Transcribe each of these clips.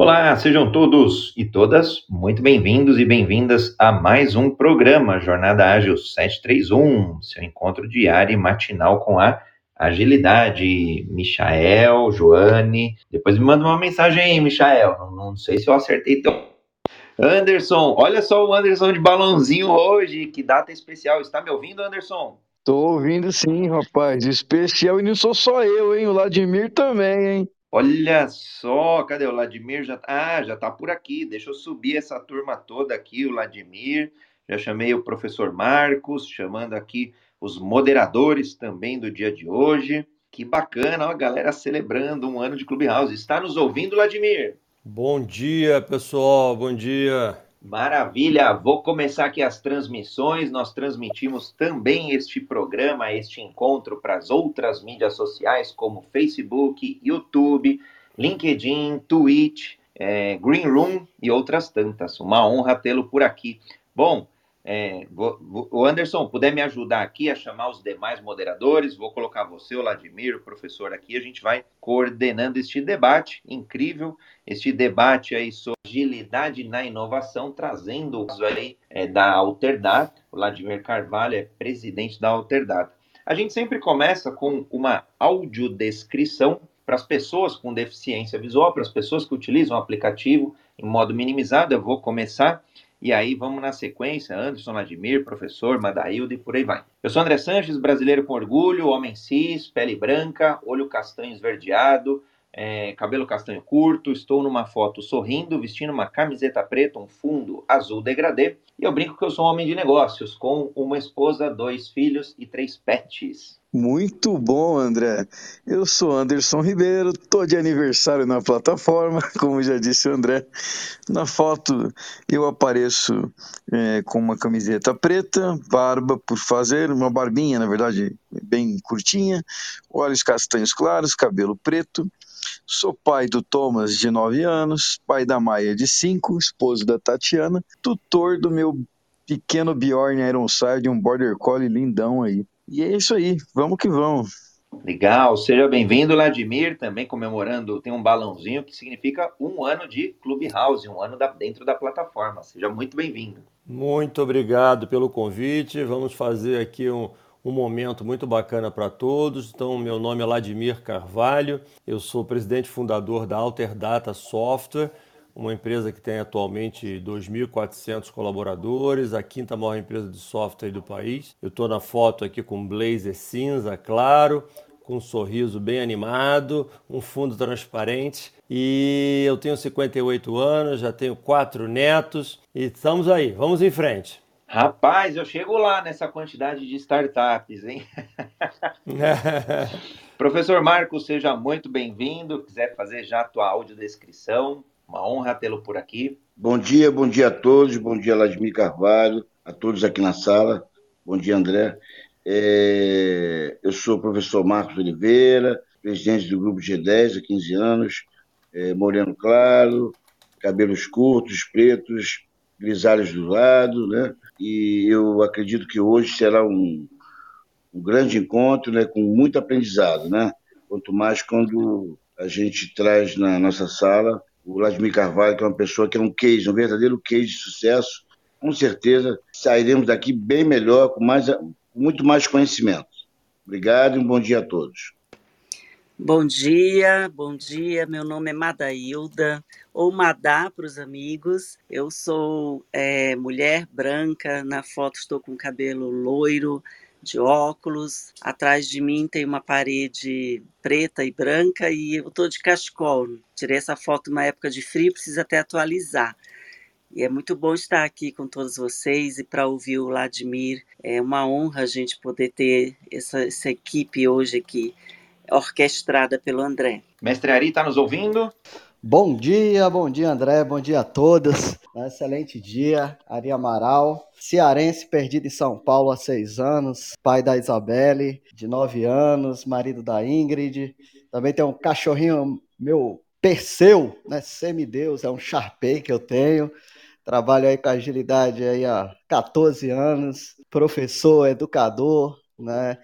Olá, sejam todos e todas muito bem-vindos e bem-vindas a mais um programa Jornada Ágil 731, seu encontro diário e matinal com a agilidade. Michael, Joane, depois me manda uma mensagem aí, Michael. Não, não sei se eu acertei tão. Anderson, olha só o Anderson de balãozinho hoje, que data especial. Está me ouvindo, Anderson? Tô ouvindo sim, rapaz. Especial e não sou só eu, hein? O Vladimir também, hein? Olha só, cadê o Vladimir? Já, ah, já tá por aqui. Deixa eu subir essa turma toda aqui, o Vladimir. Já chamei o professor Marcos, chamando aqui os moderadores também do dia de hoje. Que bacana, ó, a galera celebrando um ano de Clubhouse. Está nos ouvindo, Vladimir? Bom dia, pessoal. Bom dia. Maravilha! Vou começar aqui as transmissões. Nós transmitimos também este programa, este encontro para as outras mídias sociais, como Facebook, YouTube, LinkedIn, Twitch, é, Green Room e outras tantas. Uma honra tê-lo por aqui. Bom, é, vou, o Anderson, puder me ajudar aqui a chamar os demais moderadores, vou colocar você, o Vladimir, o professor aqui, a gente vai coordenando este debate incrível, este debate aí sobre agilidade na inovação, trazendo aí é, da Alterdata, o Vladimir Carvalho é presidente da Alterdata. A gente sempre começa com uma audiodescrição para as pessoas com deficiência visual, para as pessoas que utilizam o aplicativo em modo minimizado. Eu vou começar e aí vamos na sequência, Anderson Vladimir, professor, Madaildo e por aí vai. Eu sou André Sanches, brasileiro com orgulho, homem cis, pele branca, olho castanho esverdeado, é, cabelo castanho curto, estou numa foto sorrindo, vestindo uma camiseta preta, um fundo azul degradê, e eu brinco que eu sou um homem de negócios, com uma esposa, dois filhos e três pets. Muito bom, André. Eu sou Anderson Ribeiro, tô de aniversário na plataforma, como já disse o André. Na foto eu apareço é, com uma camiseta preta, barba por fazer, uma barbinha, na verdade, bem curtinha, olhos castanhos claros, cabelo preto. Sou pai do Thomas, de 9 anos, pai da Maia, de 5, esposo da Tatiana, tutor do meu pequeno Bjorn Ironside, um Border Collie lindão aí. E é isso aí, vamos que vamos. Legal, seja bem-vindo, Vladimir, também comemorando, tem um balãozinho que significa um ano de Clubhouse, um ano da, dentro da plataforma. Seja muito bem-vindo. Muito obrigado pelo convite. Vamos fazer aqui um, um momento muito bacana para todos. Então, meu nome é Vladimir Carvalho, eu sou presidente fundador da Alter Data Software uma empresa que tem atualmente 2.400 colaboradores, a quinta maior empresa de software do país. Eu estou na foto aqui com blazer cinza, claro, com um sorriso bem animado, um fundo transparente. E eu tenho 58 anos, já tenho quatro netos e estamos aí, vamos em frente. Rapaz, eu chego lá nessa quantidade de startups, hein? Professor Marcos, seja muito bem-vindo. Quiser fazer já a tua audiodescrição, uma honra tê-lo por aqui. Bom dia, bom dia a todos. Bom dia, Vladimir Carvalho, a todos aqui na sala. Bom dia, André. É... eu sou o professor Marcos Oliveira, presidente do grupo G10 há 15 anos, é, moreno claro, cabelos curtos, pretos, grisalhos do lado, né? E eu acredito que hoje será um, um grande encontro, né? Com muito aprendizado, né? Quanto mais quando a gente traz na nossa sala o Vladimir Carvalho, que é uma pessoa que é um case, um verdadeiro case de sucesso, com certeza sairemos daqui bem melhor, com mais, muito mais conhecimento. Obrigado e um bom dia a todos. Bom dia, bom dia. Meu nome é Madailda, ou Madá para os amigos. Eu sou é, mulher branca, na foto estou com cabelo loiro, de óculos. Atrás de mim tem uma parede preta e branca e eu estou de cachecol. Tirei essa foto numa época de frio, precisa até atualizar. E é muito bom estar aqui com todos vocês e para ouvir o Vladimir. É uma honra a gente poder ter essa, essa equipe hoje aqui, orquestrada pelo André. Mestre Ari, está nos ouvindo? Bom dia, bom dia André, bom dia a todos. Um excelente dia, Ari Amaral, cearense perdido em São Paulo há seis anos, pai da Isabelle, de nove anos, marido da Ingrid. Também tem um cachorrinho meu, Perseu, né, semideus, é um Sharpei que eu tenho. Trabalho aí com agilidade aí há 14 anos, professor, educador, né?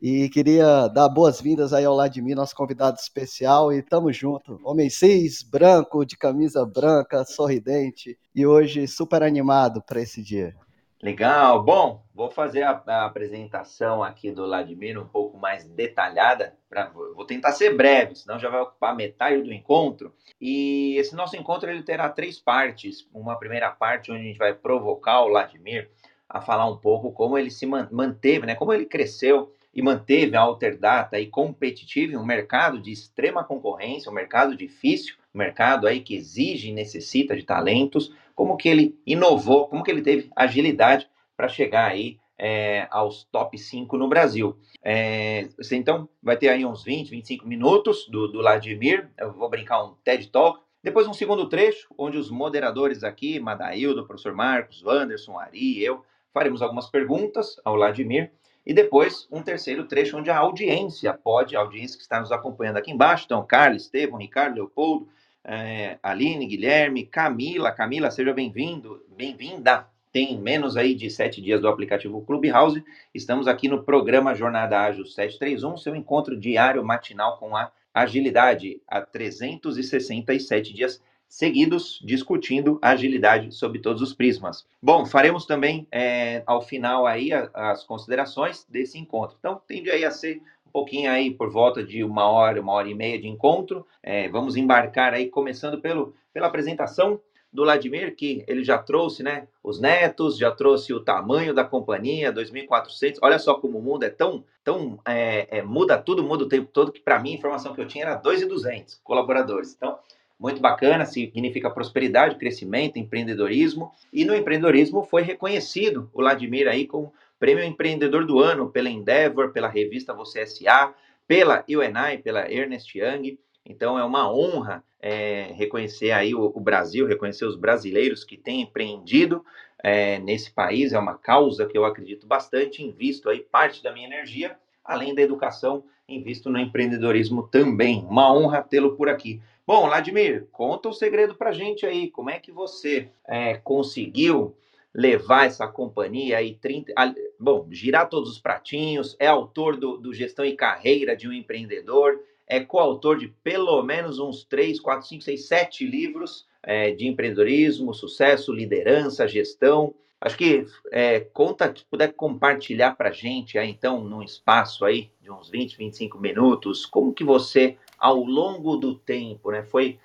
E queria dar boas-vindas aí ao lado de mim, nosso convidado especial, e tamo junto. Homem cis, branco, de camisa branca, sorridente, e hoje super animado para esse dia. Legal. Bom, vou fazer a, a, apresentação aqui do Vladimir um pouco mais detalhada. Pra, vou tentar ser breve, senão já vai ocupar metade do encontro. E esse nosso encontro ele terá três partes. Uma primeira parte onde a gente vai provocar o Vladimir a falar um pouco como ele se manteve, né? Como ele cresceu e manteve a Alterdata e competitiva em um mercado de extrema concorrência, um mercado difícil, um mercado aí que exige e necessita de talentos, como que ele inovou, como que ele teve agilidade para chegar aí é, aos top 5 no Brasil. É, então vai ter aí uns 20, 25 minutos do, do Vladimir, eu vou brincar um TED Talk, depois um segundo trecho, onde os moderadores aqui, Madaildo, professor Marcos, Wanderson, Ari, eu, faremos algumas perguntas ao Vladimir, e depois um terceiro trecho onde a audiência pode, a audiência que está nos acompanhando aqui embaixo, então Carlos, Estevam, Ricardo, Leopoldo, é, Aline, Guilherme, Camila. Camila, seja bem-vindo, bem-vinda. Tem menos aí de sete dias do aplicativo Clubhouse. Estamos aqui no programa Jornada Ágil 731, seu encontro diário matinal com a agilidade há 367 dias seguidos discutindo agilidade sob todos os prismas. Bom, faremos também é, ao final aí as considerações desse encontro. Então, tende aí a ser um pouquinho aí por volta de uma hora, uma hora e meia de encontro. É, vamos embarcar aí, começando pelo, pela apresentação do Vladimir, que ele já trouxe, né, os netos, já trouxe o tamanho da companhia, 2.400. Olha só como o mundo é tão, tão é, é, muda tudo, muda o tempo todo, que para mim a informação que eu tinha era 2.200 colaboradores. Então, muito bacana, significa prosperidade, crescimento, empreendedorismo. E no empreendedorismo foi reconhecido o Vladimir aí como Prêmio Empreendedor do Ano pela Endeavor, pela revista Você SA, pela UNI, pela Ernest Young. Então é uma honra é, reconhecer aí o, o, Brasil, reconhecer os brasileiros que têm empreendido é, nesse país. É uma causa que eu acredito bastante, invisto aí parte da minha energia, além da educação, invisto no empreendedorismo também. Uma honra tê-lo por aqui. Bom, Vladimir, conta o segredo para gente aí. Como é que você é, conseguiu levar essa companhia aí 30, bom, girar todos os pratinhos, é autor do, do Gestão e Carreira de um Empreendedor, é coautor de pelo menos uns 3, 4, 5, 6, 7 livros é, de empreendedorismo, sucesso, liderança, gestão. Acho que é, conta, se puder compartilhar para a gente aí, então, num espaço aí de uns 20, 25 minutos, como que você, ao longo do tempo, né, foi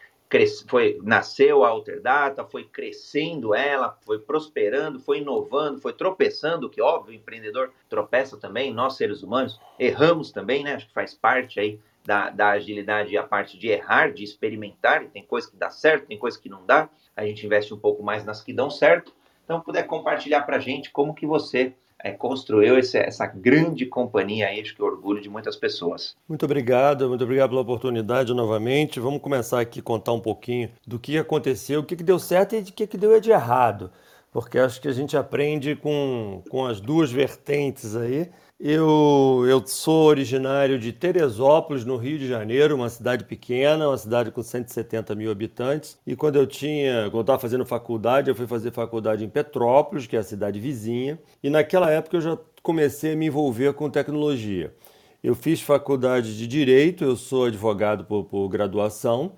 foi, nasceu a Alterdata, foi crescendo ela, foi prosperando, foi inovando, foi tropeçando, que óbvio, o empreendedor tropeça também, nós seres humanos erramos também, né? Acho que faz parte aí da, da agilidade a parte de errar, de experimentar, e tem coisa que dá certo, tem coisa que não dá, a gente investe um pouco mais nas que dão certo. Então, puder compartilhar para a gente como que você é, construiu esse, essa grande companhia aí, acho que é orgulho de muitas pessoas. Muito obrigado, muito obrigado pela oportunidade novamente. Vamos começar aqui contar um pouquinho do que aconteceu, o que, que deu certo e o que, que deu de errado, porque acho que a gente aprende com, com as duas vertentes aí eu, eu sou originário de Teresópolis, no Rio de Janeiro, uma cidade pequena, uma cidade com 170 mil habitantes. E quando eu tinha, quando eu estava fazendo faculdade, eu fui fazer faculdade em Petrópolis, que é a cidade vizinha. E naquela época eu já comecei a me envolver com tecnologia. Eu fiz faculdade de Direito, eu sou advogado por, por graduação.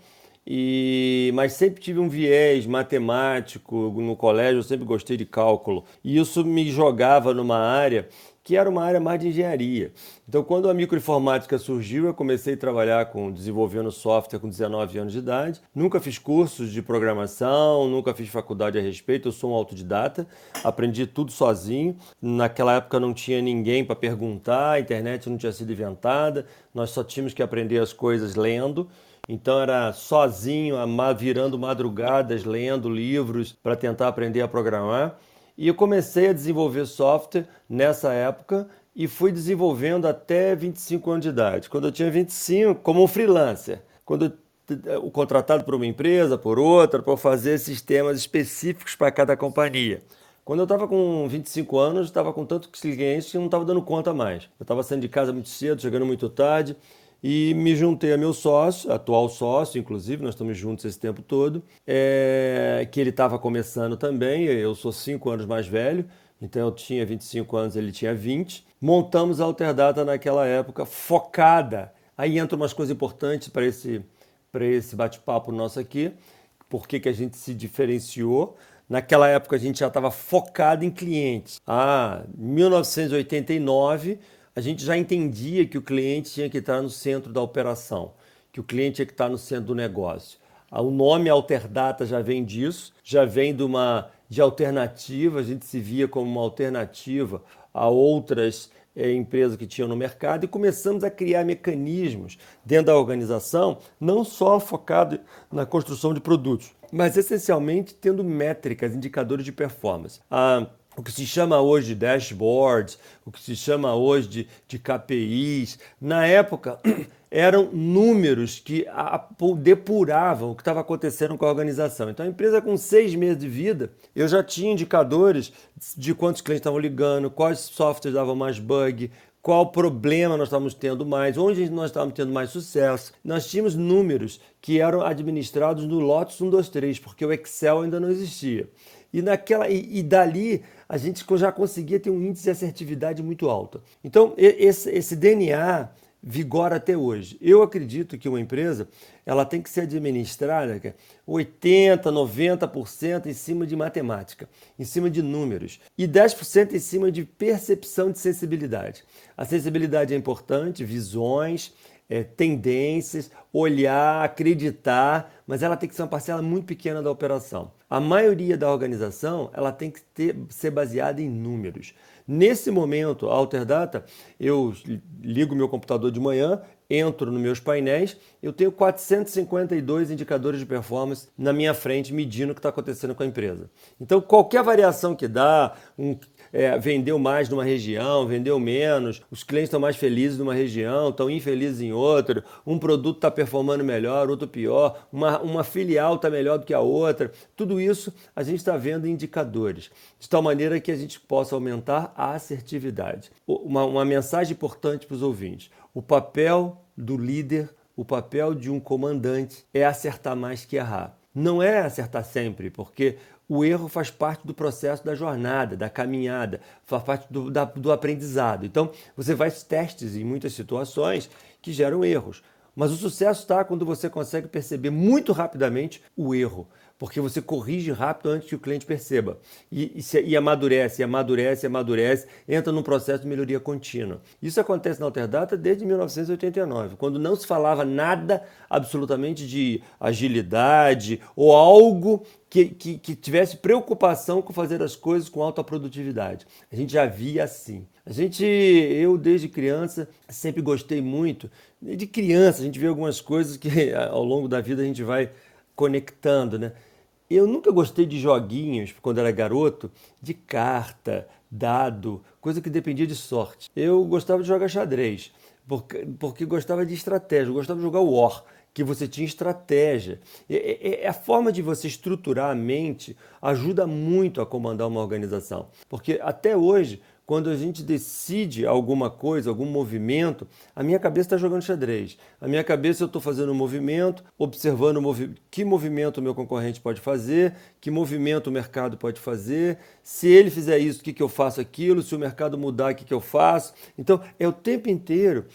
E, mas sempre tive um viés matemático no colégio, eu sempre gostei de cálculo. E isso me jogava numa área que era uma área mais de engenharia. Então, quando a microinformática surgiu, eu comecei a trabalhar com desenvolvendo software com 19 anos de idade. Nunca fiz cursos de programação, nunca fiz faculdade a respeito, eu sou um autodidata, aprendi tudo sozinho. Naquela época não tinha ninguém para perguntar, a internet não tinha sido inventada, nós só tínhamos que aprender as coisas lendo. Então era sozinho, virando madrugadas, lendo livros para tentar aprender a programar. E eu comecei a desenvolver software nessa época e fui desenvolvendo até 25 anos de idade. Quando eu tinha 25, como um freelancer. Quando eu, contratado por uma empresa, por outra, para fazer sistemas específicos para cada companhia. Quando eu estava com 25 anos, estava com tantos clientes que não estava dando conta mais. Eu estava saindo de casa muito cedo, chegando muito tarde e me juntei a meu sócio, atual sócio, inclusive, nós estamos juntos esse tempo todo, é, que ele estava começando também, eu sou cinco anos mais velho, então eu tinha 25 anos, ele tinha 20. Montamos a Alterdata naquela época, focada. Aí entram umas coisas importantes para esse, esse bate-papo nosso aqui, por que a gente se diferenciou. Naquela época a gente já estava focado em clientes. Ah, 1989 a gente já entendia que o cliente tinha que estar no centro da operação, que o cliente tinha que estar no centro do negócio. Ah, o nome Alterdata já vem disso, já vem de uma de alternativa, a gente se via como uma alternativa a outras é, empresas que tinham no mercado e começamos a criar mecanismos dentro da organização, não só focado na construção de produtos, mas essencialmente tendo métricas, indicadores de performance. Ah, o que se chama hoje de dashboards, o que se chama hoje de, de KPIs, na época eram números que depuravam o que estava acontecendo com a organização. Então, a empresa com seis meses de vida, eu já tinha indicadores de quantos clientes estavam ligando, quais softwares davam mais bug, qual problema nós estávamos tendo mais, onde nós estávamos tendo mais sucesso. Nós tínhamos números que eram administrados no Lotus 1, 2, 3, porque o Excel ainda não existia. E, naquela, e, e dali a gente já conseguia ter um índice de assertividade muito alto. Então, esse, esse DNA vigora até hoje. Eu acredito que uma empresa ela tem que ser administrada 80, 90% em cima de matemática, em cima de números e 10% em cima de percepção de sensibilidade. A sensibilidade é importante, visões, é, tendências, olhar, acreditar, mas ela tem que ser uma parcela muito pequena da operação. A maioria da organização ela tem que ter, ser baseada em números. Nesse momento, a Alterdata, eu ligo meu computador de manhã, entro nos meus painéis, eu tenho 452 indicadores de performance na minha frente medindo o que está acontecendo com a empresa. Então, qualquer variação que dá, um é, vendeu mais numa região, vendeu menos, os clientes estão mais felizes numa região, estão infelizes em outra, um produto está performando melhor, outro pior, uma, uma filial está melhor do que a outra. Tudo isso a gente está vendo indicadores, de tal maneira que a gente possa aumentar a assertividade. Uma, uma mensagem importante para os ouvintes: o papel do líder, o papel de um comandante é acertar mais que errar. Não é acertar sempre, porque o erro faz parte do processo da jornada, da caminhada, faz parte do, da, do aprendizado. Então, você faz testes em muitas situações que geram erros. Mas o sucesso está quando você consegue perceber muito rapidamente o erro porque você corrige rápido antes que o cliente perceba. E, e, e amadurece, e amadurece, e amadurece, entra num processo de melhoria contínua. Isso acontece na Alterdata desde 1989, quando não se falava nada absolutamente de agilidade ou algo que, que, que, tivesse preocupação com fazer as coisas com alta produtividade. A gente já via assim. A gente, eu desde criança, sempre gostei muito. De criança, a gente vê algumas coisas que ao longo da vida a gente vai conectando, né? Eu nunca gostei de joguinhos, quando era garoto, de carta, dado, coisa que dependia de sorte. Eu gostava de jogar xadrez, porque, porque gostava de estratégia, eu gostava de jogar War, que você tinha estratégia. É, é, a forma de você estruturar a mente ajuda muito a comandar uma organização. Porque até hoje, quando a gente decide alguma coisa, algum movimento, a minha cabeça está jogando xadrez. A minha cabeça eu estou fazendo um movimento, observando movi que movimento o meu concorrente pode fazer, que movimento o mercado pode fazer. Se ele fizer isso, o que, que eu faço aquilo? Se o mercado mudar, o que, que eu faço? Então, é o tempo inteiro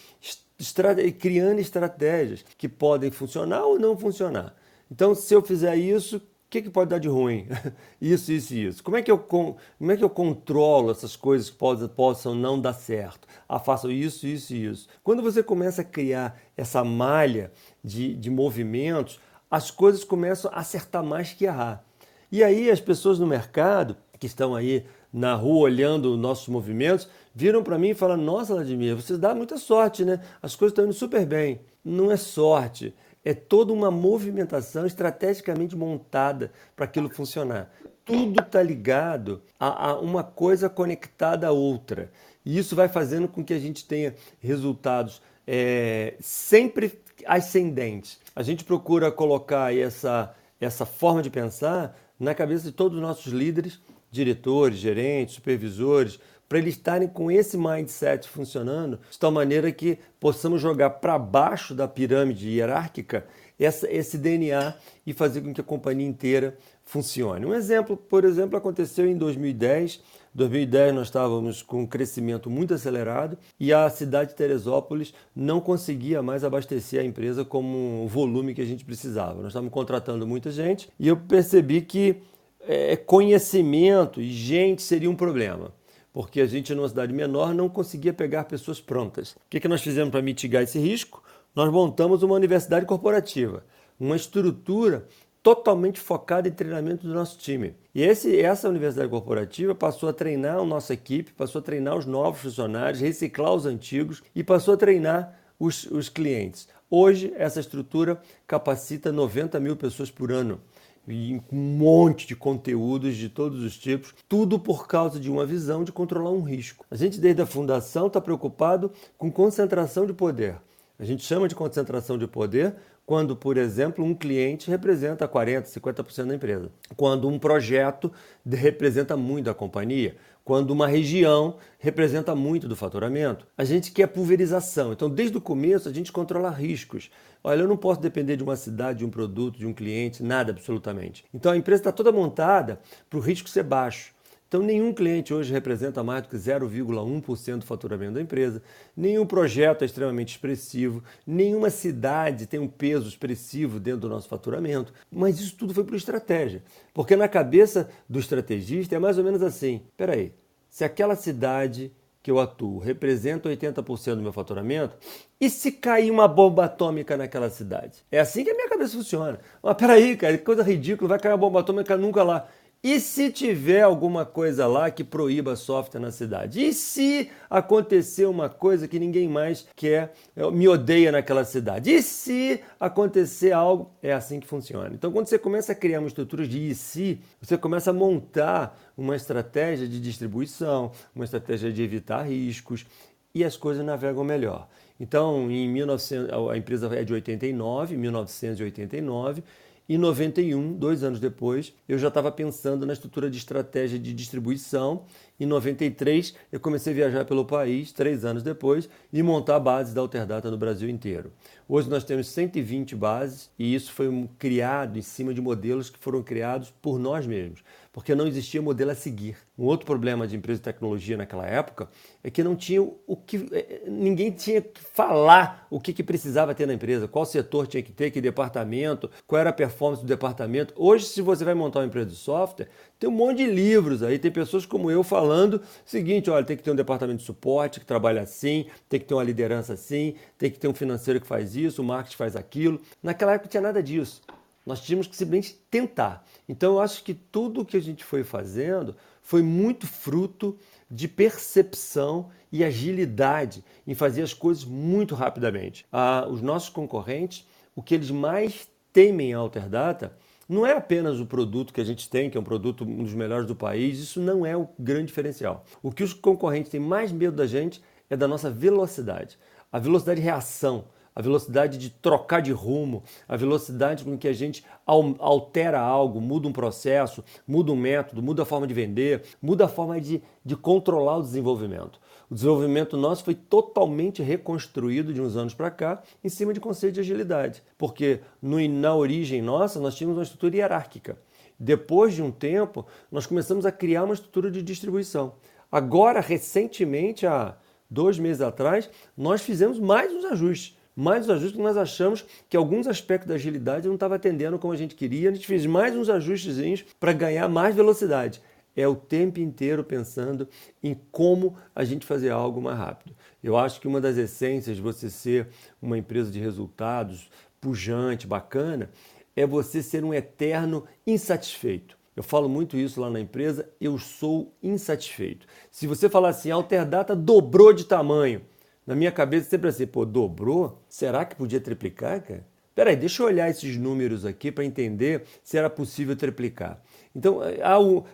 criando estratégias que podem funcionar ou não funcionar. Então, se eu fizer isso, que, que pode dar de ruim? isso, isso e isso. Como é, que eu, como é que eu controlo essas coisas que possam, possam não dar certo? Ah, faço isso, isso e isso. Quando você começa a criar essa malha de, de movimentos, as coisas começam a acertar mais que errar. E aí as pessoas no mercado, que estão aí na rua olhando nossos movimentos, viram para mim e falaram: Nossa, Vladimir, você dá muita sorte, né? As coisas estão indo super bem. Não é sorte é toda uma movimentação estrategicamente montada para aquilo funcionar. Tudo está ligado a, a, uma coisa conectada à outra. E isso vai fazendo com que a gente tenha resultados é, sempre ascendentes. A gente procura colocar essa, essa forma de pensar na cabeça de todos os nossos líderes, diretores, gerentes, supervisores, para eles estarem com esse mindset funcionando, de tal maneira que possamos jogar para baixo da pirâmide hierárquica essa, esse DNA e fazer com que a companhia inteira funcione. Um exemplo, por exemplo, aconteceu em 2010. 2010 nós estávamos com um crescimento muito acelerado e a cidade de Teresópolis não conseguia mais abastecer a empresa como o volume que a gente precisava. Nós estávamos contratando muita gente e eu percebi que é, conhecimento e gente seria um problema porque a gente, numa cidade menor, não conseguia pegar pessoas prontas. O que, que nós fizemos para mitigar esse risco? Nós montamos uma universidade corporativa, uma estrutura totalmente focada em treinamento do nosso time. E esse, essa universidade corporativa passou a treinar a nossa equipe, passou a treinar os novos funcionários, reciclar os antigos e passou a treinar os, os clientes. Hoje, essa estrutura capacita 90 mil pessoas por ano e um monte de conteúdos de todos os tipos, tudo por causa de uma visão de controlar um risco. A gente, desde a fundação, está preocupado com concentração de poder. A gente chama de concentração de poder quando, por exemplo, um cliente representa 40%, 50% da empresa. Quando um projeto representa muito a companhia. Quando uma região representa muito do faturamento. A gente quer pulverização. Então, desde o começo, a gente controla riscos. Olha, eu não posso depender de uma cidade, de um produto, de um cliente, nada absolutamente. Então, a empresa está toda montada para o risco ser baixo. Então, nenhum cliente hoje representa mais do que 0,1% do faturamento da empresa, nenhum projeto é extremamente expressivo, nenhuma cidade tem um peso expressivo dentro do nosso faturamento, mas isso tudo foi por estratégia. Porque na cabeça do estrategista é mais ou menos assim: peraí, se aquela cidade que eu atuo representa 80% do meu faturamento, e se cair uma bomba atômica naquela cidade? É assim que a minha cabeça funciona. Mas peraí, cara, que coisa ridícula, vai cair uma bomba atômica nunca lá. E se tiver alguma coisa lá que proíba software na cidade? E se acontecer uma coisa que ninguém mais quer, me odeia naquela cidade? E se acontecer algo? É assim que funciona. Então, quando você começa a criar uma estrutura de e se, você começa a montar uma estratégia de distribuição, uma estratégia de evitar riscos e as coisas navegam melhor. Então, em 1900, a empresa é de 89, 1989 em 91, dois anos depois, eu já estava pensando na estrutura de estratégia de distribuição. Em 93, eu comecei a viajar pelo país, três anos depois, e montar bases da Alterdata no Brasil inteiro. Hoje nós temos 120 bases e isso foi criado em cima de modelos que foram criados por nós mesmos porque não existia modelo a seguir. Um outro problema de empresa de tecnologia naquela época é que não tinha o que é, ninguém tinha que falar o que, que precisava ter na empresa, qual setor tinha que ter, que departamento, qual era a performance do departamento. Hoje, se você vai montar uma empresa de software, tem um monte de livros aí, tem pessoas como eu falando o seguinte, olha, tem que ter um departamento de suporte que trabalha assim, tem que ter uma liderança assim, tem que ter um financeiro que faz isso, o marketing faz aquilo. Naquela época não tinha nada disso. Nós tínhamos que simplesmente tentar. Então eu acho que tudo que a gente foi fazendo foi muito fruto de percepção e agilidade em fazer as coisas muito rapidamente. Ah, os nossos concorrentes, o que eles mais temem em Alterdata não é apenas o produto que a gente tem, que é um produto um dos melhores do país, isso não é o grande diferencial. O que os concorrentes têm mais medo da gente é da nossa velocidade, a velocidade de reação a velocidade de trocar de rumo, a velocidade com que a gente altera algo, muda um processo, muda um método, muda a forma de vender, muda a forma de, de controlar o desenvolvimento. O desenvolvimento nosso foi totalmente reconstruído de uns anos para cá em cima de conceito de agilidade, porque no, na origem nossa nós tínhamos uma estrutura hierárquica. Depois de um tempo, nós começamos a criar uma estrutura de distribuição. Agora, recentemente, há dois meses atrás, nós fizemos mais uns ajustes mais uns ajustes que nós achamos que alguns aspectos da agilidade não estavam atendendo como a gente queria. A gente fez mais uns ajustezinhos para ganhar mais velocidade. É o tempo inteiro pensando em como a gente fazer algo mais rápido. Eu acho que uma das essências de você ser uma empresa de resultados pujante, bacana, é você ser um eterno insatisfeito. Eu falo muito isso lá na empresa, eu sou insatisfeito. Se você falar assim, a Alterdata dobrou de tamanho, na minha cabeça sempre assim, pô, dobrou? Será que podia triplicar, cara? Peraí, deixa eu olhar esses números aqui para entender se era possível triplicar. Então,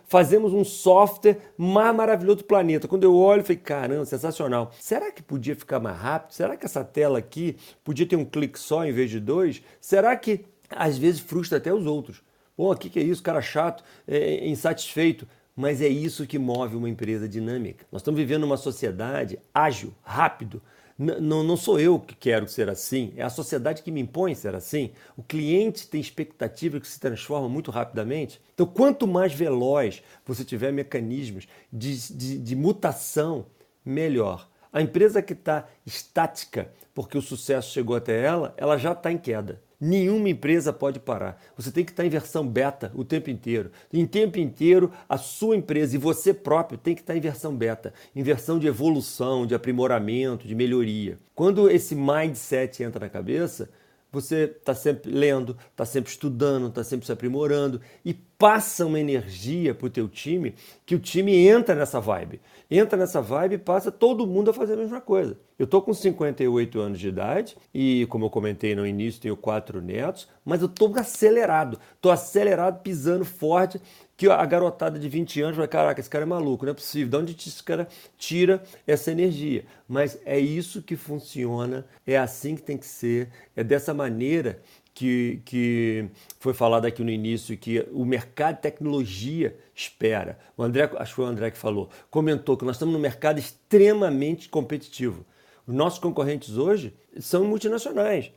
fazemos um software mais maravilhoso do planeta. Quando eu olho, falei, caramba, sensacional. Será que podia ficar mais rápido? Será que essa tela aqui podia ter um clique só em vez de dois? Será que às vezes frustra até os outros? Pô, o que, que é isso? Cara chato, é, insatisfeito mas é isso que move uma empresa dinâmica. Nós estamos vivendo uma sociedade ágil, rápido. não, não sou eu que quero ser assim, é a sociedade que me impõe ser assim. O cliente tem expectativa que se transforma muito rapidamente. Então, quanto mais veloz você tiver mecanismos de, de, de mutação, melhor. A empresa que está estática porque o sucesso chegou até ela, ela já está em queda. Nenhuma empresa pode parar. Você tem que estar em versão beta o tempo inteiro. Em tempo inteiro, a sua empresa e você próprio tem que estar em versão beta, em versão de evolução, de aprimoramento, de melhoria. Quando esse mindset entra na cabeça, você está sempre lendo, está sempre estudando, está sempre se aprimorando e passa uma energia para o teu time que o time entra nessa vibe. Entra nessa vibe e passa todo mundo a fazer a mesma coisa. Eu estou com 58 anos de idade e, como eu comentei no início, tenho quatro netos, mas eu estou acelerado. Estou acelerado, pisando forte, que a garotada de 20 anos vai, caraca, esse cara é maluco, não é possível. De onde esse cara tira essa energia? Mas é isso que funciona, é assim que tem que ser, é dessa maneira que, que foi falado aqui no início, que o mercado de tecnologia espera. O André, acho que foi o André que falou, comentou que nós estamos num mercado extremamente competitivo. Os nossos concorrentes hoje são multinacionais.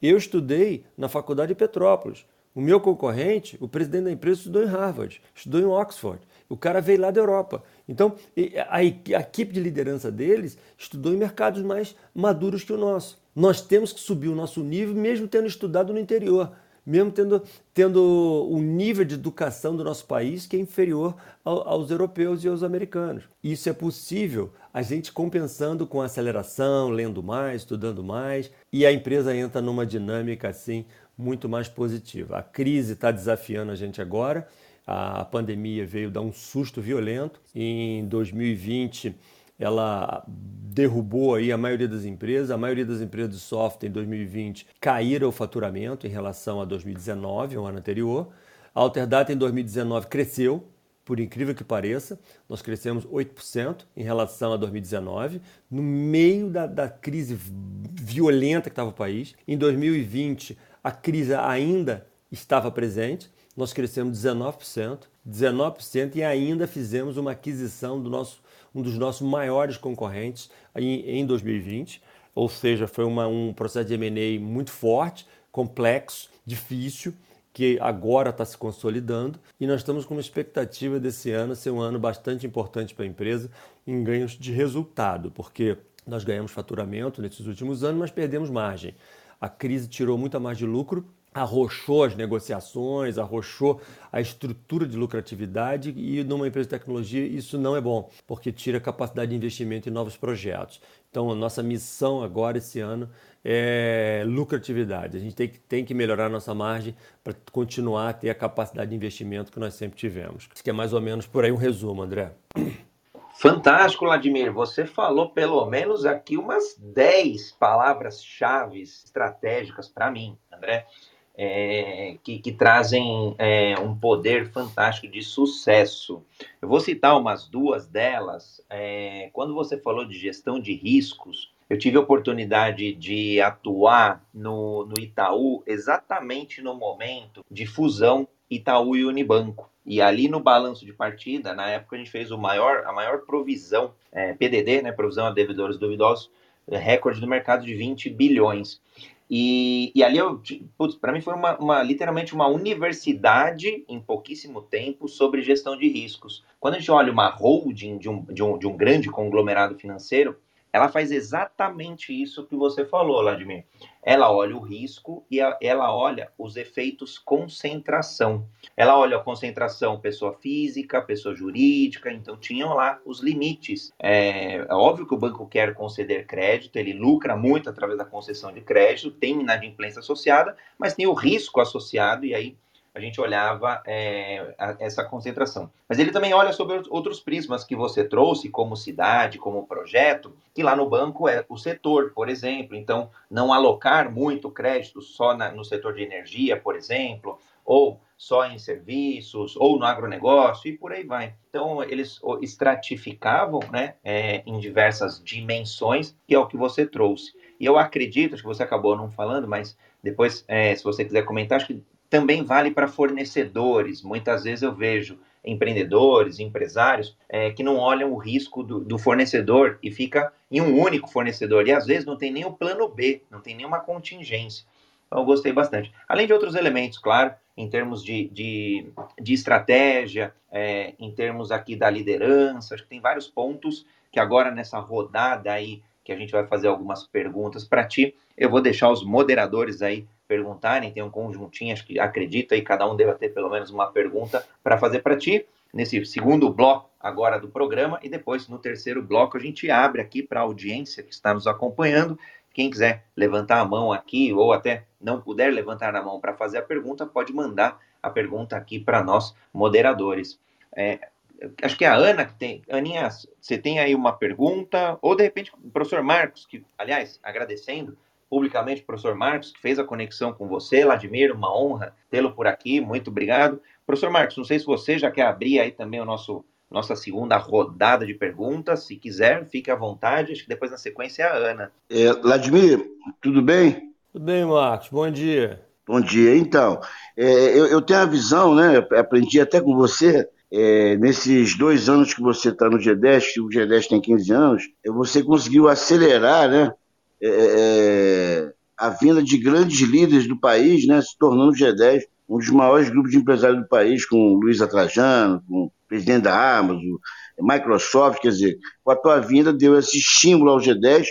Eu estudei na Faculdade de Petrópolis. O meu concorrente, o presidente da empresa, estudou em Harvard, estudou em Oxford. O cara veio lá da Europa. Então, a, a equipe de liderança deles estudou em mercados mais maduros que o nosso. Nós temos que subir o nosso nível, mesmo tendo estudado no interior, mesmo tendo, tendo um nível de educação do nosso país que é inferior ao, aos europeus e aos americanos. Isso é possível a gente compensando com aceleração, lendo mais, estudando mais, e a empresa entra numa dinâmica assim muito mais positiva. A crise está desafiando a gente agora. A pandemia veio dar um susto violento. Em 2020, ela derrubou aí a maioria das empresas. A maioria das empresas de software em 2020 caíram o faturamento em relação a 2019, o ano anterior. A Alterdata em 2019 cresceu, por incrível que pareça, nós crescemos 8% em relação a 2019, no meio da, da crise violenta que estava o país. Em 2020, a crise ainda estava presente, nós crescemos 19%, 19% e ainda fizemos uma aquisição do nosso, um dos nossos maiores concorrentes em, em 2020, ou seja, foi uma, um processo de M&A muito forte, complexo, difícil, que agora está se consolidando. E nós estamos com uma expectativa desse ano ser um ano bastante importante para a empresa em ganhos de resultado, porque nós ganhamos faturamento nesses últimos anos, mas perdemos margem. A crise tirou muita mais de lucro, arrochou as negociações, arrochou a estrutura de lucratividade e numa empresa de tecnologia isso não é bom, porque tira a capacidade de investimento em novos projetos. Então a nossa missão agora esse ano é lucratividade. A gente tem que, tem que melhorar a nossa margem para continuar a ter a capacidade de investimento que nós sempre tivemos. Acho que é mais ou menos por aí um resumo, André. Fantástico, Vladimir. Você falou pelo menos aqui umas 10 palavras-chave estratégicas para mim, André, é, que, que, trazem é, um poder fantástico de sucesso. Eu vou citar umas duas delas. É, quando você falou de gestão de riscos, eu tive a oportunidade de atuar no, no Itaú exatamente no momento de fusão Itaú e Unibanco. E ali no balanço de partida, na época a gente fez o maior, a maior provisão, é, PDD, né, provisão a devedores duvidosos, recorde do mercado de 20 bilhões. E, e ali, para mim, foi uma, uma, literalmente uma universidade em pouquíssimo tempo sobre gestão de riscos. Quando a gente olha uma holding de um, de um, de um grande conglomerado financeiro, ela faz exatamente isso que você falou, Vladimir. Ela olha o risco e ela olha os efeitos concentração. Ela olha a concentração pessoa física, pessoa jurídica, então tinham lá os limites. É, é óbvio que o banco quer conceder crédito, ele lucra muito através da concessão de crédito, tem inadimplência associada, mas tem o risco associado, e aí a gente olhava é, a, essa concentração. Mas ele também olha sobre outros prismas que você trouxe, como cidade, como projeto, que lá no banco é o setor, por exemplo. Então, não alocar muito crédito só na, no setor de energia, por exemplo, ou só em serviços, ou no agronegócio, e por aí vai. Então, eles estratificavam né, é, em diversas dimensões, que é o que você trouxe. E eu acredito, acho que você acabou não falando, mas depois, é, se você quiser comentar, acho que também vale para fornecedores. Muitas vezes eu vejo empreendedores, empresários, é, que não olham o risco do, do, fornecedor e fica em um único fornecedor. E às vezes não tem nem o plano B, não tem nenhuma contingência. Então eu gostei bastante. Além de outros elementos, claro, em termos de, de, de estratégia, é, em termos aqui da liderança, acho que tem vários pontos que agora nessa rodada aí, que a gente vai fazer algumas perguntas para ti, eu vou deixar os moderadores aí perguntarem, tem um conjuntinho, acho que acredita, e cada um deve ter pelo menos uma pergunta para fazer para ti, nesse segundo bloco agora do programa, e depois no terceiro bloco a gente abre aqui para a audiência que está nos acompanhando. Quem quiser levantar a mão aqui, ou até não puder levantar a mão para fazer a pergunta, pode mandar a pergunta aqui para nós, moderadores. É, acho que é a Ana que tem. Aninha, você tem aí uma pergunta? Ou de repente o professor Marcos, que, aliás, agradecendo, publicamente o professor Marcos, que fez a conexão com você, Vladimir, uma honra tê-lo por aqui, muito obrigado. Professor Marcos, não sei se você já quer abrir aí também o nosso nossa segunda rodada de perguntas, se quiser, fique à vontade, acho que depois na sequência é a Ana. É, Vladimir, tudo bem? Tudo bem, Marcos, bom dia. Bom dia, então, é, eu, eu, tenho a visão, né, aprendi até com você, é, nesses dois anos que você está no G10, o G10 tem 15 anos, você conseguiu acelerar, né, é, é, a vinda de grandes líderes do país, né, se tornando o G10 um dos maiores grupos de empresários do país, com o Luiz Atrajano, com o presidente da Amazon, Microsoft, quer dizer, com a tua vinda deu esse estímulo ao G10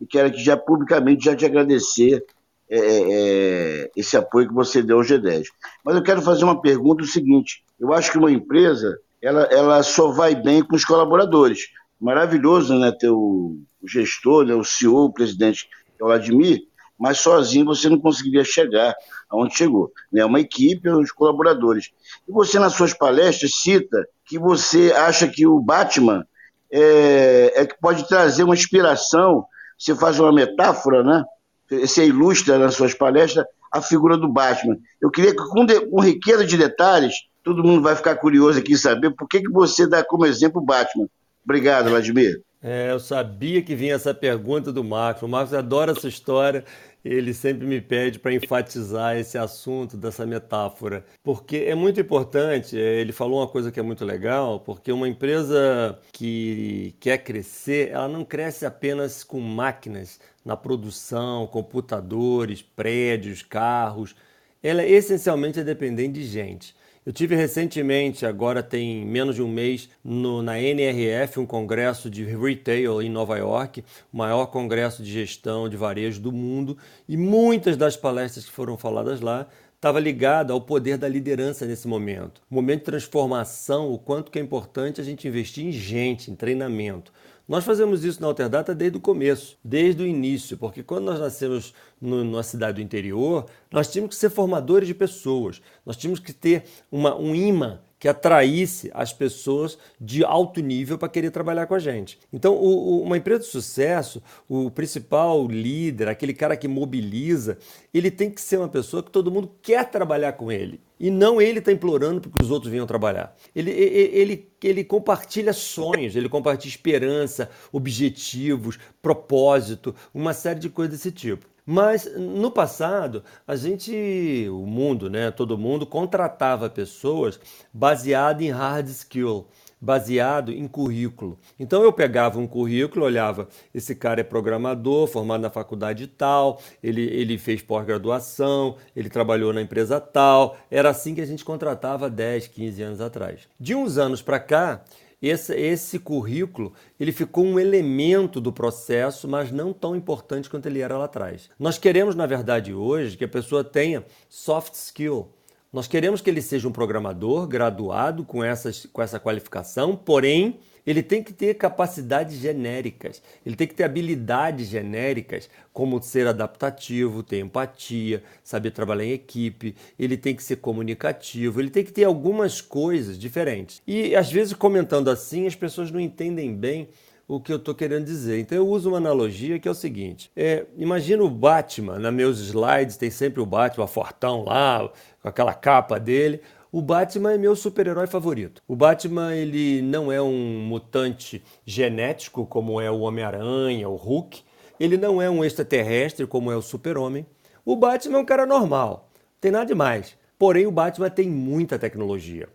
e quero aqui já publicamente já te agradecer é, é, é, esse apoio que você deu ao G10. Mas eu quero fazer uma pergunta o seguinte, eu acho que uma empresa, ela, ela só vai bem com os colaboradores. Maravilhoso, né, ter o, gestor, né, o CEO, o presidente, que é o Vladimir, mas sozinho você não conseguiria chegar aonde chegou. Né? Uma equipe, os colaboradores. E você, nas suas palestras, cita que você acha que o Batman é, é que pode trazer uma inspiração, você faz uma metáfora, né? Você ilustra nas suas palestras a figura do Batman. Eu queria que, com, de, com riqueza de detalhes, todo mundo vai ficar curioso aqui em saber por que, que você dá como exemplo o Batman. Obrigado, Vladimir. É, eu sabia que vinha essa pergunta do Marcos. O Marcos adora essa história. Ele sempre me pede para enfatizar esse assunto dessa metáfora, porque é muito importante. É, ele falou uma coisa que é muito legal, porque uma empresa que quer crescer, ela não cresce apenas com máquinas na produção, computadores, prédios, carros. Ela essencialmente é dependente de gente. Eu tive recentemente, agora tem menos de um mês, no, na NRF, um congresso de retail em Nova York, o maior congresso de gestão de varejo do mundo, e muitas das palestras que foram faladas lá estava ligada ao poder da liderança nesse momento. Momento de transformação, o quanto que é importante a gente investir em gente, em treinamento. Nós fazemos isso na Alterdata desde o começo, desde o início, porque quando nós nascemos no, numa cidade do interior, nós tínhamos que ser formadores de pessoas, nós tínhamos que ter uma, um imã que atraísse as pessoas de alto nível para querer trabalhar com a gente. Então, o, o, uma empresa de sucesso, o principal líder, aquele cara que mobiliza, ele tem que ser uma pessoa que todo mundo quer trabalhar com ele. E não ele está implorando para que os outros venham trabalhar. Ele, ele, ele, ele compartilha sonhos, ele compartilha esperança, objetivos, propósito, uma série de coisas desse tipo. Mas no passado, a gente, o mundo, né, todo mundo contratava pessoas baseado em hard skill, baseado em currículo. Então eu pegava um currículo, olhava, esse cara é programador, formado na faculdade tal, ele, ele fez pós-graduação, ele trabalhou na empresa tal. Era assim que a gente contratava 10, 15 anos atrás. De uns anos para cá, esse, esse currículo ele ficou um elemento do processo, mas não tão importante quanto ele era lá atrás. Nós queremos, na verdade, hoje que a pessoa tenha soft skill. Nós queremos que ele seja um programador graduado com, essas, com essa qualificação, porém ele tem que ter capacidades genéricas, ele tem que ter habilidades genéricas, como ser adaptativo, ter empatia, saber trabalhar em equipe, ele tem que ser comunicativo, ele tem que ter algumas coisas diferentes. E às vezes, comentando assim, as pessoas não entendem bem o que eu estou querendo dizer. Então eu uso uma analogia que é o seguinte: é, imagina o Batman, nos meus slides tem sempre o Batman fortão lá, com aquela capa dele. O Batman é meu super-herói favorito. O Batman ele não é um mutante genético como é o Homem-Aranha, o Hulk. Ele não é um extraterrestre como é o Super-Homem. O Batman é um cara normal, tem nada demais. Porém, o Batman tem muita tecnologia.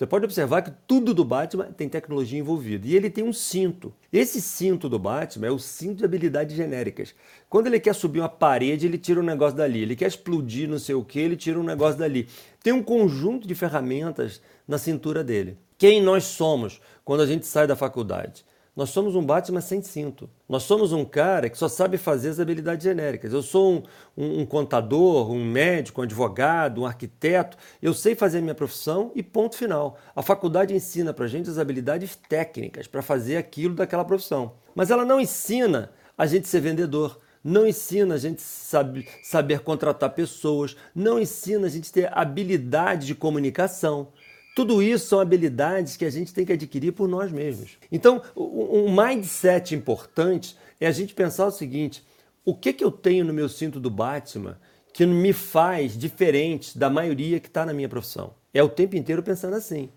Você pode observar que tudo do Batman tem tecnologia envolvida. E ele tem um cinto. Esse cinto do Batman é o cinto de habilidades genéricas. Quando ele quer subir uma parede, ele tira um negócio dali. Ele quer explodir não sei o que, ele tira um negócio dali. Tem um conjunto de ferramentas na cintura dele. Quem nós somos quando a gente sai da faculdade? Nós somos um Batman sem cinto. Nós somos um cara que só sabe fazer as habilidades genéricas. Eu sou um, um, um contador, um médico, um advogado, um arquiteto. Eu sei fazer a minha profissão e ponto final. A faculdade ensina para gente as habilidades técnicas para fazer aquilo daquela profissão. Mas ela não ensina a gente ser vendedor não ensina a gente saber, saber contratar pessoas, não ensina a gente ter habilidade de comunicação. Tudo isso são habilidades que a gente tem que adquirir por nós mesmos. Então, um mindset importante é a gente pensar o seguinte: o que, que eu tenho no meu cinto do Batman que me faz diferente da maioria que está na minha profissão? É o tempo inteiro pensando assim.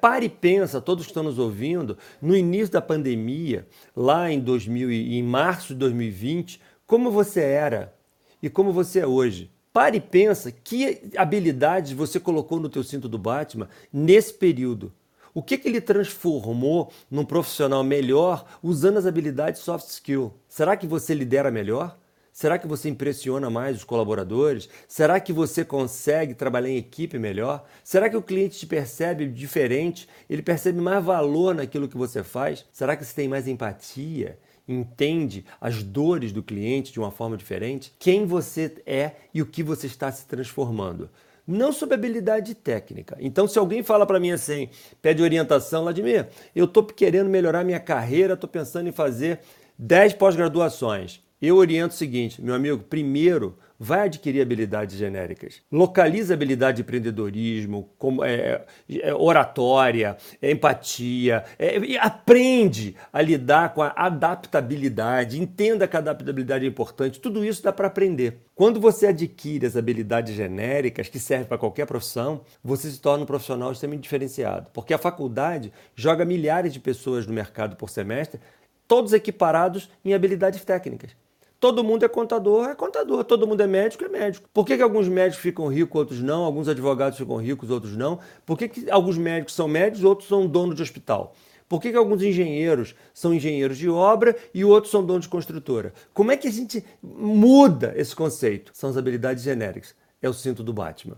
Pare e pensa, todos que estão nos ouvindo, no início da pandemia, lá em 2000 em março de 2020, como você era e como você é hoje. Pare e pensa que habilidades você colocou no teu cinto do Batman nesse período. O que, que ele transformou num profissional melhor usando as habilidades soft skill? Será que você lidera melhor? Será que você impressiona mais os colaboradores? Será que você consegue trabalhar em equipe melhor? Será que o cliente te percebe diferente? Ele percebe mais valor naquilo que você faz? Será que você tem mais empatia? Entende as dores do cliente de uma forma diferente, quem você é e o que você está se transformando. Não sobre habilidade técnica. Então, se alguém fala para mim assim, pede orientação, Vladimir, eu estou querendo melhorar minha carreira, estou pensando em fazer 10 pós-graduações. Eu oriento o seguinte, meu amigo, primeiro vai adquirir habilidades genéricas. Localiza habilidade de empreendedorismo, como, é, é, oratória, é, empatia, é, aprende a lidar com a adaptabilidade, entenda que a adaptabilidade é importante, tudo isso dá para aprender. Quando você adquire as habilidades genéricas, que servem para qualquer profissão, você se torna um profissional extremamente diferenciado, porque a faculdade joga milhares de pessoas no mercado por semestre, todos equiparados em habilidades técnicas. Todo mundo é contador, é contador. Todo mundo é médico, é médico. Por que, que alguns médicos ficam ricos, outros não? Alguns advogados ficam ricos, outros não? Por que, que alguns médicos são médicos, outros são donos de hospital? Por que, que alguns engenheiros são engenheiros de obra e outros são donos de construtora? Como é que a gente muda esse conceito? São as habilidades genéricas. É o cinto do Batman.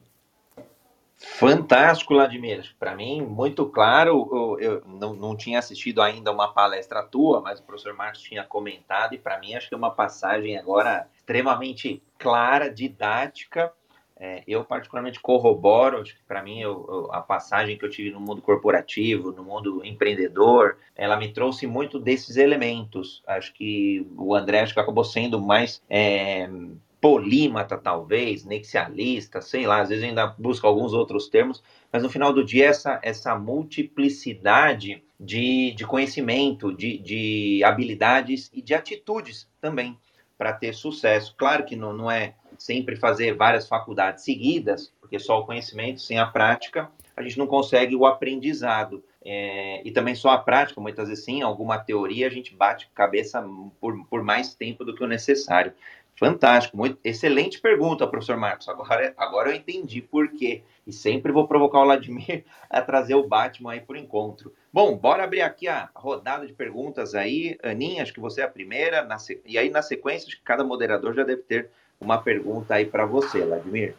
Fantástico, Vladimir. Para mim, muito claro. Eu, eu não, não, tinha assistido ainda uma palestra tua, mas o professor Marcos tinha comentado, e para mim acho que é uma passagem agora extremamente clara, didática. É, eu, particularmente, corroboro. Acho que para mim, eu, a passagem que eu tive no mundo corporativo, no mundo empreendedor, ela me trouxe muito desses elementos. Acho que o André acho que acabou sendo mais. É, polímata, talvez, nexialista, sei lá, às vezes ainda busca alguns outros termos, mas no final do dia, essa, essa multiplicidade de, de conhecimento, de, de habilidades e de atitudes também para ter sucesso. Claro que não, não é sempre fazer várias faculdades seguidas, porque só o conhecimento sem a prática a gente não consegue o aprendizado. É, e também só a prática, muitas vezes sim, alguma teoria a gente bate cabeça por, por mais tempo do que o necessário. Fantástico, muito excelente pergunta, professor Marcos. Agora, agora eu entendi por quê. E sempre vou provocar o Vladimir a trazer o Batman aí por encontro. Bom, bora abrir aqui a rodada de perguntas aí. Aninha, acho que você é a primeira. Na, e aí, na sequência, acho que cada moderador já deve ter uma pergunta aí para você, Vladimir.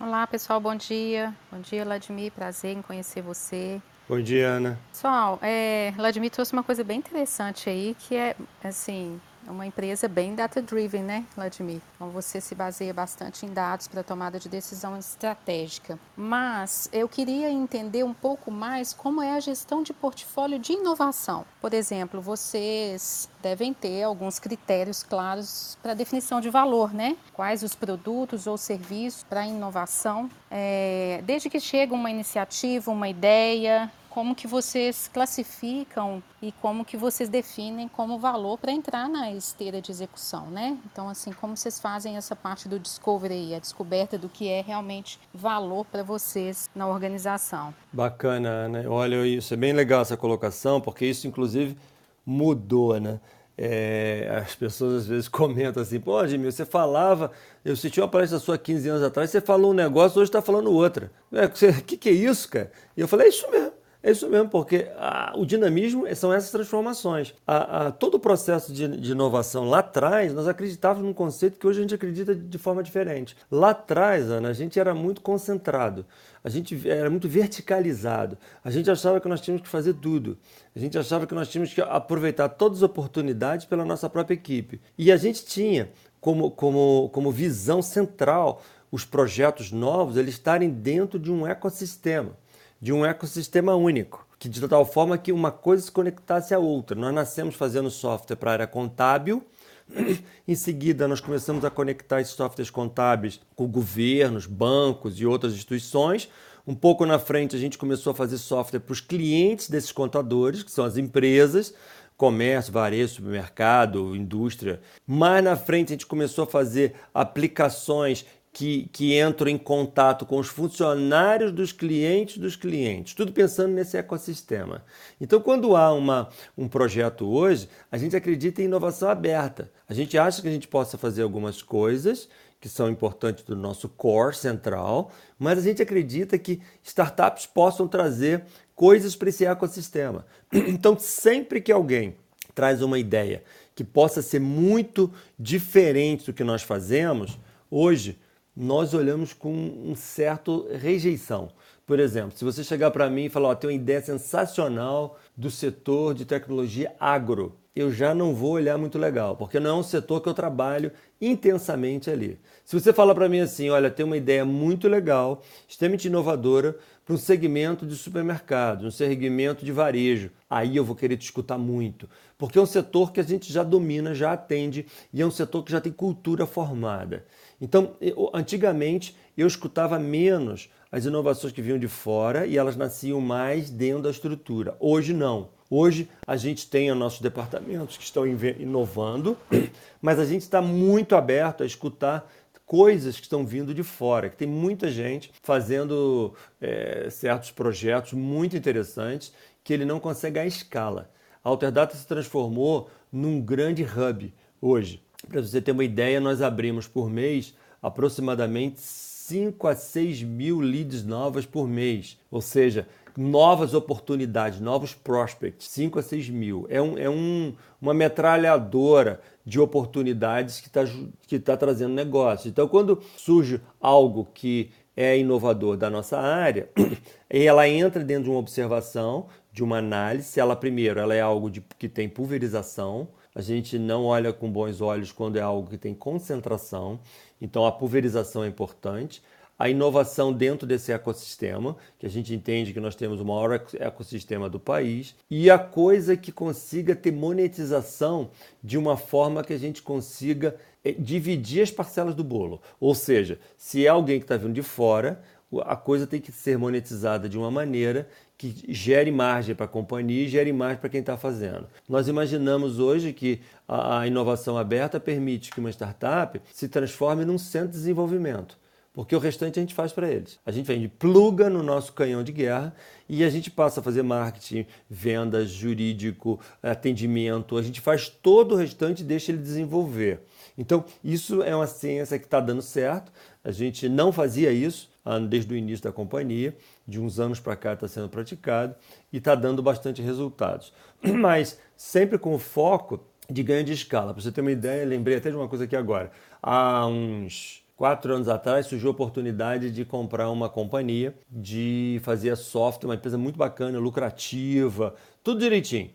Olá, pessoal, bom dia. Bom dia, Vladimir. Prazer em conhecer você. Bom dia, Ana. Pessoal, é, Vladimir trouxe uma coisa bem interessante aí, que é, assim, é uma empresa bem data-driven, né, Vladimir? Então você se baseia bastante em dados para tomada de decisão estratégica. Mas eu queria entender um pouco mais como é a gestão de portfólio de inovação. Por exemplo, vocês devem ter alguns critérios claros para definição de valor, né? Quais os produtos ou serviços para inovação. É, desde que chega uma iniciativa, uma ideia, como que vocês classificam e como que vocês definem como valor para entrar na esteira de execução, né? Então, assim, como vocês fazem essa parte do discovery, a descoberta do que é realmente valor para vocês na organização. Bacana, né? Olha, isso é bem legal essa colocação, porque isso, inclusive, mudou, né? é, as pessoas às vezes comentam assim, pô, Jimmy, você falava, eu assisti uma palestra sua 15 anos atrás, você falou um negócio, hoje está falando outra. O é, que, que é isso, cara? E eu falei, é isso mesmo. É isso mesmo, porque a, o dinamismo são essas transformações. A, a, todo o processo de, de, inovação lá atrás, nós acreditávamos num conceito que hoje a gente acredita de forma diferente. Lá atrás, Ana, a gente era muito concentrado, a gente era muito verticalizado, a gente achava que nós tínhamos que fazer tudo, a gente achava que nós tínhamos que aproveitar todas as oportunidades pela nossa própria equipe. E a gente tinha como, como, como visão central os projetos novos eles estarem dentro de um ecossistema de um ecossistema único, que de tal forma que uma coisa se conectasse à outra. Nós nascemos fazendo software para a área contábil, em seguida nós começamos a conectar esses softwares contábeis com governos, bancos e outras instituições. Um pouco na frente a gente começou a fazer software para os clientes desses contadores, que são as empresas, comércio, varejo, supermercado, indústria. Mais na frente a gente começou a fazer aplicações que, que entram em contato com os funcionários dos clientes dos clientes, tudo pensando nesse ecossistema. Então, quando há uma, um projeto hoje, a gente acredita em inovação aberta. A gente acha que a gente possa fazer algumas coisas que são importantes do nosso core central, mas a gente acredita que startups possam trazer coisas para esse ecossistema. Então, sempre que alguém traz uma ideia que possa ser muito diferente do que nós fazemos, hoje nós olhamos com um certo rejeição. Por exemplo, se você chegar para mim e falar, ó, tem uma ideia sensacional do setor de tecnologia agro, eu já não vou olhar muito legal, porque não é um setor que eu trabalho intensamente ali. Se você fala para mim assim, olha, tem uma ideia muito legal, extremamente inovadora para um segmento de supermercado, um segmento de varejo, aí eu vou querer te escutar muito, porque é um setor que a gente já domina, já atende e é um setor que já tem cultura formada. Então, eu, antigamente, eu escutava menos as inovações que vinham de fora e elas nasciam mais dentro da estrutura. Hoje, não. Hoje, a gente tem os nossos departamentos que estão inovando, mas a gente está muito aberto a escutar coisas que estão vindo de fora, que tem muita gente fazendo é, certos projetos muito interessantes que ele não consegue à escala. A Alterdata se transformou num grande hub hoje. Para você ter uma ideia, nós abrimos por mês aproximadamente 5 a 6 mil leads novas por mês. Ou seja, novas oportunidades, novos prospects, 5 a 6 mil. É, um, é um, uma metralhadora de oportunidades que está que tá trazendo negócio. Então, quando surge algo que é inovador da nossa área, ela entra dentro de uma observação, de uma análise. Ela, primeiro, ela é algo de, que tem pulverização, a gente não olha com bons olhos quando é algo que tem concentração, então a pulverização é importante. A inovação dentro desse ecossistema, que a gente entende que nós temos o maior ecossistema do país, e a coisa que consiga ter monetização de uma forma que a gente consiga eh, dividir as parcelas do bolo. Ou seja, se é alguém que está vindo de fora, a coisa tem que ser monetizada de uma maneira que gere margem para a companhia e gere margem para quem está fazendo. Nós imaginamos hoje que a inovação aberta permite que uma startup se transforme num centro de desenvolvimento porque o restante a gente faz para eles. A gente vende, pluga no nosso canhão de guerra e a gente passa a fazer marketing, vendas, jurídico, atendimento, a gente faz todo o restante e deixa ele desenvolver. Então, isso é uma ciência que está dando certo. A gente não fazia isso desde o início da companhia, de uns anos para cá está sendo praticado e está dando bastante resultados. Mas sempre com foco de ganho de escala. Para você ter uma ideia, lembrei até de uma coisa aqui agora. Há uns quatro anos atrás surgiu a oportunidade de comprar uma companhia de fazer software, uma empresa muito bacana, lucrativa, tudo direitinho,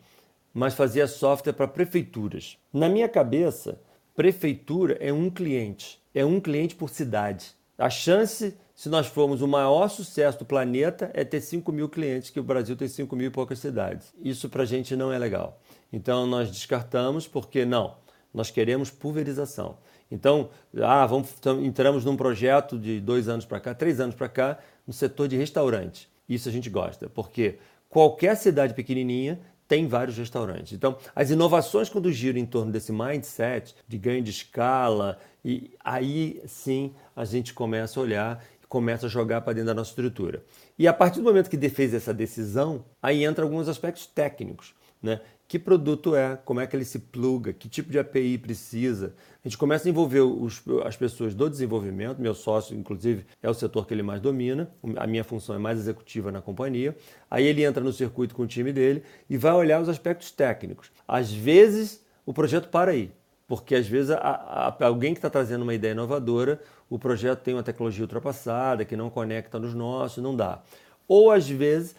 mas fazia software para prefeituras. Na minha cabeça, prefeitura é um cliente, é um cliente por cidade. A chance, se nós formos o maior sucesso do planeta, é ter 5 mil clientes, que o Brasil tem 5 mil e poucas cidades. Isso para a gente não é legal. Então nós descartamos porque não, nós queremos pulverização. Então, ah, vamos, entramos num projeto de dois anos para cá, três anos para cá, no setor de restaurante. Isso a gente gosta, porque qualquer cidade pequenininha tem vários restaurantes. Então, as inovações quando giram em torno desse mindset de ganho de escala, e aí sim a gente começa a olhar começa a jogar para dentro da nossa estrutura. E a partir do momento que fez essa decisão, aí entra alguns aspectos técnicos. Né? Que produto é, como é que ele se pluga, que tipo de API precisa. A gente começa a envolver os, as pessoas do desenvolvimento, meu sócio, inclusive, é o setor que ele mais domina, a minha função é mais executiva na companhia. Aí ele entra no circuito com o time dele e vai olhar os aspectos técnicos. Às vezes, o projeto para aí, porque às vezes a, a, alguém que está trazendo uma ideia inovadora, o projeto tem uma tecnologia ultrapassada, que não conecta nos nossos, não dá. Ou às vezes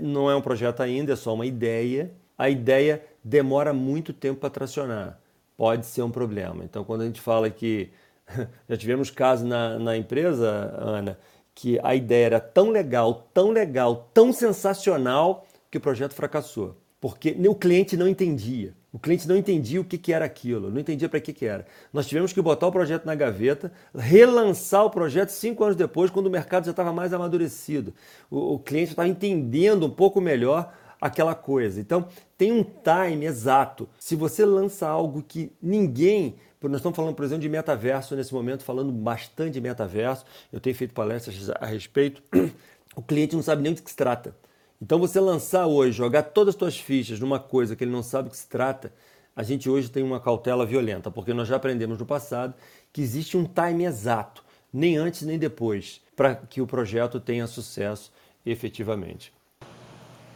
não é um projeto ainda, é só uma ideia, a ideia demora muito tempo para tracionar. Pode ser um problema. Então, quando a gente fala que já tivemos casos na, na empresa, Ana, que a ideia era tão legal, tão legal, tão sensacional que o projeto fracassou, porque o cliente não entendia. O cliente não entendia o que, que era aquilo, não entendia para que, que era. Nós tivemos que botar o projeto na gaveta, relançar o projeto cinco anos depois, quando o mercado já estava mais amadurecido. O, o cliente estava entendendo um pouco melhor aquela coisa. Então, tem um time exato. Se você lança algo que ninguém. Nós estamos falando, por exemplo, de metaverso nesse momento, falando bastante de metaverso. Eu tenho feito palestras a respeito. O cliente não sabe nem do que se trata. Então você lançar hoje, jogar todas as suas fichas numa coisa que ele não sabe o que se trata, a gente hoje tem uma cautela violenta, porque nós já aprendemos no passado que existe um time exato, nem antes nem depois, para que o projeto tenha sucesso efetivamente.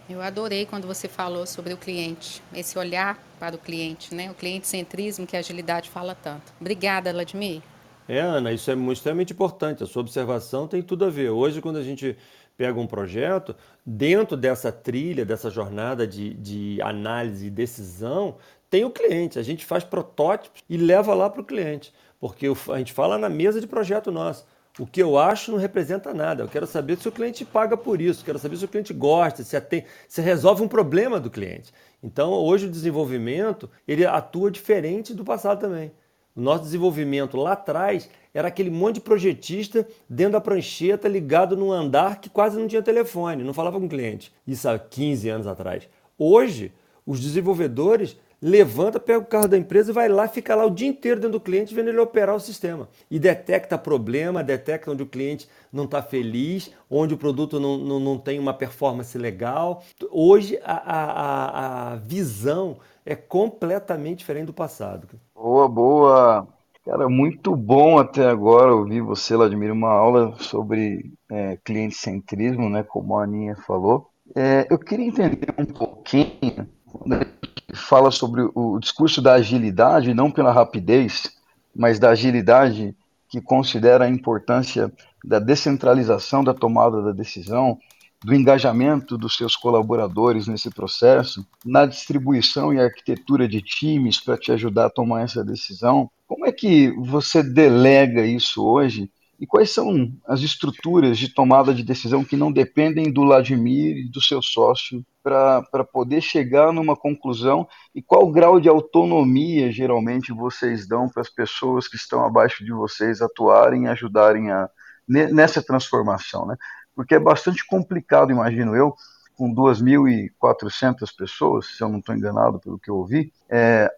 Eu adorei quando você falou sobre o cliente, esse olhar para o cliente, né? O cliente centrismo que a agilidade fala tanto. Obrigada, Vladimir. É, Ana, isso é extremamente importante. A sua observação tem tudo a ver. Hoje, quando a gente pega um projeto, dentro dessa trilha, dessa jornada de, de análise e decisão, tem o cliente. A gente faz protótipos e leva lá para o cliente. Porque a gente fala na mesa de projeto nosso. O que eu acho não representa nada. Eu quero saber se o cliente paga por isso, quero saber se o cliente gosta, se, atende, se resolve um problema do cliente. Então, hoje o desenvolvimento ele atua diferente do passado também. O nosso desenvolvimento lá atrás era aquele monte de projetista dentro da prancheta, ligado num andar que quase não tinha telefone, não falava com o cliente. Isso há 15 anos atrás. Hoje, os desenvolvedores levanta, pega o carro da empresa e vai lá, fica lá o dia inteiro dentro do cliente vendo ele operar o sistema. E detecta problema, detecta onde o cliente não está feliz, onde o produto não, não, não tem uma performance legal. Hoje a, a, a visão é completamente diferente do passado. Boa, boa. Cara, muito bom até agora ouvir você, Vladimir, uma aula sobre é, cliente-centrismo, né, como a Aninha falou. É, eu queria entender um pouquinho, quando fala sobre o discurso da agilidade, não pela rapidez, mas da agilidade que considera a importância da descentralização da tomada da decisão, do engajamento dos seus colaboradores nesse processo, na distribuição e arquitetura de times para te ajudar a tomar essa decisão. Como é que você delega isso hoje e quais são as estruturas de tomada de decisão que não dependem do Vladimir e do seu sócio para poder chegar numa conclusão? E qual grau de autonomia geralmente vocês dão para as pessoas que estão abaixo de vocês atuarem e ajudarem a, nessa transformação? Né? Porque é bastante complicado, imagino eu, com 2.400 pessoas, se eu não estou enganado pelo que eu ouvi, é,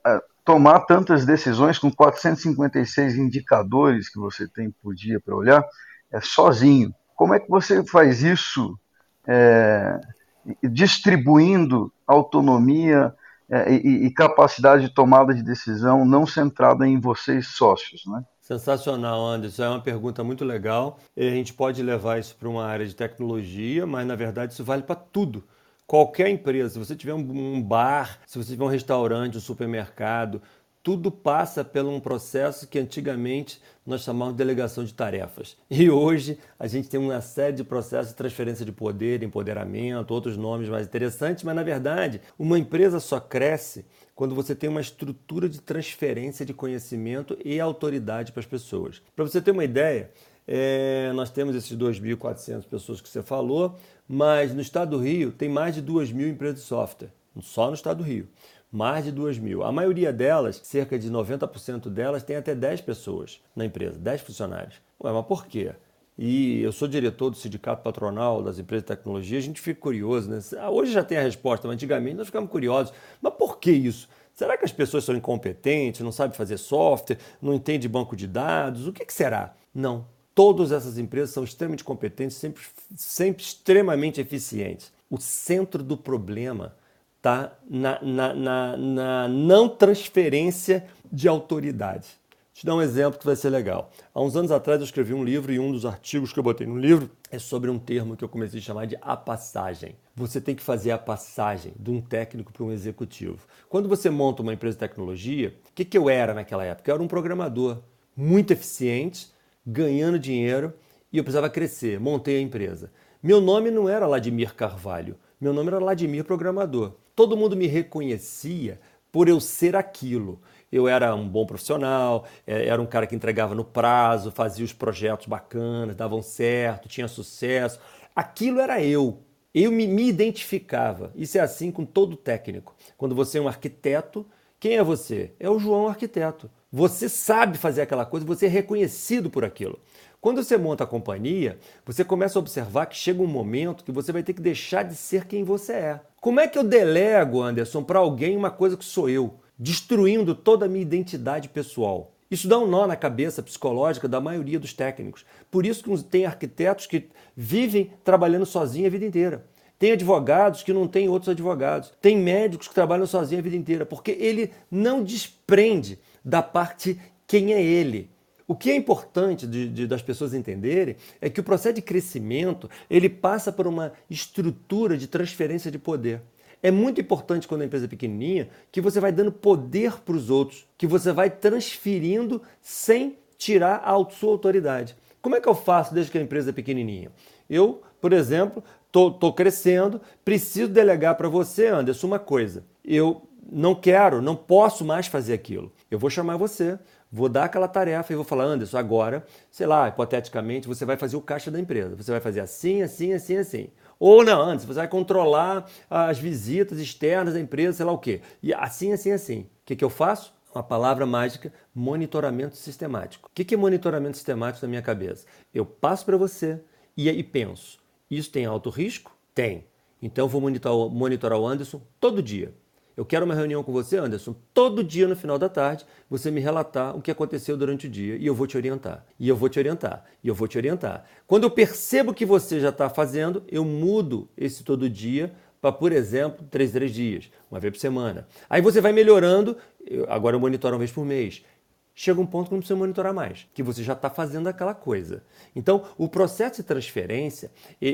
tomar tantas decisões com 456 indicadores que você tem por dia para olhar, é, sozinho. Como é que você faz isso é, distribuindo autonomia é, e, e, capacidade de tomada de decisão não centrada em vocês sócios, né? Sensacional, Anderson. É uma pergunta muito legal. A gente pode levar isso para uma área de tecnologia, mas na verdade isso vale para tudo Qualquer empresa, se você tiver um bar, se você tiver um restaurante, um supermercado, tudo passa por um processo que antigamente nós chamávamos de delegação de tarefas. E hoje a gente tem uma série de processos de transferência de poder, empoderamento, outros nomes mais interessantes, mas na verdade uma empresa só cresce quando você tem uma estrutura de transferência de conhecimento e autoridade para as pessoas. Para você ter uma ideia, é, nós temos esses 2.400 pessoas que você falou, mas no estado do Rio tem mais de 2 mil empresas de software, só no estado do Rio. Mais de 2 mil. A maioria delas, cerca de 90% delas, tem até 10 pessoas na empresa, 10 funcionários. Ué, mas por quê? E eu sou diretor do Sindicato Patronal das Empresas de Tecnologia, a gente fica curioso, né? Ah, hoje já tem a resposta, mas antigamente nós ficamos curiosos. Mas por que isso? Será que as pessoas são incompetentes, não sabem fazer software, não entendem banco de dados? O que, que será? Não Todas essas empresas são extremamente competentes, sempre, sempre extremamente eficientes. O centro do problema está na, na, na, na não transferência de autoridade. Te dar um exemplo que vai ser legal. Há uns anos atrás eu escrevi um livro e um dos artigos que eu botei no livro é sobre um termo que eu comecei a chamar de a passagem. Você tem que fazer a passagem de um técnico para um executivo. Quando você monta uma empresa de tecnologia, o que, que eu era naquela época? Eu era um programador muito eficiente, ganhando dinheiro e eu precisava crescer. Montei a empresa. Meu nome não era Vladimir Carvalho, meu nome era Vladimir Programador. Todo mundo me reconhecia por eu ser aquilo. Eu era um bom profissional, é, era um cara que entregava no prazo, fazia os projetos bacanas, davam certo, tinha sucesso. Aquilo era eu. Eu me, me identificava. Isso é assim com todo técnico. Quando você é um arquiteto, quem é você? É o João arquiteto. Você sabe fazer aquela coisa, você é reconhecido por aquilo. Quando você monta a companhia, você começa a observar que chega um momento que você vai ter que deixar de ser quem você é. Como é que eu delego, Anderson, para alguém uma coisa que sou eu, destruindo toda a minha identidade pessoal? Isso dá um nó na cabeça psicológica da maioria dos técnicos. Por isso que tem arquitetos que vivem trabalhando sozinhos a vida inteira. Tem advogados que não têm outros advogados. Tem médicos que trabalham sozinhos a vida inteira, porque ele não desprende da parte quem é ele. O que é importante de, de, das pessoas entenderem é que o processo de crescimento ele passa por uma estrutura de transferência de poder. É muito importante quando a empresa é pequenininha que você vai dando poder para os outros, que você vai transferindo sem tirar a sua autoridade. Como é que eu faço desde que a empresa é pequenininha? Eu, por exemplo, estou crescendo, preciso delegar para você, Anderson, uma coisa. Eu não quero, não posso mais fazer aquilo. Eu vou chamar você, vou dar aquela tarefa e vou falar, Anderson, agora, sei lá, hipoteticamente, você vai fazer o caixa da empresa. Você vai fazer assim, assim, assim, assim. Ou não, antes, você vai controlar as visitas externas da empresa, sei lá o quê. E assim, assim, assim. O que, que eu faço? Uma palavra mágica, monitoramento sistemático. O que, que é monitoramento sistemático na minha cabeça? Eu passo para você e, e penso, isso tem alto risco? Tem. Então vou monitorar o Anderson todo dia. Eu quero uma reunião com você, Anderson, todo dia no final da tarde, você me relatar o que aconteceu durante o dia e eu vou te orientar. E eu vou te orientar. E eu vou te orientar. Quando eu percebo que você já está fazendo, eu mudo esse todo dia para, por exemplo, três, três dias, uma vez por semana. Aí você vai melhorando, agora eu monitoro uma vez por mês chega um ponto que não precisa monitorar mais, que você já está fazendo aquela coisa. Então, o processo de transferência,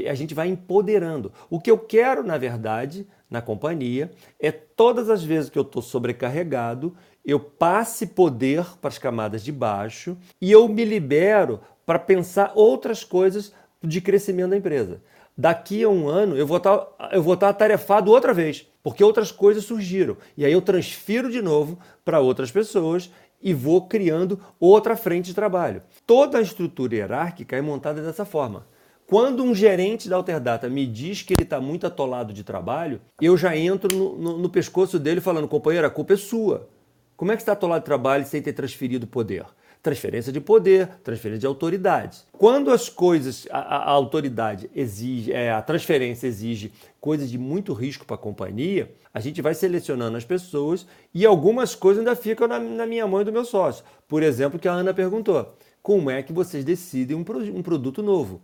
a gente vai empoderando. O que eu quero, na verdade, na companhia, é todas as vezes que eu estou sobrecarregado, eu passe poder para as camadas de baixo e eu me libero para pensar outras coisas de crescimento da empresa. Daqui a um ano eu vou estar, tá, eu vou estar tá atarefado outra vez, porque outras coisas surgiram. E aí eu transfiro de novo para outras pessoas e vou criando outra frente de trabalho. Toda a estrutura hierárquica é montada dessa forma. Quando um gerente da Alterdata me diz que ele está muito atolado de trabalho, eu já entro no, no, no, pescoço dele falando, companheiro, a culpa é sua. Como é que está atolado de trabalho sem ter transferido poder? Transferência de poder, transferência de autoridade. Quando as coisas, a, a autoridade exige, é, a transferência exige coisas de muito risco para a companhia, a gente vai selecionando as pessoas e algumas coisas ainda ficam na, na minha mão e do meu sócio. Por exemplo, que a Ana perguntou: como é que vocês decidem um, um produto novo?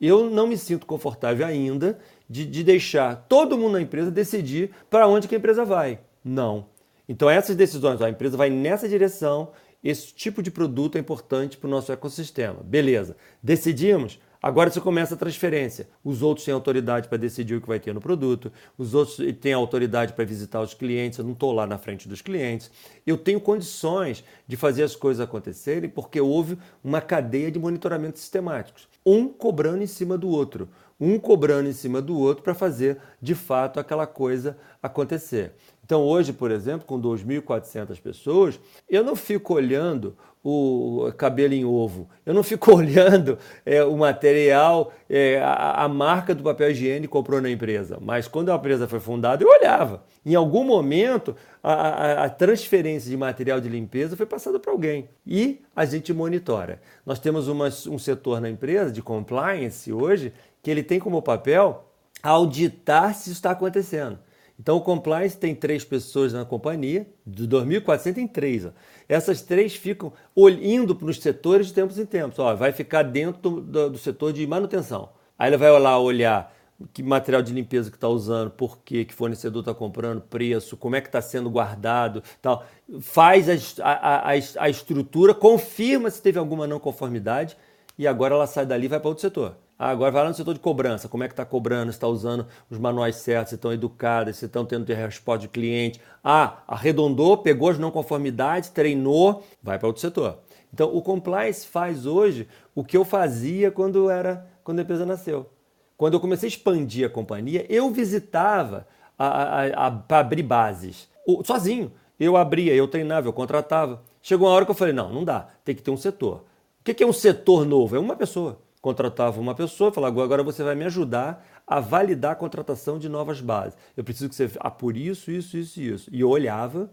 Eu não me sinto confortável ainda de, de deixar todo mundo na empresa decidir para onde que a empresa vai. Não. Então essas decisões, a empresa vai nessa direção, esse tipo de produto é importante para o nosso ecossistema. Beleza. Decidimos? Agora você começa a transferência. Os outros têm autoridade para decidir o que vai ter no produto, os outros têm autoridade para visitar os clientes. Eu não estou lá na frente dos clientes. Eu tenho condições de fazer as coisas acontecerem porque houve uma cadeia de monitoramento sistemáticos. Um cobrando em cima do outro, um cobrando em cima do outro para fazer de fato aquela coisa acontecer. Então, hoje, por exemplo, com 2.400 pessoas, eu não fico olhando o cabelo em ovo, eu não fico olhando é, o material, é, a, a, marca do papel higiênico comprou na empresa. Mas quando a empresa foi fundada, eu olhava. Em algum momento, a, a, a transferência de material de limpeza foi passada para alguém e a gente monitora. Nós temos uma, um setor na empresa de compliance hoje que ele tem como papel auditar se isso está acontecendo. Então, o compliance tem três pessoas na companhia, de 2.400 tem três. Ó. Essas três ficam indo para os setores de tempos em tempos. Ó, vai ficar dentro do, do, setor de manutenção. Aí ele vai lá olhar que material de limpeza que está usando, por quê, que fornecedor está comprando, preço, como é que está sendo guardado, tal. Faz a, a, a, a estrutura, confirma se teve alguma não conformidade e agora ela sai dali e vai para outro setor. Ah, agora vai lá no setor de cobrança, como é que está cobrando, está usando os manuais certos, estão educados, se estão tendo resposta de cliente. Ah, arredondou, pegou as não conformidades, treinou, vai para outro setor. Então, o compliance faz hoje o que eu fazia quando era quando a empresa nasceu. Quando eu comecei a expandir a companhia, eu visitava para abrir bases, o, sozinho. Eu abria, eu treinava, eu contratava. Chegou uma hora que eu falei: não, não dá, tem que ter um setor. O que é um setor novo? É uma pessoa contratava uma pessoa e falava, agora você vai me ajudar a validar a contratação de novas bases. Eu preciso que você apure isso, isso, isso e isso. E eu olhava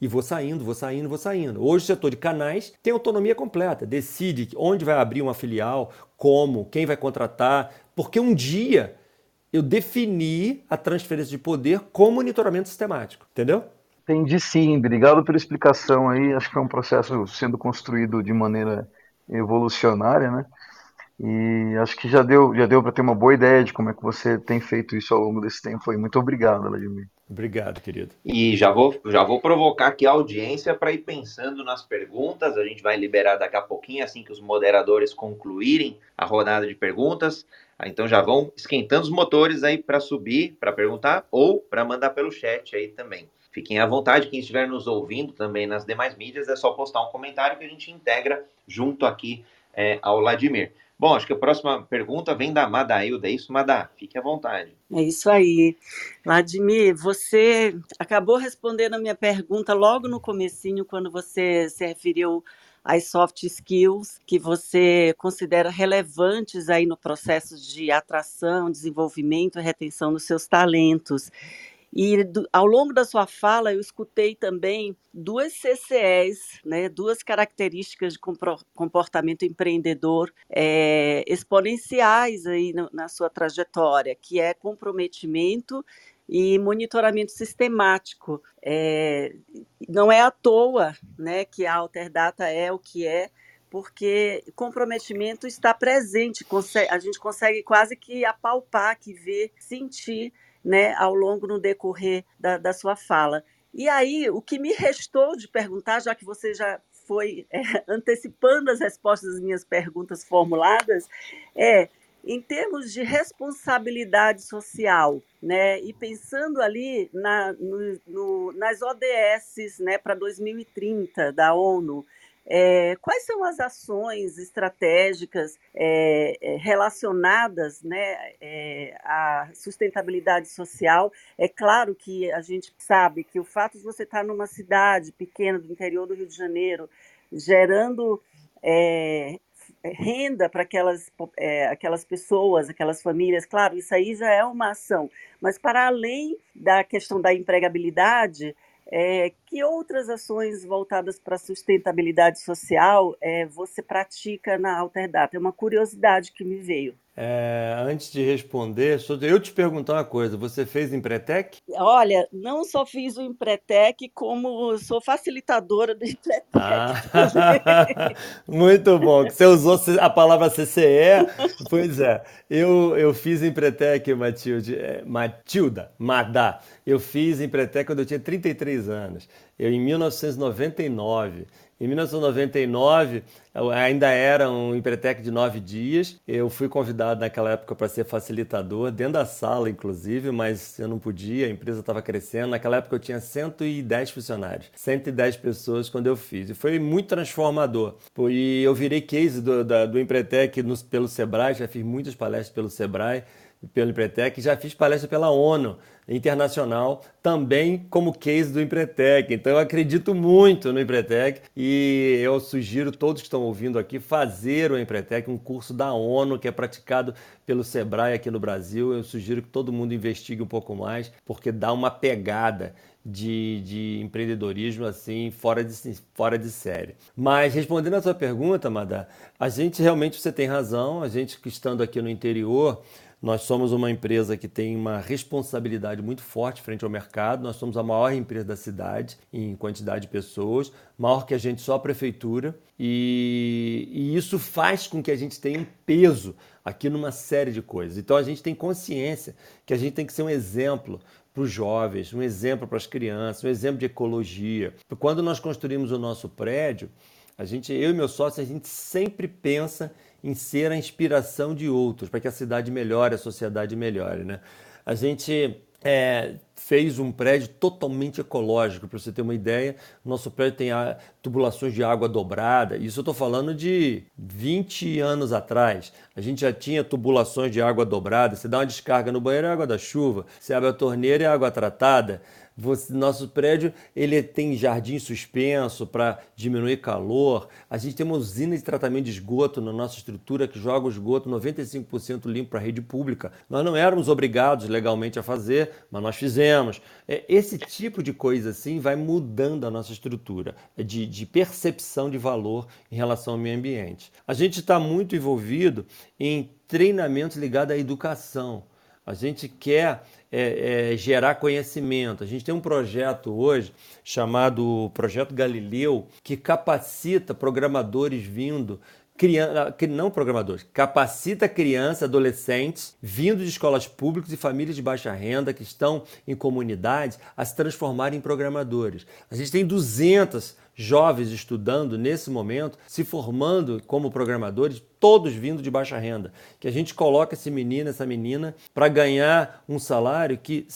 e vou saindo, vou saindo, vou saindo. Hoje o setor de canais tem autonomia completa, decide onde vai abrir uma filial, como, quem vai contratar, porque um dia eu defini a transferência de poder com monitoramento sistemático, entendeu? Entendi sim, obrigado pela explicação aí. Acho que é um processo sendo construído de maneira evolucionária, né? E acho que já deu, já deu para ter uma boa ideia de como é que você tem feito isso ao longo desse tempo. Aí. Muito obrigado, Vladimir. Obrigado, querido. E já vou, já vou provocar aqui a audiência para ir pensando nas perguntas. A gente vai liberar daqui a pouquinho, assim que os moderadores concluírem a rodada de perguntas. Ah, então já vão esquentando os motores aí para subir, para perguntar ou para mandar pelo chat aí também. Fiquem à vontade, quem estiver nos ouvindo também nas demais mídias, é só postar um comentário que a gente integra junto aqui é, ao Vladimir. Bom, acho que a próxima pergunta vem da Madailda, é isso, Madá? Fique à vontade. É isso aí. Vladimir, você acabou respondendo a minha pergunta logo no comecinho, quando você se referiu às soft skills que você considera relevantes aí no processo de atração, desenvolvimento e retenção dos seus talentos. E do, ao longo da sua fala, eu escutei também duas CCEs, né, duas características de comportamento empreendedor é, exponenciais aí no, na sua trajetória, que é comprometimento e monitoramento sistemático. É, não é à toa né, que a Alterdata é o que é, porque comprometimento está presente, a gente consegue quase que apalpar, que ver, sentir né, ao longo no decorrer da, da sua fala. E aí, o que me restou de perguntar, já que você já foi é, antecipando as respostas das minhas perguntas formuladas, é em termos de responsabilidade social, né, e pensando ali na, no, no, nas ODS né, para 2030 da ONU, é, quais são as ações estratégicas é, é, relacionadas né, é, à sustentabilidade social? É claro que a gente sabe que o fato de você estar numa cidade pequena do interior do Rio de Janeiro, gerando é, renda para aquelas, é, aquelas pessoas, aquelas famílias, claro, isso aí já é uma ação, mas para além da questão da empregabilidade, é, que outras ações voltadas para a sustentabilidade social é, você pratica na Alterdata? É uma curiosidade que me veio. É, antes de responder, eu te perguntar uma coisa: você fez Empretec? Olha, não só fiz o Empretec, como sou facilitadora do Empretec. Ah, muito bom. Você usou a palavra CCE. Pois é, eu, eu fiz Empretec, Matilde, é, Matilda, Madá. Eu fiz Empretec quando eu tinha 33 anos. Eu, em 1999. Em 1999, ainda era um Empretec de nove dias. Eu fui convidado naquela época para ser facilitador, dentro da sala, inclusive, mas eu não podia, a empresa estava crescendo. Naquela época eu tinha 110 funcionários, 110 pessoas quando eu fiz. E foi muito transformador. E eu virei case do, do Empretec pelo Sebrae, já fiz muitas palestras pelo Sebrae pelo Empretec, já fiz palestra pela ONU internacional, também como case do Empretec. Então eu acredito muito no Empretec e eu sugiro todos que estão ouvindo aqui fazer o Empretec, um curso da ONU que é praticado pelo Sebrae aqui no Brasil. Eu sugiro que todo mundo investigue um pouco mais, porque dá uma pegada de, de, empreendedorismo assim fora de, fora de série. Mas respondendo a sua pergunta, Madá, a gente realmente você tem razão, a gente que estando aqui no interior, Nós somos uma empresa que tem uma responsabilidade muito forte frente ao mercado. Nós somos a maior empresa da cidade em quantidade de pessoas, maior que a gente só a prefeitura. E, e isso faz com que a gente tenha um peso aqui numa série de coisas. Então a gente tem consciência que a gente tem que ser um exemplo para os jovens, um exemplo para as crianças, um exemplo de ecologia. Quando nós construímos o nosso prédio, a gente, eu e meu sócio, a gente sempre pensa em ser a inspiração de outros, para que a cidade melhore, a sociedade melhore. Né? A gente é, fez um prédio totalmente ecológico, para você ter uma ideia. Nosso prédio tem tubulações de água dobrada. Isso eu estou falando de 20 anos atrás. A gente já tinha tubulações de água dobrada. Você dá uma descarga no banheiro, é água da chuva. Você abre a torneira, é água tratada. Você, nosso prédio ele tem jardim suspenso para diminuir calor. A gente tem uma usina de tratamento de esgoto na nossa estrutura que joga o esgoto 95% limpo para a rede pública. Nós não éramos obrigados legalmente a fazer, mas nós fizemos. É, esse tipo de coisa assim vai mudando a nossa estrutura de, de percepção de valor em relação ao meio ambiente. A gente está muito envolvido em treinamentos ligados à educação. A gente quer é, é, gerar conhecimento. A gente tem um projeto hoje chamado Projeto Galileu que capacita programadores vindo criança, não programadores, capacita crianças, adolescentes, vindo de escolas públicas e famílias de baixa renda que estão em comunidades a se transformarem em programadores. A gente tem 200 jovens estudando nesse momento, se formando como programadores, todos vindo de baixa renda. Que a gente coloca esse menino, essa menina, para ganhar um salário que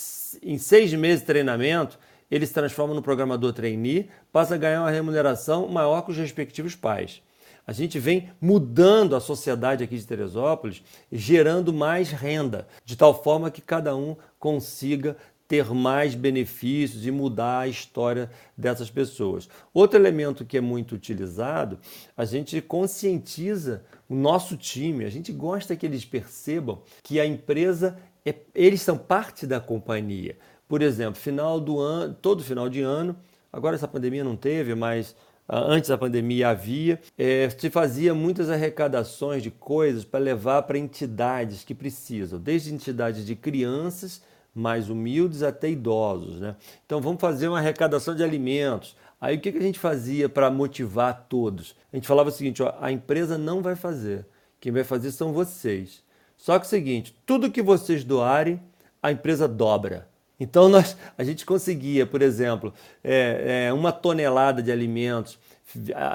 em seis meses de treinamento ele se transforma no programador trainee, passa a ganhar uma remuneração maior que os respectivos pais. A gente vem mudando a sociedade aqui de Teresópolis, gerando mais renda, de tal forma que cada um consiga ter mais benefícios e mudar a história dessas pessoas. Outro elemento que é muito utilizado, a gente conscientiza o nosso time, a gente gosta que eles percebam que a empresa, é, eles são parte da companhia. Por exemplo, final do ano, todo final de ano, agora essa pandemia não teve, mas antes da pandemia havia, é, se fazia muitas arrecadações de coisas para levar para entidades que precisam, desde entidades de crianças mais humildes até idosos. Né? Então vamos fazer uma arrecadação de alimentos. Aí o que, que a gente fazia para motivar todos? A gente falava o seguinte: ó, a empresa não vai fazer, quem vai fazer são vocês. Só que é o seguinte: tudo que vocês doarem, a empresa dobra. Então nós, a gente conseguia, por exemplo, é, é, uma tonelada de alimentos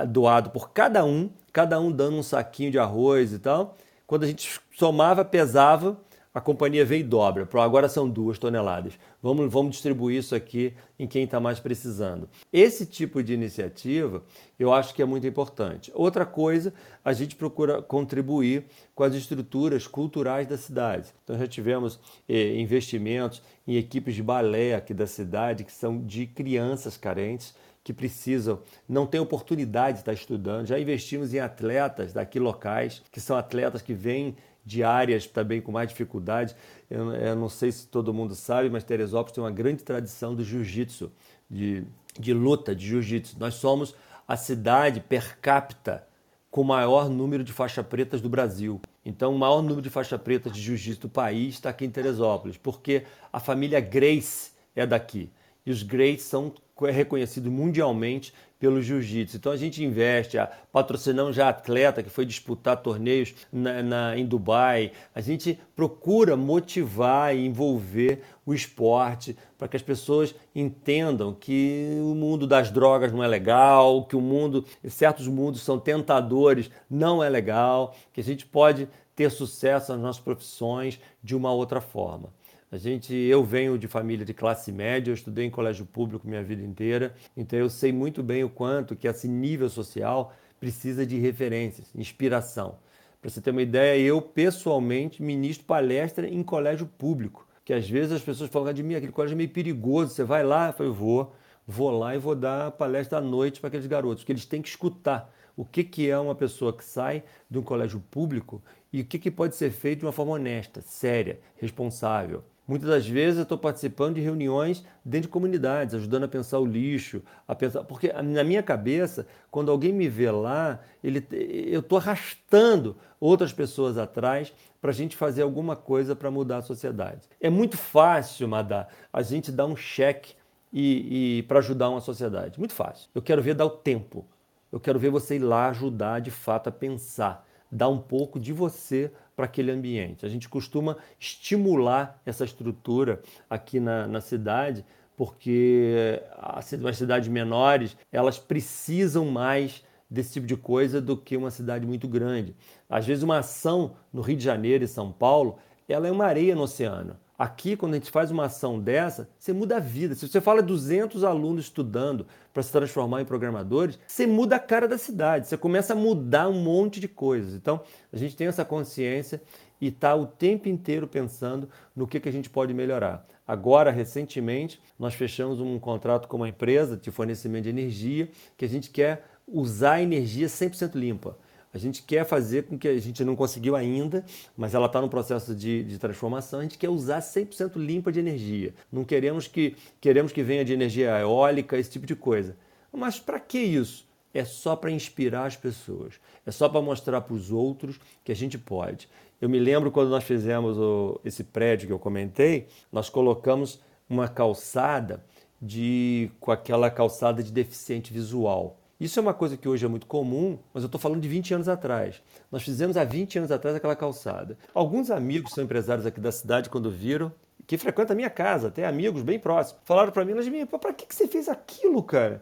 doado por cada um, cada um dando um saquinho de arroz e tal. Quando a gente somava, pesava, a companhia veio e dobra. Agora são duas toneladas. Vamos, vamos distribuir isso aqui em quem está mais precisando. Esse tipo de iniciativa eu acho que é muito importante. Outra coisa, a gente procura contribuir com as estruturas culturais da cidade. Então já tivemos eh, investimentos em equipes de balé aqui da cidade que são de crianças carentes que precisam, não têm oportunidade de estar estudando. Já investimos em atletas daqui locais, que são atletas que vêm de áreas também com mais dificuldade. Eu, eu, não sei se todo mundo sabe, mas Teresópolis tem uma grande tradição do jiu-jitsu, de, de luta, de jiu-jitsu. Nós somos a cidade per capita com o maior número de faixa pretas do Brasil. Então, o maior número de faixa pretas de jiu-jitsu do país está aqui em Teresópolis, porque a família Grace é daqui. E os Grace são reconhecidos mundialmente pelo jiu-jitsu. Então a gente investe, patrocinamos já atleta que foi disputar torneios na, na, em Dubai. A gente procura motivar e envolver o esporte para que as pessoas entendam que o mundo das drogas não é legal, que o mundo, certos mundos são tentadores, não é legal, que a gente pode ter sucesso nas nossas profissões de uma outra forma. A gente, eu venho de família de classe média, eu estudei em colégio público minha vida inteira, então eu sei muito bem o quanto que esse nível social precisa de referências, inspiração. Para você ter uma ideia, eu pessoalmente ministro palestra em colégio público, que às vezes as pessoas falam de mim, aquele colégio é meio perigoso, você vai lá, eu, falei, vou, vou lá e vou dar palestra à noite para aqueles garotos, porque eles têm que escutar o que, que é uma pessoa que sai de um colégio público e o que, que pode ser feito de uma forma honesta, séria, responsável. Muitas das vezes eu estou participando de reuniões dentro de comunidades, ajudando a pensar o lixo, a pensar. Porque na minha cabeça, quando alguém me vê lá, ele, eu estou arrastando outras pessoas atrás para a gente fazer alguma coisa para mudar a sociedade. É muito fácil, Madá, a gente dar um cheque e, e para ajudar uma sociedade. Muito fácil. Eu quero ver dar o tempo. Eu quero ver você ir lá ajudar de fato a pensar, dar um pouco de você para aquele ambiente. A gente costuma estimular essa estrutura aqui na, na cidade, porque as cidades menores elas precisam mais desse tipo de coisa do que uma cidade muito grande. Às vezes uma ação no Rio de Janeiro e São Paulo, ela é uma areia no oceano. Aqui, quando a gente faz uma ação dessa, você muda a vida. Se você fala 200 alunos estudando para se transformar em programadores, você muda a cara da cidade, você começa a mudar um monte de coisas. Então, a gente tem essa consciência e está o tempo inteiro pensando no que, que a gente pode melhorar. Agora, recentemente, nós fechamos um contrato com uma empresa de fornecimento de energia que a gente quer usar energia 100% limpa. A gente quer fazer com que a gente não conseguiu ainda, mas ela está no processo de, de, transformação. A gente quer usar 100% limpa de energia. Não queremos que queremos que venha de energia eólica, esse tipo de coisa. Mas para que isso? É só para inspirar as pessoas. É só para mostrar para os outros que a gente pode. Eu me lembro quando nós fizemos o, esse prédio que eu comentei, nós colocamos uma calçada de com aquela calçada de deficiente visual. Isso é uma coisa que hoje é muito comum, mas eu estou falando de 20 anos atrás. Nós fizemos há 20 anos atrás aquela calçada. Alguns amigos são empresários aqui da cidade, quando viram, que frequentam a minha casa, até amigos bem próximos, falaram para mim, Lasmin, para que, que você fez aquilo, cara?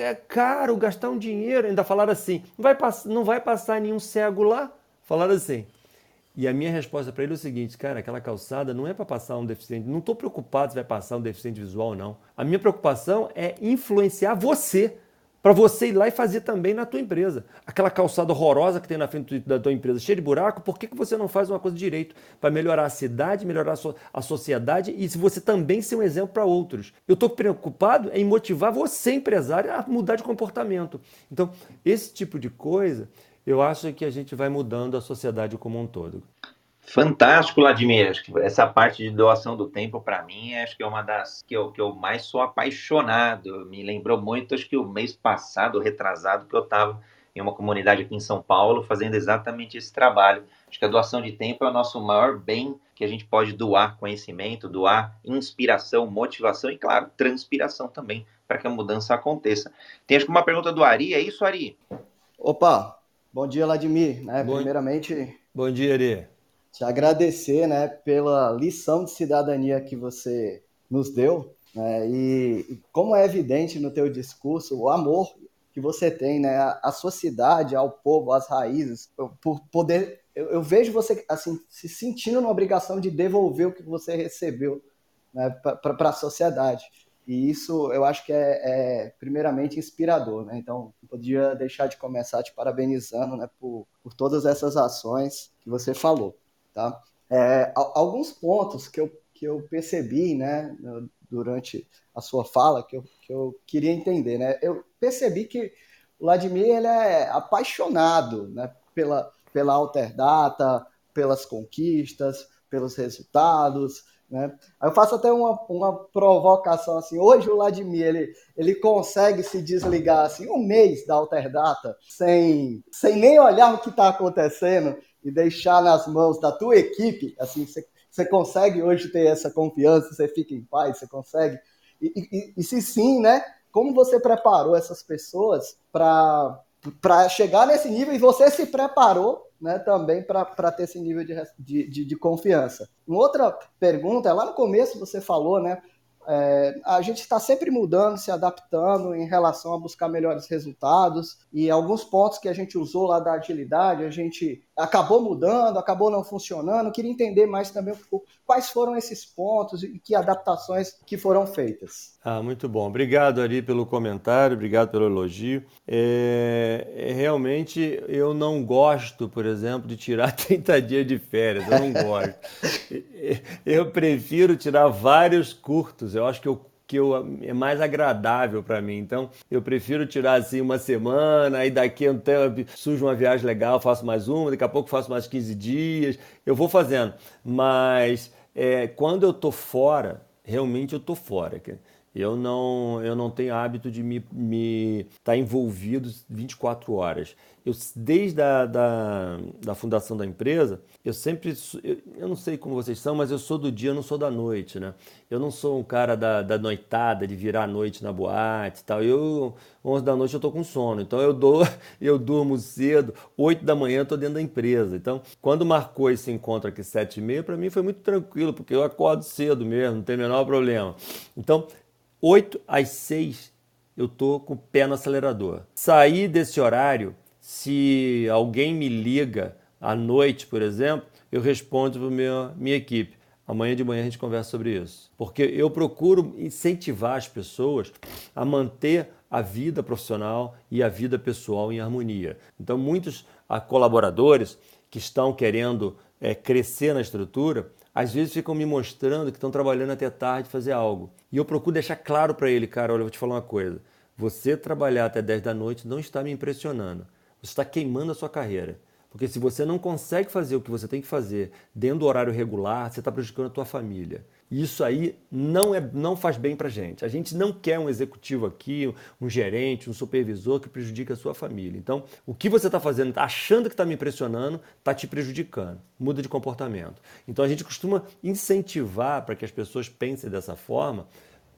É caro gastar um dinheiro. Ainda falaram assim, não vai, não vai passar nenhum cego lá? Falaram assim. E a minha resposta para ele é o seguinte, cara, aquela calçada não é para passar um deficiente, não estou preocupado se vai passar um deficiente visual não. A minha preocupação é influenciar você para você ir lá e fazer também na tua empresa. Aquela calçada horrorosa que tem na frente da tua empresa, cheia de buraco, por que, que você não faz uma coisa direito para melhorar a cidade, melhorar a, so a sociedade e se você também ser um exemplo para outros? Eu estou preocupado em motivar você, empresário, a mudar de comportamento. Então, esse tipo de coisa, eu acho que a gente vai mudando a sociedade como um todo. Fantástico, Vladimir. Acho que essa parte de doação do tempo, para mim, acho que é uma das que eu, que eu mais sou apaixonado. Me lembrou muito, acho que o mês passado, retrasado, que eu estava em uma comunidade aqui em São Paulo fazendo exatamente esse trabalho. Acho que a doação de tempo é o nosso maior bem que a gente pode doar conhecimento, doar inspiração, motivação e, claro, transpiração também, para que a mudança aconteça. Tem acho que uma pergunta do Ari, é isso, Ari? Opa, bom dia, Vladimir. Né? Bom... Primeiramente. Bom dia, Ari te agradecer né, pela lição de cidadania que você nos deu. Né, e como é evidente no teu discurso, o amor que você tem né, à sociedade, ao povo, às raízes, por poder. Eu, eu vejo você assim se sentindo na obrigação de devolver o que você recebeu né, para a sociedade. E isso eu acho que é, é primeiramente inspirador. Né? Então, não podia deixar de começar te parabenizando né, por, por todas essas ações que você falou. Tá? É, alguns pontos que eu, que eu percebi né, durante a sua fala que eu, que eu queria entender. Né? Eu percebi que o Vladimir ele é apaixonado né, pela, pela Alterdata, pelas conquistas, pelos resultados. Né? Eu faço até uma, uma provocação assim. Hoje o Vladimir ele, ele consegue se desligar assim um mês da Alterdata sem, sem nem olhar o que está acontecendo e deixar nas mãos da tua equipe, assim, você, você consegue hoje ter essa confiança, você fica em paz, você consegue. E, e, e se sim, né? Como você preparou essas pessoas para chegar nesse nível e você se preparou né, também para ter esse nível de, de, de, confiança. Uma outra pergunta, lá no começo você falou, né? É, a gente está sempre mudando, se adaptando em relação a buscar melhores resultados e alguns pontos que a gente usou lá da agilidade, a gente acabou mudando, acabou não funcionando. Eu queria entender mais também quais foram esses pontos e que adaptações que foram feitas. Ah, muito bom. Obrigado, Ari, pelo comentário, obrigado pelo elogio. É, é, realmente, eu não gosto, por exemplo, de tirar 30 dias de férias. Eu não gosto. eu prefiro tirar vários curtos. Eu acho que eu que eu, é mais agradável para mim. Então, eu prefiro tirar assim uma semana, aí daqui tempo surge uma viagem legal, faço mais uma, daqui a pouco faço mais 15 dias. Eu vou fazendo, mas é, quando eu tô fora, realmente eu tô fora. Eu não, eu não tenho hábito de me estar tá envolvido 24 horas. Eu, desde a da, da fundação da empresa, eu sempre. Eu, eu, não sei como vocês são, mas eu sou do dia, eu não sou da noite, né? Eu não sou um cara da, da noitada, de virar a noite na boate e tal. Eu, 11 da noite, eu tô com sono. Então eu dou, eu durmo cedo, 8 da manhã eu tô dentro da empresa. Então, quando marcou esse encontro aqui, 7 e meia, para mim foi muito tranquilo, porque eu acordo cedo mesmo, não tem o menor problema. Então, 8 às 6 eu tô com o pé no acelerador. Sair desse horário, se alguém me liga à noite, por exemplo, eu respondo para minha, minha equipe. Amanhã de manhã a gente conversa sobre isso. Porque eu procuro incentivar as pessoas a manter a vida profissional e a vida pessoal em harmonia. Então, muitos colaboradores que estão querendo é, crescer na estrutura, às vezes ficam me mostrando que estão trabalhando até tarde fazer algo. E eu procuro deixar claro para ele, cara, olha, eu vou te falar uma coisa. Você trabalhar até 10 da noite não está me impressionando. Você está queimando a sua carreira. Porque se você não consegue fazer o que você tem que fazer dentro do horário regular, você está prejudicando a tua família. Isso aí não, é, não faz bem para a gente. A gente não quer um executivo aqui, um gerente, um supervisor que prejudique a sua família. Então, o que você está fazendo, tá achando que está me impressionando, está te prejudicando. Muda de comportamento. Então, a gente costuma incentivar para que as pessoas pensem dessa forma,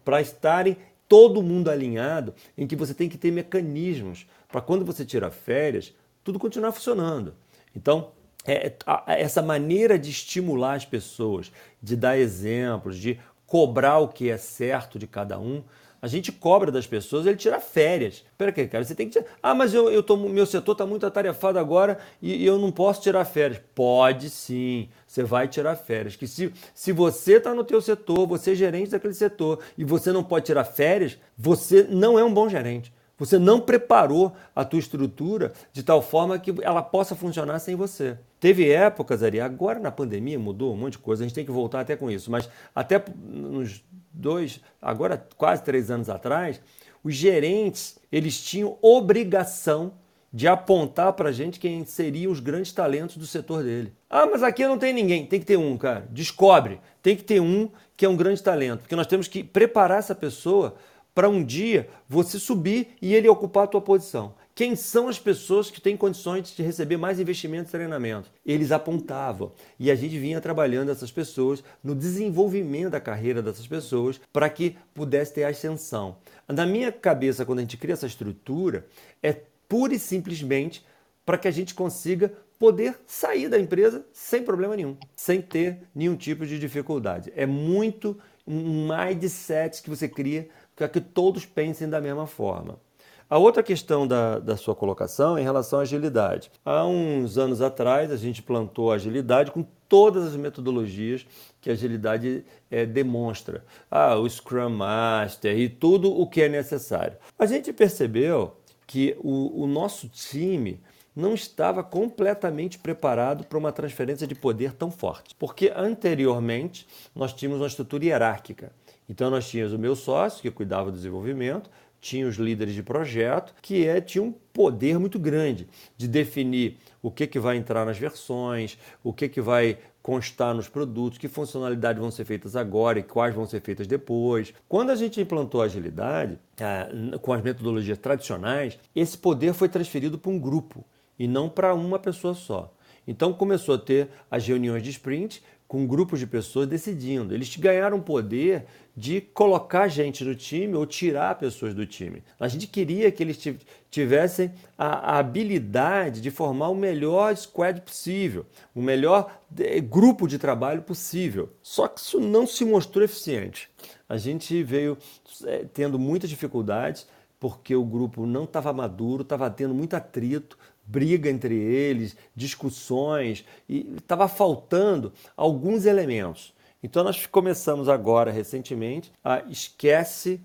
para estarem todo mundo alinhado, em que você tem que ter mecanismos para quando você tira férias, tudo continuar funcionando. Então, é, essa maneira de estimular as pessoas, de dar exemplos, de cobrar o que é certo de cada um, a gente cobra das pessoas ele tirar férias. Pera que, cara, você tem que tirar. Ah, mas eu, eu tô, meu setor está muito atarefado agora e, e, eu não posso tirar férias. Pode sim, você vai tirar férias. Que se, se você está no teu setor, você é gerente daquele setor e você não pode tirar férias, você não é um bom gerente. Você não preparou a tua estrutura de tal forma que ela possa funcionar sem você. Teve épocas, Ari, agora na pandemia mudou um monte de coisa, a gente tem que voltar até com isso, mas até nos dois, agora quase três anos atrás, os gerentes, eles tinham obrigação de apontar para gente quem seriam os grandes talentos do setor dele. Ah, mas aqui não tem ninguém. Tem que ter um, cara. Descobre. Tem que ter um que é um grande talento, porque nós temos que preparar essa pessoa para um dia você subir e ele ocupar a tua posição. Quem são as pessoas que têm condições de receber mais investimento e treinamento? Eles apontavam. E a gente vinha trabalhando essas pessoas no desenvolvimento da carreira dessas pessoas para que pudesse ter ascensão. Na minha cabeça, quando a gente cria essa estrutura, é pura e simplesmente para que a gente consiga poder sair da empresa sem problema nenhum, sem ter nenhum tipo de dificuldade. É muito um mindset que você cria para que todos pensem da mesma forma. A outra questão da, da sua colocação é em relação à agilidade. Há uns anos atrás, a gente plantou a agilidade com todas as metodologias que a agilidade é, demonstra. Ah, o Scrum Master e tudo o que é necessário. A gente percebeu que o, o nosso time não estava completamente preparado para uma transferência de poder tão forte. Porque anteriormente nós tínhamos uma estrutura hierárquica. Então nós tínhamos o meu sócio, que cuidava do desenvolvimento, tinha os líderes de projeto, que é, tinha um poder muito grande de definir o que, que vai entrar nas versões, o que, que vai constar nos produtos, que funcionalidades vão ser feitas agora e quais vão ser feitas depois. Quando a gente implantou a agilidade, com as metodologias tradicionais, esse poder foi transferido para um grupo e não para uma pessoa só. Então começou a ter as reuniões de sprint com grupos de pessoas decidindo. Eles ganharam poder de colocar gente no time ou tirar pessoas do time. A gente queria que eles tivessem a, habilidade de formar o melhor squad possível, o melhor grupo de trabalho possível. Só que isso não se mostrou eficiente. A gente veio é, tendo muitas dificuldades porque o grupo não estava maduro, estava tendo muito atrito, briga entre eles, discussões, e estava faltando alguns elementos. Então nós começamos agora, recentemente, a esquece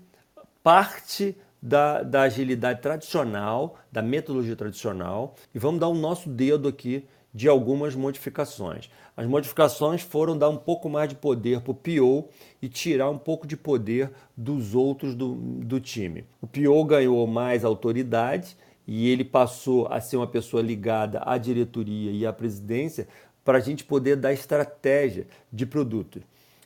parte da, da agilidade tradicional, da metodologia tradicional, e vamos dar o nosso dedo aqui de algumas modificações. As modificações foram dar um pouco mais de poder para o PO e tirar um pouco de poder dos outros do, do time. O PO ganhou mais autoridade e ele passou a ser uma pessoa ligada à diretoria e à presidência para a gente poder dar estratégia de produto.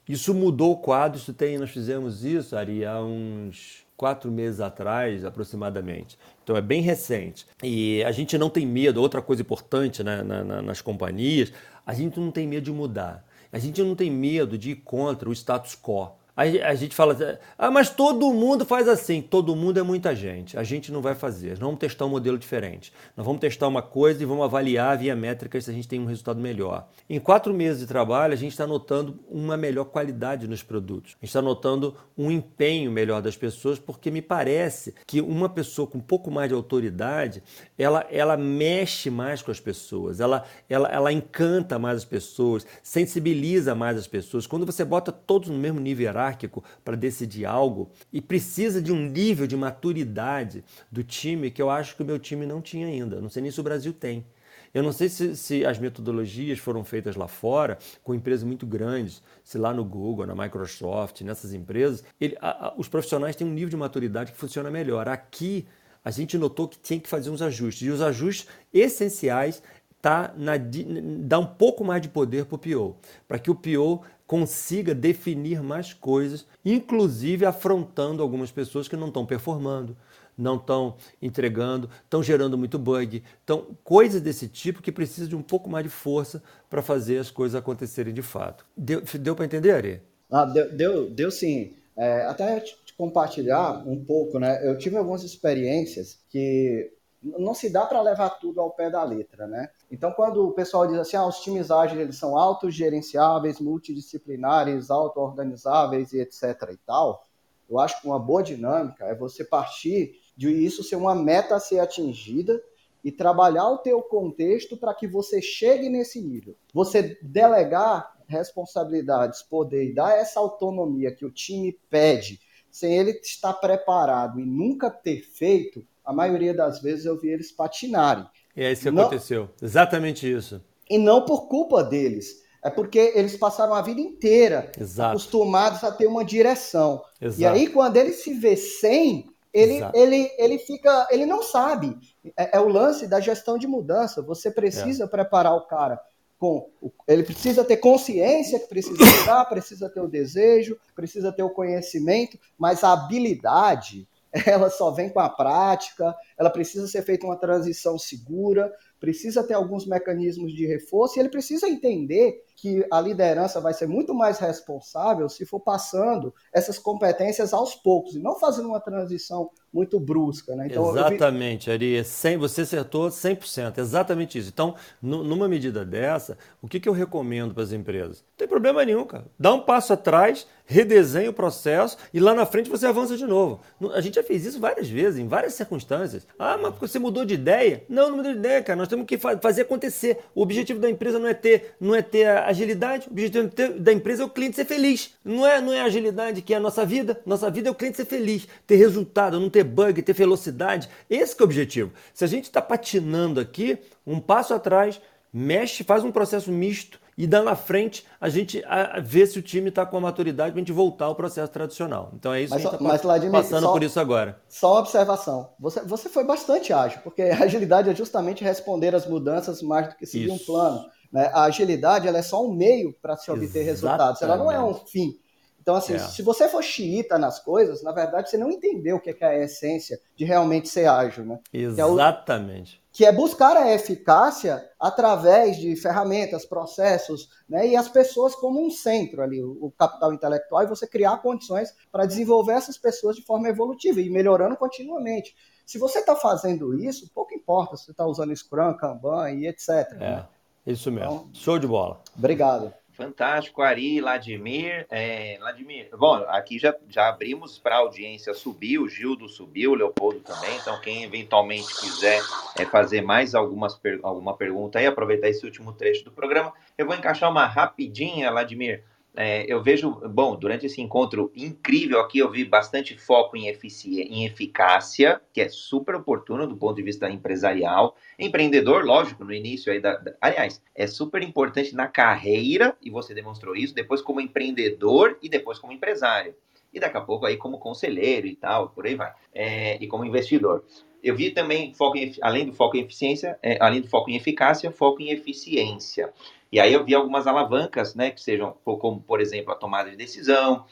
Isso mudou o quadro, isso tem, nós fizemos isso, Ari, há uns quatro meses atrás, aproximadamente. Então é bem recente. E a gente não tem medo, outra coisa importante né, na, na, nas companhias, a gente não tem medo de mudar. A gente não tem medo de ir contra o status quo. A, gente fala, ah, mas todo mundo faz assim. Todo mundo é muita gente. A gente não vai fazer. Nós vamos testar um modelo diferente. Nós vamos testar uma coisa e vamos avaliar via métricas se a gente tem um resultado melhor. Em quatro meses de trabalho, a gente está notando uma melhor qualidade nos produtos. A gente está notando um empenho melhor das pessoas, porque me parece que uma pessoa com um pouco mais de autoridade, ela, ela mexe mais com as pessoas, ela, ela, ela encanta mais as pessoas, sensibiliza mais as pessoas. Quando você bota todos no mesmo nível hierárquico para decidir algo e precisa de um nível de maturidade do time que eu acho que o meu time não tinha ainda. Não sei nem se o Brasil tem. Eu não sei se, se, as metodologias foram feitas lá fora, com empresas muito grandes, se lá no Google, na Microsoft, nessas empresas, ele, a, a, os profissionais têm um nível de maturidade que funciona melhor. Aqui, a gente notou que tinha que fazer uns ajustes. E os ajustes essenciais tá na, dá um pouco mais de poder para o PO, para que o PO consiga definir mais coisas, inclusive afrontando algumas pessoas que não estão performando, não estão entregando, estão gerando muito bug. Então, coisas desse tipo que precisa de um pouco mais de força para fazer as coisas acontecerem de fato. Deu, deu para entender, Ari? Ah, deu, deu, deu sim. É, até te compartilhar um pouco, né? Eu tive algumas experiências que não se dá para levar tudo ao pé da letra, né? Então, quando o pessoal diz assim, ah, os times ágeis eles são autogerenciáveis, multidisciplinares, auto-organizáveis e etc e tal, eu acho que uma boa dinâmica é você partir de isso ser uma meta a ser atingida e trabalhar o teu contexto para que você chegue nesse nível. Você delegar responsabilidades, poder e dar essa autonomia que o time pede, sem ele estar preparado e nunca ter feito, a maioria das vezes eu vi eles patinarem. É isso que não, aconteceu. Exatamente isso. E não por culpa deles. É porque eles passaram a vida inteira Exato. acostumados a ter uma direção. Exato. E aí, quando ele se vê sem, ele, ele, ele fica. Ele não sabe. É, é, o lance da gestão de mudança. Você precisa é. preparar o cara com. Ele precisa ter consciência que precisa mudar, precisa ter o desejo, precisa ter o conhecimento, mas a habilidade ela só vem com a prática, ela precisa ser feita uma transição segura, precisa ter alguns mecanismos de reforço e ele precisa entender que a liderança vai ser muito mais responsável se for passando essas competências aos poucos e não fazendo uma transição muito brusca. Né? Então, exatamente, vi... Ari. 100, você acertou 100%. Exatamente isso. Então, numa medida dessa, o que, que eu recomendo para as empresas? Não tem problema nenhum, cara. Dá um passo atrás, redesenha o processo e lá na frente você avança de novo. A gente já fez isso várias vezes, em várias circunstâncias. Ah, mas você mudou de ideia? Não, não mudou de ideia, cara. Nós temos que fazer acontecer. O objetivo da empresa não é ter, não é ter agilidade. O objetivo da empresa é o cliente ser feliz. Não é, não é agilidade que é a nossa vida. Nossa vida é o cliente ser feliz, ter resultado, não ter bug, ter velocidade. Esse é o objetivo. Se a gente está patinando aqui, um passo atrás, mexe, faz um processo misto e dá na frente a gente vê se o time está com a maturidade para a gente voltar ao processo tradicional. Então é isso mas, que a gente está passando só, por isso agora. Só uma observação. Você, você foi bastante ágil, porque a agilidade é justamente responder às mudanças mais do que seguir isso. um plano. Né? A agilidade ela é só um meio para se obter Exatamente. resultados, ela não é um fim. Então, assim, é. se você for xiita nas coisas, na verdade você não entendeu o que é a essência de realmente ser ágil, né? Exatamente. Que é, o, que é buscar a eficácia através de ferramentas, processos, né? E as pessoas como um centro ali, o, o capital intelectual, e você criar condições para desenvolver essas pessoas de forma evolutiva e melhorando continuamente. Se você está fazendo isso, pouco importa se você está usando Scrum, Kanban e etc. É, né? Isso mesmo. Então, Show de bola. Obrigado. Fantástico, Ari, Ladimir. É, Ladimir, bom, aqui já, já abrimos para a audiência subir, o Gildo subiu, o Leopoldo também. Então, quem eventualmente quiser é, fazer mais algumas per alguma pergunta aí, aproveitar esse último trecho do programa, eu vou encaixar uma rapidinha, Ladimir, é, eu vejo, bom, durante esse encontro incrível aqui, eu vi bastante foco em, efici em eficácia, que é super oportuno do ponto de vista empresarial. Empreendedor, lógico, no início aí da, da, Aliás, é super importante na carreira, e você demonstrou isso, depois como empreendedor e depois como empresário. E daqui a pouco aí como conselheiro e tal, por aí vai. É, e como investidor. Eu vi também, foco em, além do foco em eficiência, é, além do foco em eficácia, foco em eficiência. E aí eu vi algumas alavancas, né, que sejam, como por exemplo a tomada de decisão,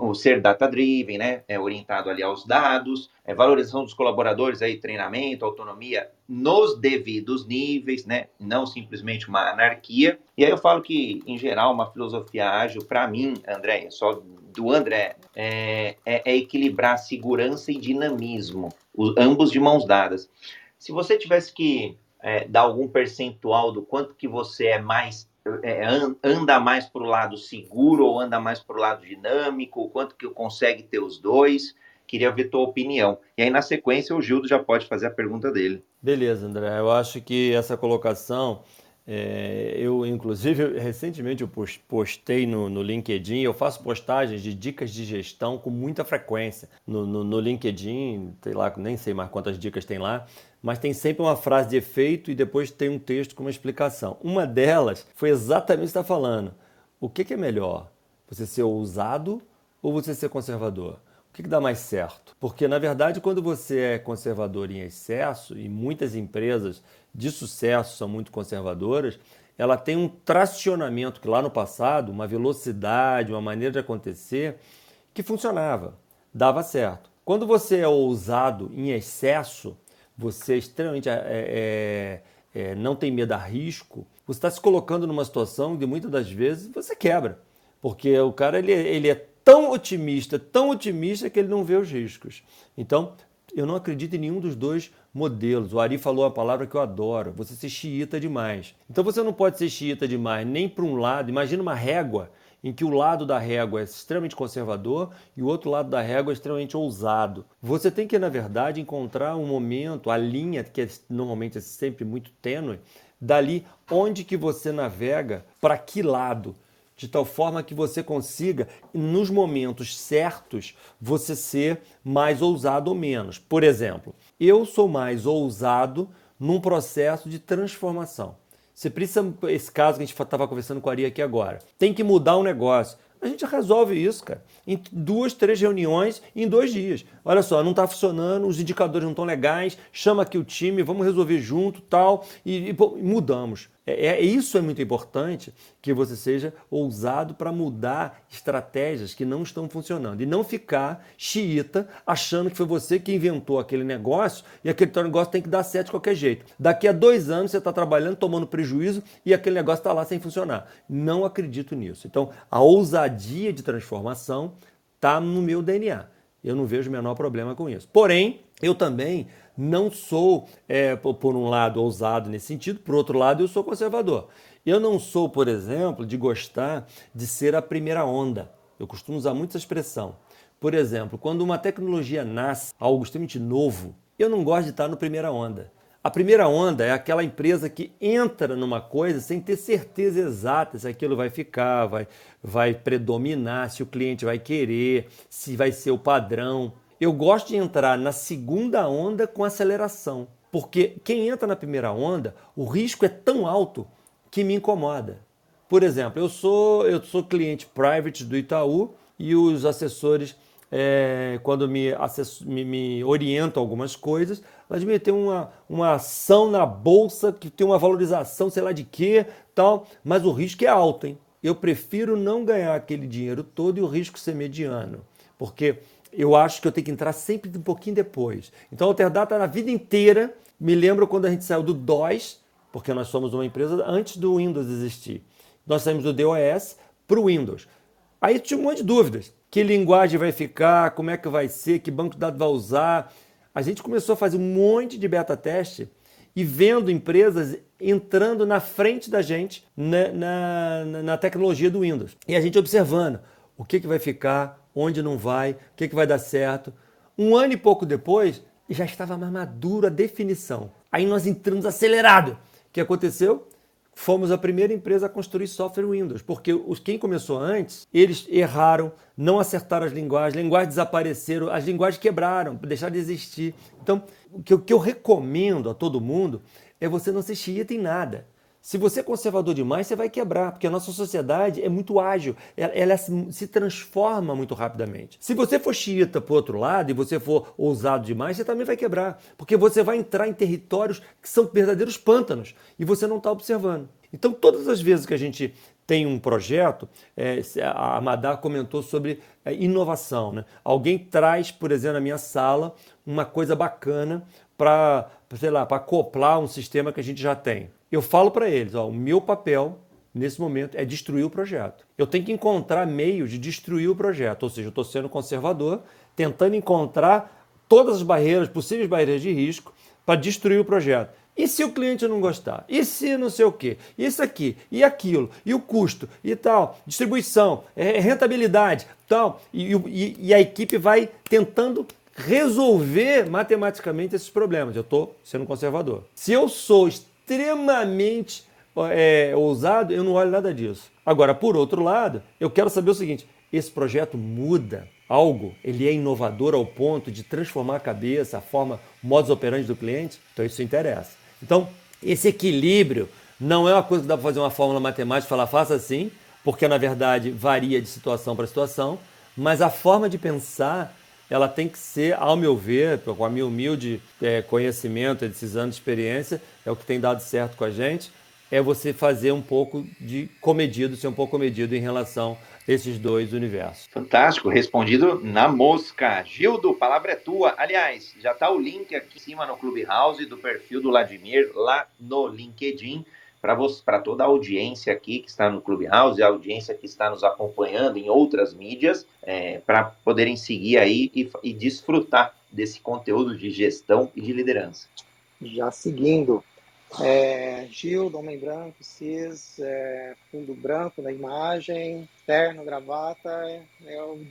o ser data-driven, né, é orientado ali aos dados, é, valorização dos colaboradores, aí treinamento, autonomia nos devidos níveis, né, não simplesmente uma anarquia. E aí eu falo que, em geral, uma filosofia ágil, para mim, André, só do André, é, é, é equilibrar segurança e dinamismo, os, ambos de mãos dadas. Se você tivesse que é, dar algum percentual do quanto que você é mais é, anda mais para o lado seguro ou anda mais para o lado dinâmico, quanto que consegue ter os dois. Queria ver tua opinião. E aí, na sequência, o Gildo já pode fazer a pergunta dele. Beleza, André. Eu acho que essa colocação é, eu, inclusive, recentemente eu postei no, no, LinkedIn, eu faço postagens de dicas de gestão com muita frequência no, no, no, LinkedIn, sei lá, nem sei mais quantas dicas tem lá, mas tem sempre uma frase de efeito e depois tem um texto com uma explicação. Uma delas foi exatamente o que está falando. O que, que é melhor? Você ser ousado ou você ser conservador? O que, que, dá mais certo? Porque, na verdade, quando você é conservador em excesso, e muitas empresas de sucesso são muito conservadoras, ela tem um tracionamento que lá no passado, uma velocidade, uma maneira de acontecer que funcionava, dava certo. Quando você é ousado em excesso, você é extremamente é, é, é, não tem medo a risco, você está se colocando numa situação que muitas das vezes você quebra. Porque o cara ele, ele é tão otimista, tão otimista que ele não vê os riscos. Então, eu não acredito em nenhum dos dois modelos. O Ari falou a palavra que eu adoro: você ser xiita demais. Então você não pode ser xiita demais nem para um lado. Imagina uma régua em que o lado da régua é extremamente conservador e o outro lado da régua é extremamente ousado. Você tem que, na verdade, encontrar um momento, a linha, que é, normalmente é sempre muito tênue, dali onde que você navega, para que lado de tal forma que você consiga, nos momentos certos, você ser mais ousado ou menos. Por exemplo, eu sou mais ousado num processo de transformação. Você precisa, esse caso que a gente estava conversando com a Ari aqui agora, tem que mudar um negócio. A gente resolve isso, cara, em duas, três reuniões em dois dias. Olha só, não está funcionando, os indicadores não estão legais, chama aqui o time, vamos resolver junto, tal, e, e mudamos. É, é, isso é muito importante que você seja ousado para mudar estratégias que não estão funcionando e não ficar xiita achando que foi você que inventou aquele negócio e aquele negócio tem que dar certo de qualquer jeito. Daqui a dois anos você está trabalhando, tomando prejuízo e aquele negócio está lá sem funcionar. Não acredito nisso. Então, a ousadia de transformação está no meu DNA. Eu não vejo o menor problema com isso. Porém, eu também não sou, é, por um lado, ousado nesse sentido, por outro lado, eu sou conservador. Eu não sou, por exemplo, de gostar de ser a primeira onda. Eu costumo usar muito essa expressão. Por exemplo, quando uma tecnologia nasce, algo extremamente novo, eu não gosto de estar no primeira onda. A primeira onda é aquela empresa que entra numa coisa sem ter certeza exata se aquilo vai ficar, vai, vai predominar, se o cliente vai querer, se vai ser o padrão. Eu gosto de entrar na segunda onda com aceleração, porque quem entra na primeira onda, o risco é tão alto que me incomoda. Por exemplo, eu sou eu sou cliente private do Itaú e os assessores é, quando me, me, me, orientam algumas coisas, me têm uma, uma ação na bolsa que tem uma valorização, sei lá de quê, tal, mas o risco é alto, hein? Eu prefiro não ganhar aquele dinheiro todo e o risco ser mediano, porque eu acho que eu tenho que entrar sempre um pouquinho depois. Então, a Alterdata, na vida inteira, me lembro quando a gente saiu do DOS, porque nós somos uma empresa antes do Windows existir. Nós saímos do DOS para o Windows. Aí tinha um monte de dúvidas que linguagem vai ficar, como é que vai ser, que banco de dados vai usar. A gente começou a fazer um monte de beta teste e vendo empresas entrando na frente da gente na, na, na tecnologia do Windows. E a gente observando o que, que vai ficar, onde não vai, o que, que vai dar certo. Um ano e pouco depois, já estava mais madura a definição. Aí nós entramos acelerado. O que aconteceu? fomos a primeira empresa a construir software Windows, porque os, quem começou antes, eles erraram, não acertaram as linguagens, linguagens desapareceram, as linguagens quebraram, deixaram de existir. Então, o que, eu recomendo a todo mundo é você não ser xiita em nada. Se você é conservador demais, você vai quebrar, porque a nossa sociedade é muito ágil, ela, ela se transforma muito rapidamente. Se você for xiita por outro lado e você for ousado demais, você também vai quebrar, porque você vai entrar em territórios que são verdadeiros pântanos e você não está observando. Então, todas as vezes que a gente tem um projeto, é, a Amadar comentou sobre é, inovação. Né? Alguém traz, por exemplo, na minha sala, uma coisa bacana para, sei lá, para acoplar um sistema que a gente já tem. Eu falo para eles, ó, o meu papel nesse momento é destruir o projeto. Eu tenho que encontrar meios de destruir o projeto, ou seja, eu estou sendo conservador, tentando encontrar todas as barreiras, possíveis barreiras de risco, para destruir o projeto. E se o cliente não gostar? E se não sei o quê? Isso aqui, e aquilo, e o custo, e tal, distribuição, é, rentabilidade, tal. E, e, e a equipe vai tentando resolver matematicamente esses problemas. Eu estou sendo conservador. Se eu sou extremamente é, ousado, eu não olho nada disso. Agora, por outro lado, eu quero saber o seguinte: esse projeto muda algo, ele é inovador ao ponto de transformar a cabeça, a forma, o modus operandi do cliente? Então isso interessa. Então, esse equilíbrio não é uma coisa que dá para fazer uma fórmula matemática e falar faça assim, porque na verdade varia de situação para situação, mas a forma de pensar ela tem que ser, ao meu ver, com a minha humilde é, conhecimento, esses anos de experiência, é o que tem dado certo com a gente, é você fazer um pouco de comedido, ser um pouco comedido em relação a esses dois universos. Fantástico, respondido na mosca. Gildo, palavra é tua. Aliás, já está o link aqui em cima no Clubhouse do perfil do Vladimir, lá no LinkedIn para toda a audiência aqui que está no Clubhouse, a audiência que está nos acompanhando em outras mídias, é, para poderem seguir aí e, e desfrutar desse conteúdo de gestão e de liderança. Já seguindo, é, Gil, homem branco, cis, é, fundo branco na imagem, terno, gravata, é, é o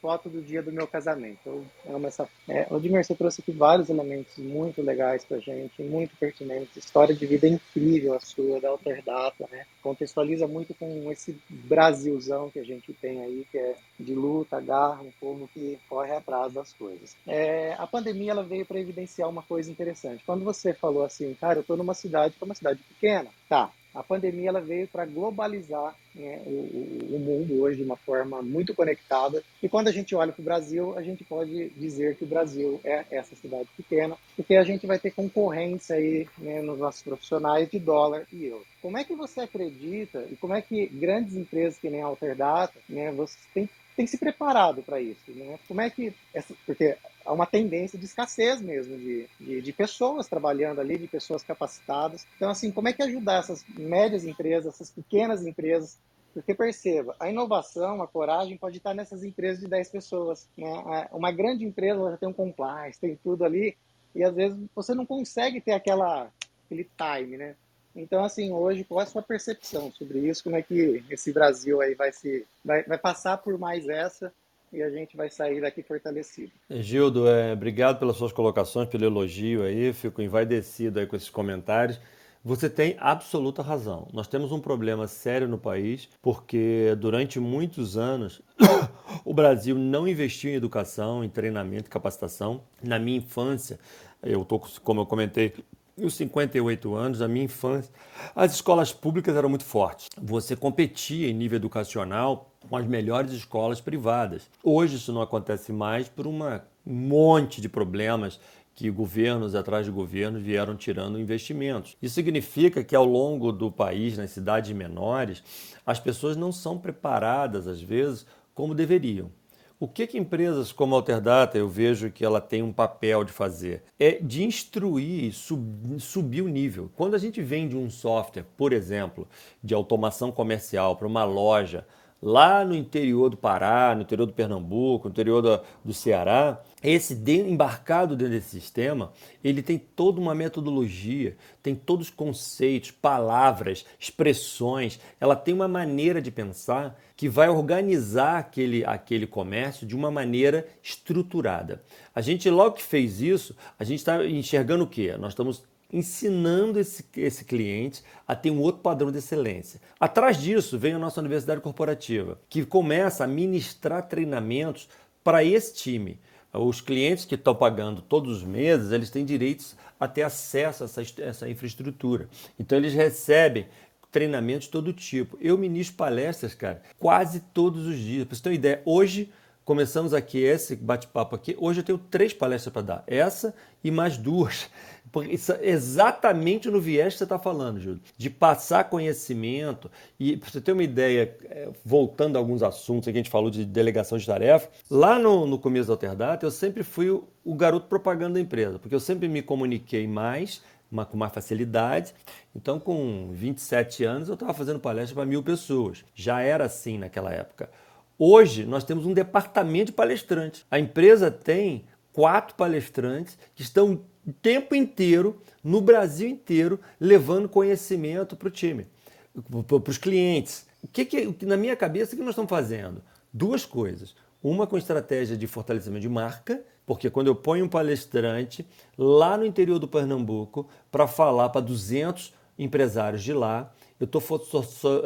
foto do dia do meu casamento. Eu amo essa. É, Odimir, você trouxe aqui vários elementos muito legais pra gente, muito pertinentes. História de vida incrível a sua, da Alterdata, né? Contextualiza muito com esse Brasilzão que a gente tem aí, que é de luta, garra, um povo que corre atrás das coisas. É, a pandemia ela veio para evidenciar uma coisa interessante. Quando você falou assim, cara, eu tô numa cidade que é uma cidade pequena, tá? A pandemia ela veio para globalizar né, o, o, mundo hoje de uma forma muito conectada. E quando a gente olha para o Brasil, a gente pode dizer que o Brasil é essa cidade pequena, porque a gente vai ter concorrência aí né, nos nossos profissionais de dólar e euro. Como é que você acredita e como é que grandes empresas que nem a Alterdata, né, você tem tem se preparado para isso, né? Como é que essa, porque há uma tendência de escassez mesmo de, de, de, pessoas trabalhando ali, de pessoas capacitadas. Então, assim, como é que ajudar essas médias empresas, essas pequenas empresas? Porque perceba, a inovação, a coragem pode estar nessas empresas de 10 pessoas. Né? Uma grande empresa já tem um compliance, tem tudo ali, e às vezes você não consegue ter aquela, aquele time, né? Então, assim, hoje, qual é a sua percepção sobre isso? Como é que esse Brasil aí vai se vai, vai passar por mais essa e a gente vai sair daqui fortalecido. Gildo, é, obrigado pelas suas colocações, pelo elogio aí, fico envaidecido aí com esses comentários. Você tem absoluta razão. Nós temos um problema sério no país, porque durante muitos anos o Brasil não investiu em educação, em treinamento, capacitação. Na minha infância, eu tô, como eu comentei, os 58 anos, da minha infância, as escolas públicas eram muito fortes. Você competia em nível educacional com as melhores escolas privadas. Hoje isso não acontece mais por um monte de problemas que governos atrás de governos vieram tirando investimentos. Isso significa que ao longo do país, nas cidades menores, as pessoas não são preparadas, às vezes, como deveriam. O que, que empresas como a Alterdata eu vejo que ela tem um papel de fazer? É de instruir, sub, subir o nível. Quando a gente vende um software, por exemplo, de automação comercial para uma loja lá no interior do Pará, no interior do Pernambuco, no interior do, do Ceará, esse de, embarcado dentro desse sistema, ele tem toda uma metodologia, tem todos os conceitos, palavras, expressões, ela tem uma maneira de pensar que vai organizar aquele, aquele comércio de uma maneira estruturada. A gente, logo que fez isso, a gente está enxergando o quê? Nós estamos ensinando esse, esse cliente a ter um outro padrão de excelência. Atrás disso vem a nossa universidade corporativa, que começa a ministrar treinamentos para esse time. Os clientes que estão pagando todos os meses, eles têm direitos a ter acesso a essa, essa infraestrutura. Então eles recebem treinamentos de todo tipo. Eu ministro palestras, cara, quase todos os dias. Para você ter uma ideia, hoje começamos aqui esse bate-papo aqui. Hoje eu tenho três palestras para dar. Essa e mais duas Isso é exatamente no viés que você está falando, Júlio, de passar conhecimento. E para você ter uma ideia, é, voltando a alguns assuntos que a gente falou de delegação de tarefa, lá no, no começo da Alterdata, eu sempre fui o, o garoto propaganda da empresa, porque eu sempre me comuniquei mais, uma, com mais facilidade. Então, com 27 anos, eu estava fazendo palestra para mil pessoas. Já era assim naquela época. Hoje, nós temos um departamento de palestrantes. A empresa tem quatro palestrantes que estão o tempo inteiro, no Brasil inteiro, levando conhecimento para o time, para os clientes. O que, que, na minha cabeça, que nós estamos fazendo? Duas coisas. Uma com estratégia de fortalecimento de marca, porque quando eu ponho um palestrante lá no interior do Pernambuco para falar para 200 empresários de lá, eu estou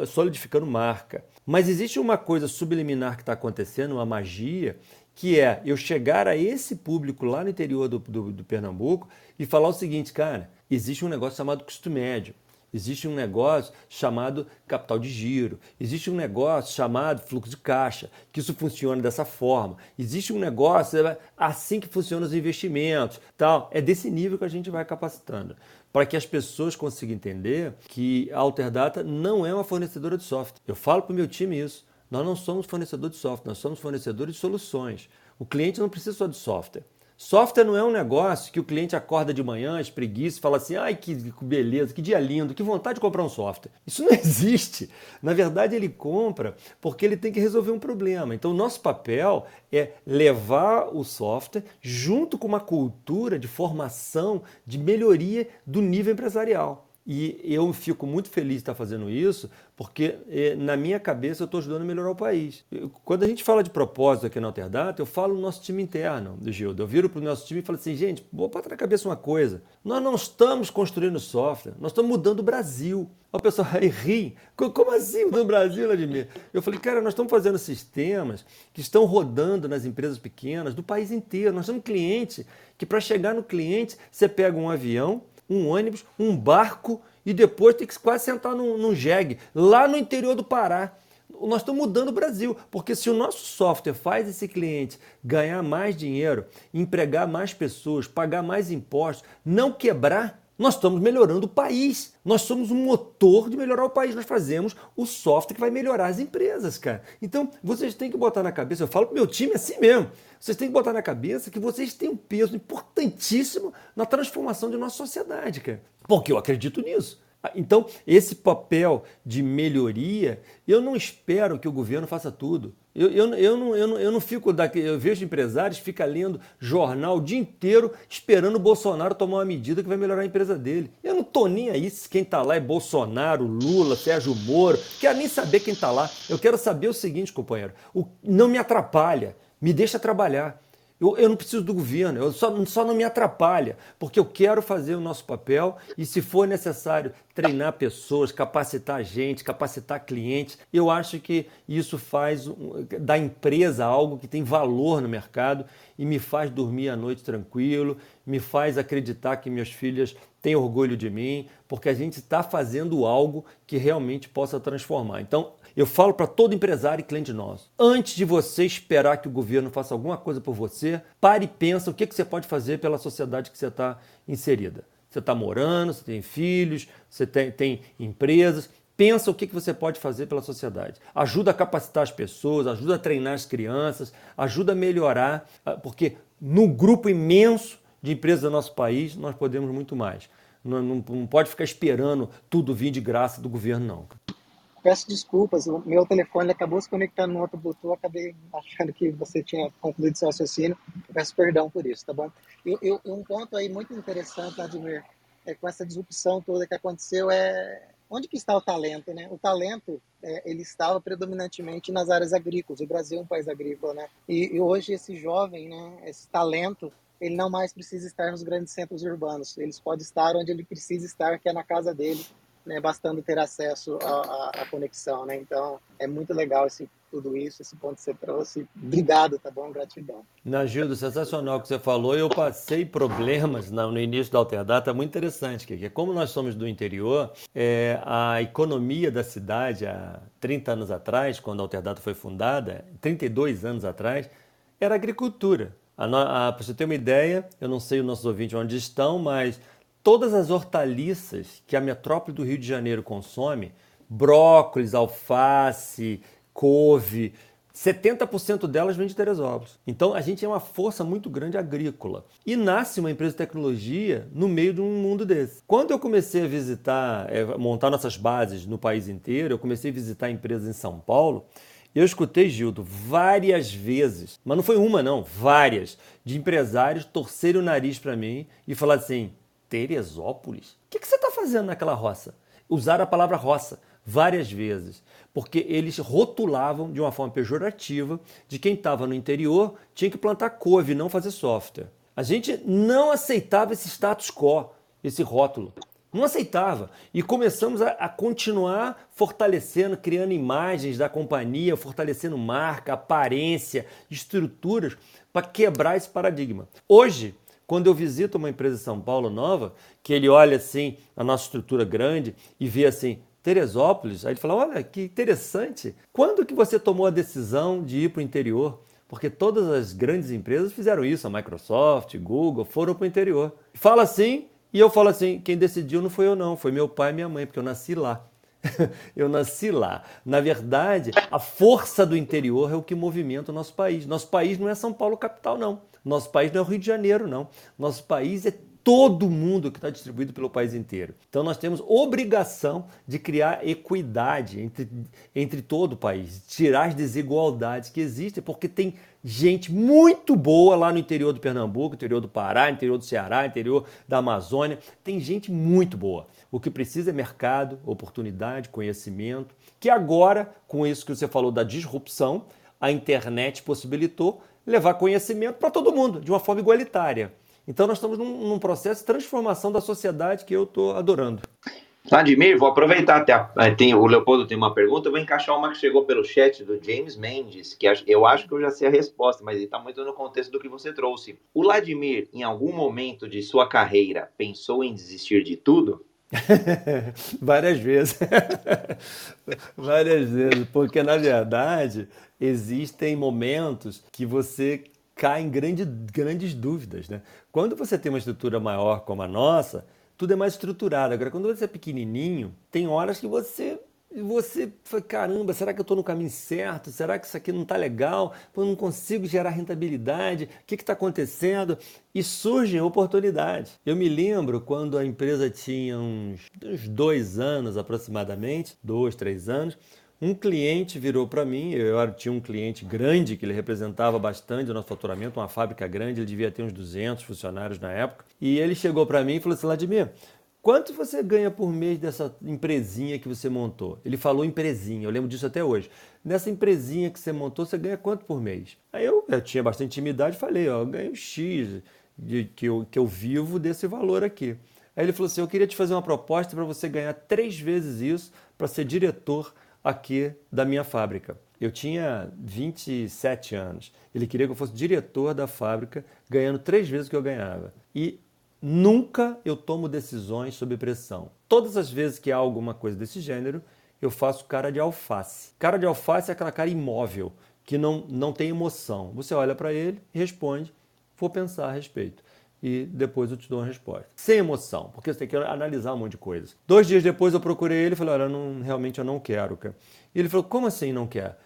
solidificando marca. Mas existe uma coisa subliminar que está acontecendo, uma magia, que é eu chegar a esse público lá no interior do, do, do Pernambuco e falar o seguinte, cara, existe um negócio chamado custo médio. Existe um negócio chamado capital de giro, existe um negócio chamado fluxo de caixa, que isso funciona dessa forma. Existe um negócio é assim que funcionam os investimentos, tal. É desse nível que a gente vai capacitando, para que as pessoas consigam entender que a Alterdata não é uma fornecedora de software. Eu falo para o meu time isso. Nós não somos fornecedor de software, nós somos fornecedores de soluções. O cliente não precisa só de software. Software não é um negócio que o cliente acorda de manhã, espreguiça fala assim: ai, que beleza, que dia lindo, que vontade de comprar um software. Isso não existe. Na verdade, ele compra porque ele tem que resolver um problema. Então, nosso papel é levar o software junto com uma cultura de formação, de melhoria do nível empresarial. E eu fico muito feliz de estar fazendo isso, porque eh, na minha cabeça eu estou ajudando a melhorar o país. Quando a gente fala de propósito aqui na Alterdata, eu falo no nosso time interno do Gildo. Eu viro para o nosso time e falo assim, gente, vou botar na cabeça uma coisa. Nós não estamos construindo software, nós estamos mudando o Brasil. O pessoal aí ri. Como assim mudando o Brasil, Vladimir? Eu falei, cara, nós estamos fazendo sistemas que estão rodando nas empresas pequenas do país inteiro. Nós temos cliente que para chegar no cliente, você pega um avião, um ônibus, um barco e depois tem que quase sentar num, num jegue, lá no interior do Pará. Nós estamos mudando o Brasil, porque se o nosso software faz esse cliente ganhar mais dinheiro, empregar mais pessoas, pagar mais impostos, não quebrar, nós estamos melhorando o país. Nós somos um motor de melhorar o país. Nós fazemos o software que vai melhorar as empresas, cara. Então, vocês têm que botar na cabeça, eu falo pro meu time assim mesmo. Vocês têm que botar na cabeça que vocês têm um peso importantíssimo na transformação de nossa sociedade, cara. Porque eu acredito nisso. Ah, então, esse papel de melhoria, eu não espero que o governo faça tudo. Eu, eu, eu, não, eu, não, eu não fico daqui, eu vejo empresários ficar lendo jornal o dia inteiro esperando o Bolsonaro tomar uma medida que vai melhorar a empresa dele. Eu não tô nem aí se quem está lá é Bolsonaro, Lula, Sérgio Moro, quero nem saber quem está lá. Eu quero saber o seguinte, companheiro, o, não me atrapalha, me deixa trabalhar. Eu, eu não preciso do governo, eu só, só não me atrapalha, porque eu quero fazer o nosso papel e, se for necessário, treinar pessoas, capacitar gente, capacitar clientes. Eu acho que isso faz da empresa algo que tem valor no mercado e me faz dormir à noite tranquilo, me faz acreditar que minhas filhas têm orgulho de mim, porque a gente está fazendo algo que realmente possa transformar. Então, eu falo para todo empresário e cliente nosso: antes de você esperar que o governo faça alguma coisa por você, pare e pensa o que, que você pode fazer pela sociedade que você está inserida. Você está morando, você tem filhos, você tem, tem empresas. Pensa o que, você pode fazer pela sociedade. Ajuda a capacitar as pessoas, ajuda a treinar as crianças, ajuda a melhorar, ah, porque no grupo imenso de empresas do nosso país nós podemos muito mais. Não, não, não pode ficar esperando tudo vir de graça do governo, não. Peço desculpas, o meu telefone acabou se conectando no outro Bluetooth, acabei achando que você tinha concluído seu raciocínio. Peço perdão por isso, tá bom? E, um ponto aí muito interessante, Vladimir, é, com essa disrupção toda que aconteceu, é onde que está o talento, né? O talento, é, ele estava predominantemente nas áreas agrícolas. O Brasil é um país agrícola, né? E, e hoje esse jovem, né, esse talento, ele não mais precisa estar nos grandes centros urbanos. Ele pode estar onde ele precisa estar, que é na casa dele, né, bastando ter acesso à, conexão, né? Então, é muito legal esse, tudo isso, esse ponto que você trouxe. Obrigado, tá bom? Gratidão. Na Gildo, sensacional o que você falou. Eu passei problemas no início da Alterdata muito interessante, que como nós somos do interior, é, a economia da cidade há 30 anos atrás, quando a Alterdata foi fundada, 32 anos atrás, era agricultura. Para você ter uma ideia, eu não sei os nossos ouvintes onde estão, mas todas as hortaliças que a metrópole do Rio de Janeiro consome, brócolis, alface, couve, 70% delas vem de Teresópolis. Então a gente é uma força muito grande agrícola. E nasce uma empresa de tecnologia no meio de um mundo desse. Quando eu comecei a visitar, é, montar nossas bases no país inteiro, eu comecei a visitar empresas em São Paulo. Eu escutei, Gildo, várias vezes, mas não foi uma, não, várias, de empresários torcerem o nariz para mim e falar assim: Teresópolis? O que, que você está fazendo naquela roça? Usar a palavra roça várias vezes, porque eles rotulavam de uma forma pejorativa de quem estava no interior tinha que plantar couve, não fazer software. A gente não aceitava esse status quo, esse rótulo. Não aceitava. E começamos a, a, continuar fortalecendo, criando imagens da companhia, fortalecendo marca, aparência, estruturas, para quebrar esse paradigma. Hoje, quando eu visito uma empresa em São Paulo nova, que ele olha assim a nossa estrutura grande e vê assim, Teresópolis, aí ele fala: olha que interessante. Quando que você tomou a decisão de ir para o interior? Porque todas as grandes empresas fizeram isso, a Microsoft, Google, foram para o interior. Fala assim, e eu falo assim: quem decidiu não foi eu, não, foi meu pai e minha mãe, porque eu nasci lá. eu nasci lá. Na verdade, a força do interior é o que movimenta o nosso país. Nosso país não é São Paulo capital, não. Nosso país não é o Rio de Janeiro, não. Nosso país é todo mundo que está distribuído pelo país inteiro. Então nós temos obrigação de criar equidade entre, entre todo o país, tirar as desigualdades que existem, porque tem gente muito boa lá no interior do Pernambuco, interior do Pará, interior do Ceará, interior da Amazônia. Tem gente muito boa. O que precisa é mercado, oportunidade, conhecimento, que agora, com isso que você falou da disrupção, a internet possibilitou levar conhecimento para todo mundo, de uma forma igualitária. Então nós estamos num, num processo de transformação da sociedade que eu estou adorando. Vladimir, vou aproveitar até a, eh, tem, o Leopoldo tem uma pergunta, eu vou encaixar uma que chegou pelo chat do James Mendes, que eu acho que eu já sei a resposta, mas ele está muito no contexto do que você trouxe. O Vladimir, em algum momento de sua carreira, pensou em desistir de tudo? Várias vezes. Várias vezes, porque na verdade existem momentos que você cai em grande, grandes dúvidas. Né? Quando você tem uma estrutura maior como a nossa, tudo é mais estruturado. Agora, quando você é pequenininho, tem horas que você você fala, caramba, será que eu estou no caminho certo? Será que isso aqui não está legal? Eu não consigo gerar rentabilidade? O que está acontecendo? E surgem oportunidades. Eu me lembro quando a empresa tinha uns, uns dois anos aproximadamente, dois, três anos, um cliente virou para mim, eu tinha um cliente grande que ele representava bastante o nosso faturamento, uma fábrica grande, ele devia ter uns 200 funcionários na época. E ele chegou para mim e falou assim: Vladimir, quanto você ganha por mês dessa empresinha que você montou? Ele falou empresinha, eu lembro disso até hoje. Nessa empresinha que você montou, você ganha quanto por mês? Aí eu, eu tinha bastante intimidade e falei: Ó, eu ganho X de, que, eu, que eu vivo desse valor aqui. Aí ele falou assim: Eu queria te fazer uma proposta para você ganhar três vezes isso para ser diretor aqui da minha fábrica. Eu tinha 27 anos. Ele queria que eu fosse diretor da fábrica, ganhando três vezes o que eu ganhava. E nunca eu tomo decisões sob pressão. Todas as vezes que há alguma coisa desse gênero, eu faço cara de alface. Cara de alface é aquela cara imóvel, que não, não tem emoção. Você olha para ele e responde, vou pensar a respeito e depois eu te dou uma resposta. Sem emoção, porque você tem que analisar um monte de coisas. Dois dias depois eu procurei ele e falei, olha, não, realmente eu não quero, cara. E ele falou, como assim não quer?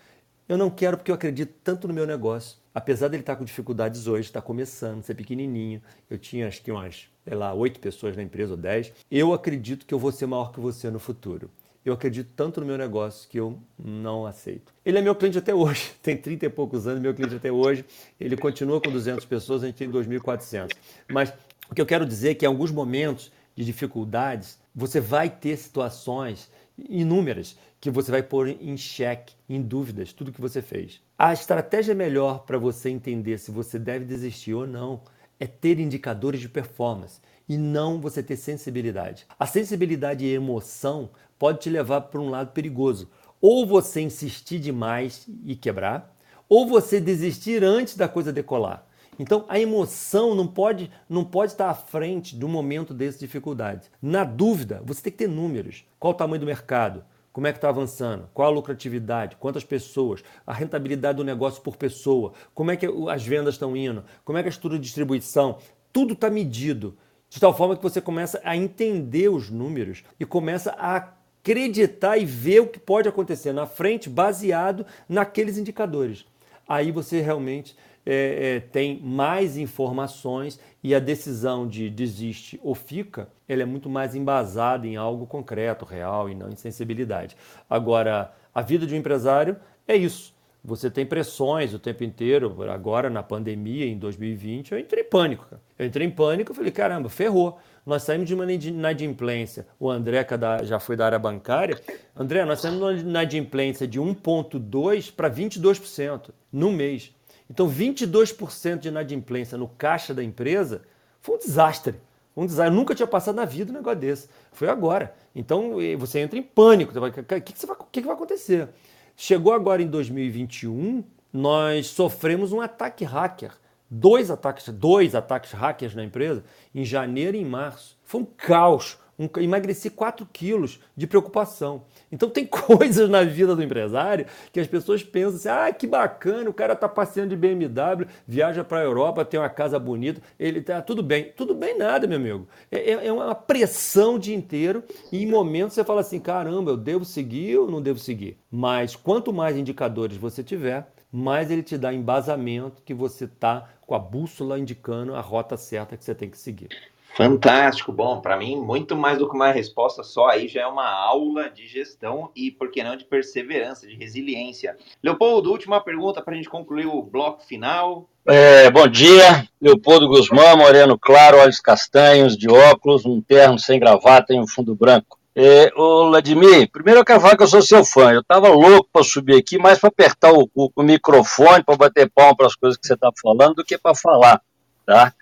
Eu não quero porque eu acredito tanto no meu negócio. Apesar dele estar com dificuldades hoje, está começando, ser pequenininho. Eu tinha acho que umas, sei lá, oito pessoas na empresa ou dez. Eu acredito que eu vou ser maior que você no futuro eu acredito tanto no meu negócio que eu não aceito. Ele é meu cliente até hoje, tem 30 e poucos anos, meu cliente até hoje. Ele continua com 200 pessoas, a gente tem 2.400. Mas o que eu quero dizer é que em alguns momentos de dificuldades, você vai ter situações inúmeras que você vai pôr em xeque, em dúvidas, tudo que você fez. A estratégia melhor para você entender se você deve desistir ou não é ter indicadores de performance e não você ter sensibilidade. A sensibilidade e a emoção pode te levar para um lado perigoso. Ou você insistir demais e quebrar, ou você desistir antes da coisa decolar. Então a emoção não pode, não pode estar à frente do momento dessa dificuldade. Na dúvida, você tem que ter números. Qual o tamanho do mercado? Como é que está avançando? Qual a lucratividade? Quantas pessoas? A rentabilidade do negócio por pessoa? Como é que as vendas estão indo? Como é que a estrutura de distribuição? Tudo está medido. De tal forma que você começa a entender os números e começa a acreditar e ver o que pode acontecer na frente baseado naqueles indicadores. Aí você realmente é, é, tem mais informações e a decisão de desiste ou fica, ela é muito mais embasada em algo concreto, real e não em sensibilidade. Agora, a vida de um empresário é isso. Você tem pressões o tempo inteiro. Agora, na pandemia, em 2020, eu entrei em pânico. Cara. Eu entrei em pânico e falei, caramba, ferrou. Nós saímos de uma inadimplência. O André, que já foi da área bancária. André, nós saímos de uma inadimplência de 1,2% para 22% no mês. Então, 22% de inadimplência no caixa da empresa foi um desastre. Um desastre. Eu nunca tinha passado na vida um negócio desse. Foi agora. Então, você entra em pânico. O que, que, que, que vai acontecer? Chegou agora em 2021, nós sofremos um ataque hacker. Dois ataques, dois ataques hackers na empresa em janeiro e em março. Foi um caos. Um, emagreci 4 quilos de preocupação. Então tem coisas na vida do empresário que as pessoas pensam assim: ah, que bacana, o cara tá passeando de BMW, viaja para a Europa, tem uma casa bonita, ele tá tudo bem. Tudo bem nada, meu amigo. É, é, é uma pressão o dia inteiro e em momentos você fala assim: caramba, eu devo seguir ou não devo seguir? Mas quanto mais indicadores você tiver, mais ele te dá embasamento que você está com a bússola indicando a rota certa que você tem que seguir. Fantástico, bom, para mim, muito mais do que uma resposta só aí já é uma aula de gestão e, por que não, de perseverança, de resiliência. Leopoldo, última pergunta para a gente concluir o bloco final. É, bom dia, Leopoldo Guzmão, moreno claro, olhos castanhos, de óculos, um terno sem gravata e um fundo branco. É, ô Vladimir, primeiro eu quero falar que eu sou seu fã. Eu estava louco para subir aqui, mais para apertar o, o, o microfone, para bater palma para as coisas que você está falando, do que para falar, tá?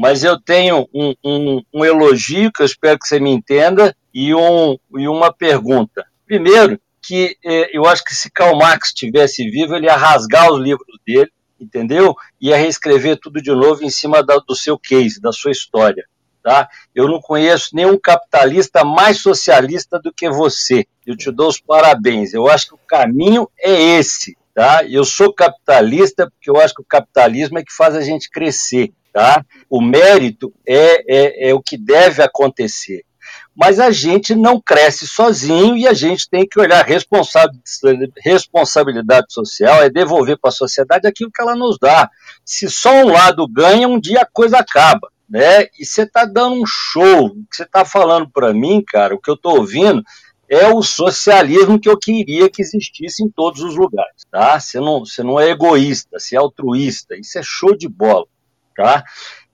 mas eu tenho um, um, um, elogio, que eu espero que você me entenda, e, um, e uma pergunta. Primeiro, que eh, eu acho que se Karl Marx estivesse vivo, ele ia rasgar os livros dele, entendeu? Ia reescrever tudo de novo em cima da, do seu case, da sua história. Tá? Eu não conheço nenhum capitalista mais socialista do que você. Eu te dou os parabéns. Eu acho que o caminho é esse. Tá? Eu sou capitalista porque eu acho que o capitalismo é que faz a gente crescer. Tá? O mérito é, é, é o que deve acontecer. Mas a gente não cresce sozinho e a gente tem que olhar responsabilidade social, é devolver para a sociedade aquilo que ela nos dá. Se só um lado ganha, um dia a coisa acaba. Né? E você está dando um show. O que você está falando para mim, cara, o que eu estou ouvindo é o socialismo que eu queria que existisse em todos os lugares. Tá? Você, não, você não é egoísta, você é altruísta. Isso é show de bola tá?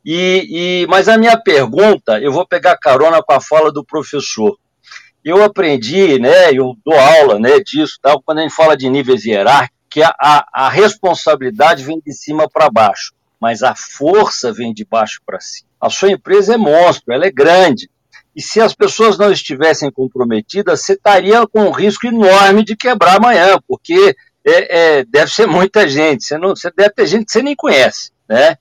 E, e, mas a minha pergunta, eu vou pegar carona com a fala do professor. Eu aprendi, né, eu dou aula né, disso, tá? quando a gente fala de níveis hierárquicos, que a, a, a responsabilidade vem de cima para baixo, mas a força vem de baixo para cima. A sua empresa é monstro, ela é grande. E se as pessoas não estivessem comprometidas, você estaria com um risco enorme de quebrar amanhã, porque é, é, deve ser muita gente. Você, não, você deve ter gente que você nem conhece, né?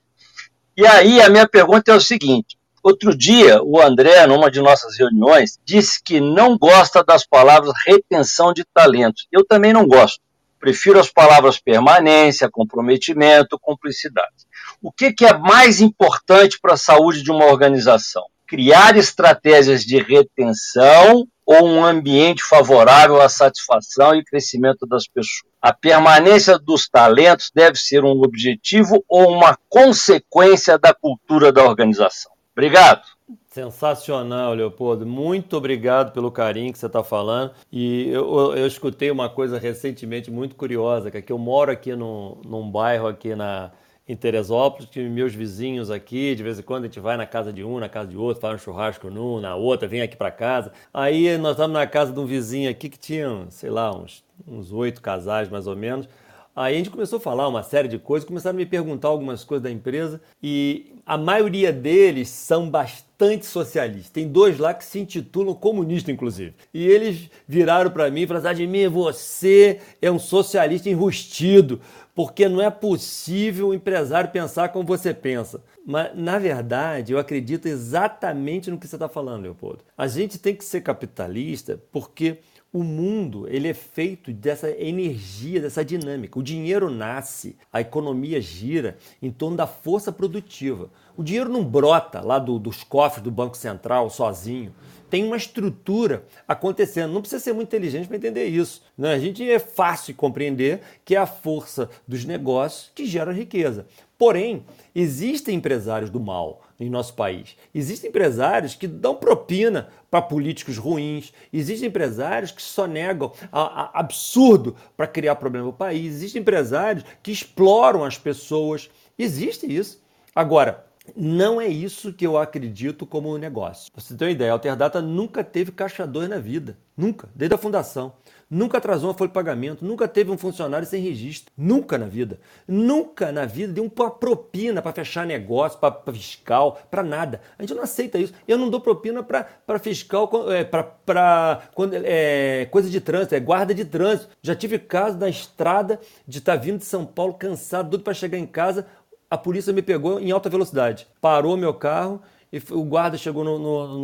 E aí a minha pergunta é o seguinte: outro dia o André, numa de nossas reuniões, disse que não gosta das palavras retenção de talentos. Eu também não gosto. Prefiro as palavras permanência, comprometimento, cumplicidade. O que, que é mais importante para a saúde de uma organização? Criar estratégias de retenção ou um ambiente favorável à satisfação e crescimento das pessoas. A permanência dos talentos deve ser um objetivo ou uma consequência da cultura da organização. Obrigado. Sensacional, Leopoldo. Muito obrigado pelo carinho que você está falando. E eu, eu, escutei uma coisa recentemente muito curiosa, que, é que eu moro aqui num, num bairro aqui na, em Teresópolis, que meus vizinhos aqui, de vez em quando a gente vai na casa de um, na casa de outro, faz um churrasco num, na outra, vem aqui para casa. Aí nós estamos na casa de um vizinho aqui que tinha, sei lá, uns uns oito casais mais ou menos. Aí a gente começou a falar uma série de coisas, começaram a me perguntar algumas coisas da empresa e a maioria deles são bastante socialistas. Tem dois lá que se intitulam comunista, inclusive. E eles viraram para mim e falaram: assim, Admir, você é um socialista enrustido, porque não é possível o empresário pensar como você pensa. Mas, na verdade, eu acredito exatamente no que você está falando, Leopoldo. A gente tem que ser capitalista porque o mundo ele é feito dessa energia, dessa dinâmica. O dinheiro nasce, a economia gira em torno da força produtiva. O dinheiro não brota lá do, dos cofres do Banco Central sozinho. Tem uma estrutura acontecendo. Não precisa ser muito inteligente para entender isso. Né? A gente é fácil compreender que é a força dos negócios que gera riqueza. Porém, existem empresários do mal em nosso país. Existem empresários que dão propina para políticos ruins. Existem empresários que só negam a, a absurdo para criar problema no país. Existem empresários que exploram as pessoas. Existe isso. Agora, não é isso que eu acredito como negócio. Você ter uma ideia, a Alterdata nunca teve caixa 2 na vida. Nunca, desde a fundação. Nunca atrasou uma folha de pagamento, nunca teve um funcionário sem registro. Nunca na vida. Nunca na vida deu uma propina para fechar negócio, para fiscal, para nada. A gente não aceita isso. Eu não dou propina para fiscal, é, para é, coisa de trânsito, é guarda de trânsito. Já tive caso na estrada de estar tá vindo de São Paulo cansado, tudo para chegar em casa a polícia me pegou em alta velocidade. Parou meu carro e o guarda chegou no, no,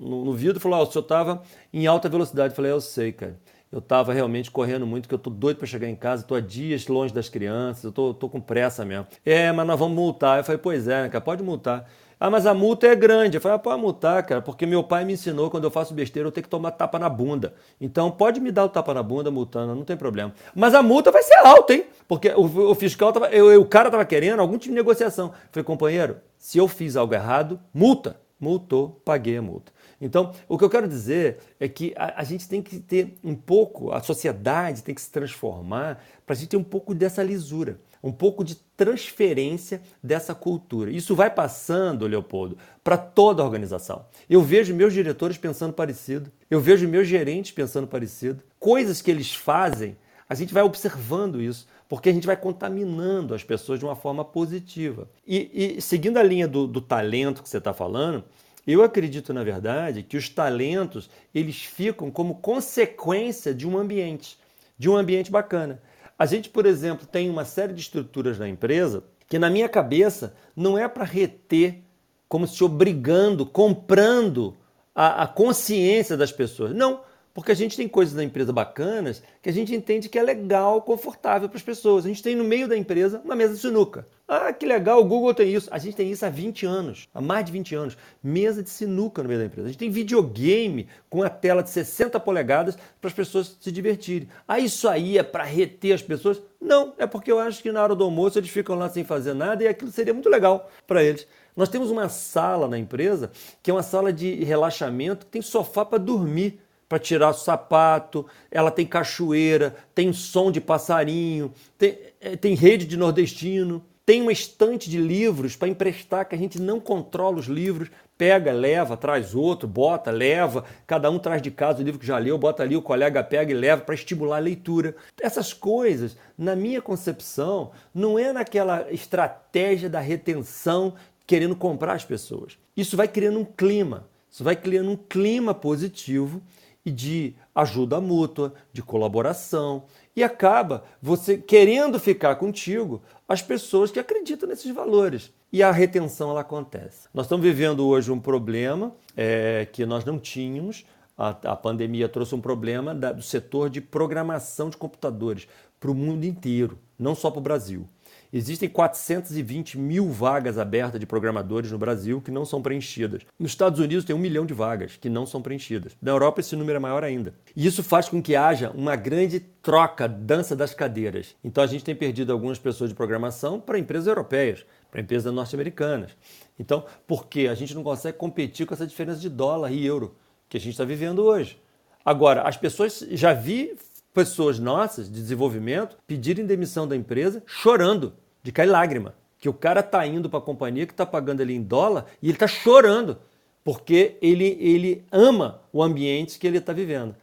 no, no vidro e falou: ah, o senhor estava em alta velocidade. Eu falei: eu sei, cara. Eu estava realmente correndo muito, que eu tô doido para chegar em casa, tô há dias longe das crianças, eu tô, tô com pressa mesmo. É, mas nós vamos multar. Eu falei, pois é, né, cara, pode multar. Ah, mas a multa é grande. Eu falei, ah, pode multar, cara, porque meu pai me ensinou quando eu faço besteira eu tenho que tomar tapa na bunda. Então pode me dar o tapa na bunda multando, não tem problema. Mas a multa vai ser alta, hein? Porque o, o fiscal tava, eu, o cara tava querendo algum tipo de negociação. Eu falei, companheiro, se eu fiz algo errado, multa. Multou, paguei a multa. Então, o que eu quero dizer é que a, a, gente tem que ter um pouco, a sociedade tem que se transformar para a gente ter um pouco dessa lisura um pouco de transferência dessa cultura. Isso vai passando, Leopoldo, para toda a organização. Eu vejo meus diretores pensando parecido, eu vejo meus gerentes pensando parecido. Coisas que eles fazem, a gente vai observando isso, porque a gente vai contaminando as pessoas de uma forma positiva. E, e seguindo a linha do, do talento que você está falando, eu acredito, na verdade, que os talentos eles ficam como consequência de um ambiente, de um ambiente bacana. A gente, por exemplo, tem uma série de estruturas na empresa que, na minha cabeça, não é para reter, como se obrigando, comprando a, a consciência das pessoas. Não, porque a gente tem coisas na empresa bacanas que a gente entende que é legal, confortável para as pessoas. A gente tem no meio da empresa uma mesa de sinuca. Ah, que legal, o Google tem isso. A gente tem isso há 20 anos, há mais de 20 anos. Mesa de sinuca no meio da empresa. A gente tem videogame com a tela de 60 polegadas para as pessoas se divertirem. Ah, isso aí é para reter as pessoas? Não, é porque eu acho que na hora do almoço eles ficam lá sem fazer nada e aquilo seria muito legal para eles. Nós temos uma sala na empresa que é uma sala de relaxamento, que tem sofá para dormir para tirar o sapato, ela tem cachoeira, tem som de passarinho, tem, é, tem rede de nordestino, tem uma estante de livros para emprestar, que a gente não controla os livros, pega, leva, traz outro, bota, leva, cada um traz de casa o livro que já leu, bota ali, o colega pega e leva para estimular a leitura. Essas coisas, na minha concepção, não é naquela estratégia da retenção querendo comprar as pessoas. Isso vai criando um clima, isso vai criando um clima positivo e de ajuda mútua, de colaboração. E acaba você querendo ficar contigo as pessoas que acreditam nesses valores. E a retenção ela acontece. Nós estamos vivendo hoje um problema é, que nós não tínhamos. A, a pandemia trouxe um problema da, do setor de programação de computadores para o mundo inteiro, não só para o Brasil. Existem 420 mil vagas abertas de programadores no Brasil que não são preenchidas. Nos Estados Unidos tem um milhão de vagas que não são preenchidas. Na Europa esse número é maior ainda. E isso faz com que haja uma grande troca, dança das cadeiras. Então a gente tem perdido algumas pessoas de programação para empresas europeias, para empresas norte-americanas. Então, por que a gente não consegue competir com essa diferença de dólar e euro que a gente está vivendo hoje? Agora, as pessoas já vi pessoas nossas de desenvolvimento pedirem demissão da empresa chorando, de cair lágrima. Que o cara está indo para a companhia que está pagando ali em dólar e ele está chorando, porque ele, ele ama o ambiente que ele está vivendo.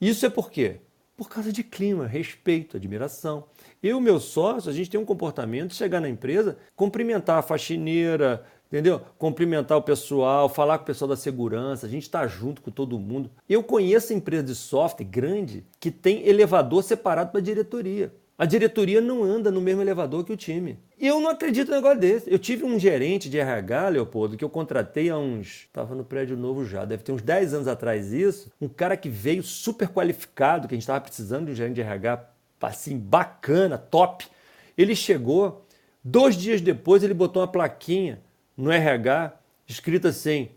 Isso é por quê? Por causa de clima, respeito, admiração. Eu e meu sócio, a gente tem um comportamento de chegar na empresa, cumprimentar a faxineira, entendeu? Cumprimentar o pessoal, falar com o pessoal da segurança, a gente está junto com todo mundo. Eu conheço empresa de software grande que tem elevador separado para diretoria. A diretoria não anda no mesmo elevador que o time. E eu não acredito no negócio desse. Eu tive um gerente de RH, Leopoldo, que eu contratei há uns. Estava no prédio novo já, deve ter uns 10 anos atrás isso. Um cara que veio super qualificado, que a gente estava precisando de um gerente de RH assim, bacana, top. Ele chegou, dois dias depois ele botou uma plaquinha no RH escrito assim: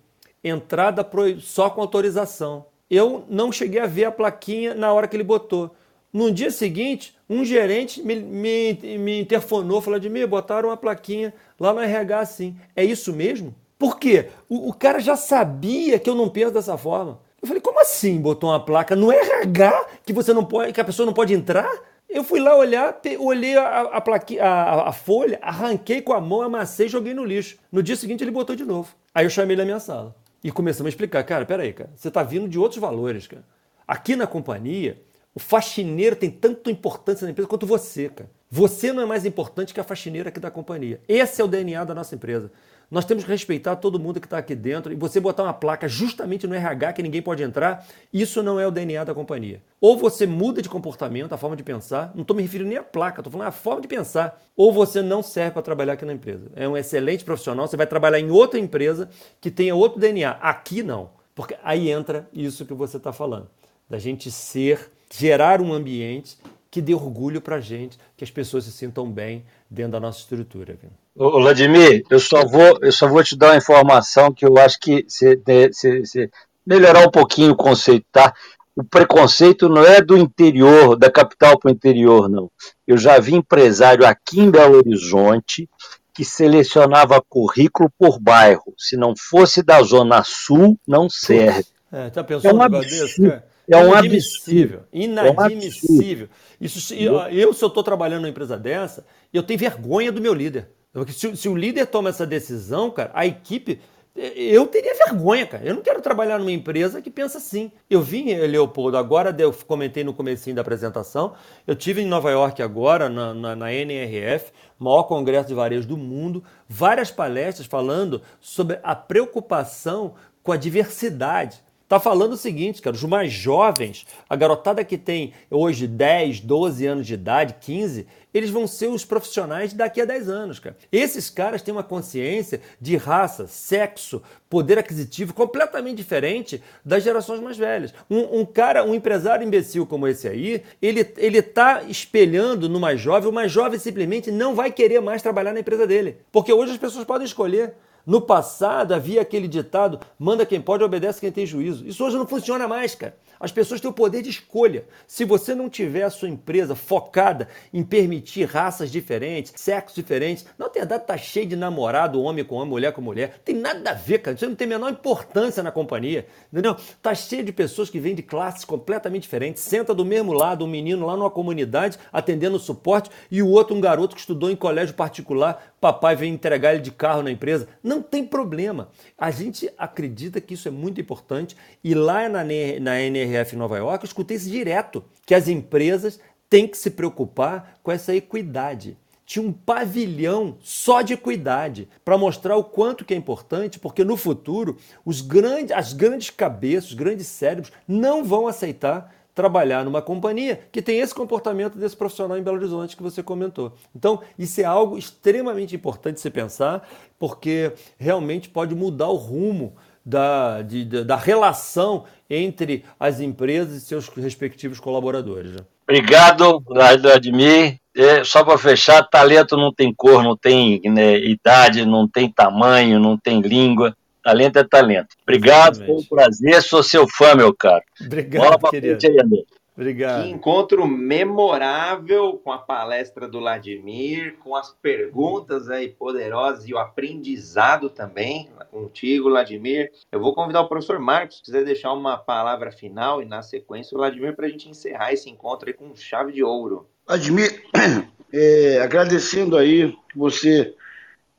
entrada só com autorização. Eu não cheguei a ver a plaquinha na hora que ele botou. No dia seguinte, um gerente me, me, me interfonou, falou de mim, botaram uma plaquinha lá no RH assim. É isso mesmo? Por quê? O, o, cara já sabia que eu não penso dessa forma. Eu falei, como assim botou uma placa no RH que você não pode, que a pessoa não pode entrar? Eu fui lá olhar, olhei a, a, a, a folha, arranquei com a mão, amassei e joguei no lixo. No dia seguinte ele botou de novo. Aí eu chamei ele na minha sala. E começamos a explicar, cara, peraí, cara, você está vindo de outros valores, cara. Aqui na companhia, o faxineiro tem tanta importância na empresa quanto você, cara. Você não é mais importante que a faxineira aqui da companhia. Esse é o DNA da nossa empresa. Nós temos que respeitar todo mundo que está aqui dentro e você botar uma placa justamente no RH que ninguém pode entrar, isso não é o DNA da companhia. Ou você muda de comportamento, a forma de pensar, não estou me referindo nem à placa, estou falando à forma de pensar, ou você não serve para trabalhar aqui na empresa. É um excelente profissional, você vai trabalhar em outra empresa que tenha outro DNA. Aqui não, porque aí entra isso que você está falando, da gente ser, gerar um ambiente que dê orgulho para a gente, que as pessoas se sintam bem dentro da nossa estrutura. Ô, Vladimir, eu só vou, eu só vou te dar uma informação que eu acho que se, se, se melhorar um pouquinho o conceito, tá? O preconceito não é do interior, da capital para o interior, não. Eu já vi empresário aqui em Belo Horizonte que selecionava currículo por bairro. Se não fosse da Zona Sul, não serve. É, tá pensando é um absurdo. Desse, cara? É um inadmissível. Inadmissível. Isso, eu, se eu estou trabalhando numa empresa dessa, eu tenho vergonha do meu líder. Se, se, o líder toma essa decisão, cara, a equipe. Eu teria vergonha, cara. Eu não quero trabalhar numa empresa que pensa assim. Eu vim, Leopoldo, agora eu comentei no comecinho da apresentação. Eu tive em Nova York agora, na, na, na NRF, maior congresso de varejo do mundo, várias palestras falando sobre a preocupação com a diversidade. Tá falando o seguinte, cara, os mais jovens, a garotada que tem hoje 10, 12 anos de idade, 15, eles vão ser os profissionais daqui a 10 anos, cara. Esses caras têm uma consciência de raça, sexo, poder aquisitivo completamente diferente das gerações mais velhas. Um, um cara, um empresário imbecil como esse aí, ele, ele tá espelhando no mais jovem, o mais jovem simplesmente não vai querer mais trabalhar na empresa dele. Porque hoje as pessoas podem escolher. No passado havia aquele ditado: manda quem pode, obedece quem tem juízo. Isso hoje não funciona mais, cara. As pessoas têm o poder de escolha. Se você não tiver a sua empresa focada em permitir raças diferentes, sexos diferentes, na verdade tá cheio de namorado, homem com homem, mulher com mulher. Tem nada a ver, cara. Isso não tem a menor importância na companhia. Entendeu? Tá cheio de pessoas que vêm de classes completamente diferentes. Senta do mesmo lado um menino lá numa comunidade atendendo suporte e o outro um garoto que estudou em colégio particular. Papai vem entregar ele de carro na empresa. Não tem problema. A gente acredita que isso é muito importante e lá na, na NR NRF Nova York, eu escutei isso direto, que as empresas têm que se preocupar com essa equidade. Tinha um pavilhão só de equidade para mostrar o quanto que é importante, porque no futuro os grandes, as grandes cabeças, os grandes cérebros não vão aceitar trabalhar numa companhia que tem esse comportamento desse profissional em Belo Horizonte que você comentou. Então, isso é algo extremamente importante se pensar, porque realmente pode mudar o rumo da, de, da relação entre as empresas e seus respectivos colaboradores. Né? Obrigado, Vladimir. É, só para fechar, talento não tem cor, não tem né, idade, não tem tamanho, não tem língua. Talento é talento. Obrigado, Exatamente. foi um prazer. Sou seu fã, meu caro. Obrigado, querido. Aí, Obrigado. Que encontro memorável com a palestra do Vladimir, com as perguntas aí poderosas e o aprendizado também contigo, Vladimir. Eu vou convidar o professor Marcos, se quiser deixar uma palavra final e na sequência o Vladimir para a gente encerrar esse encontro aí com chave de ouro. Vladimir, é, agradecendo aí que você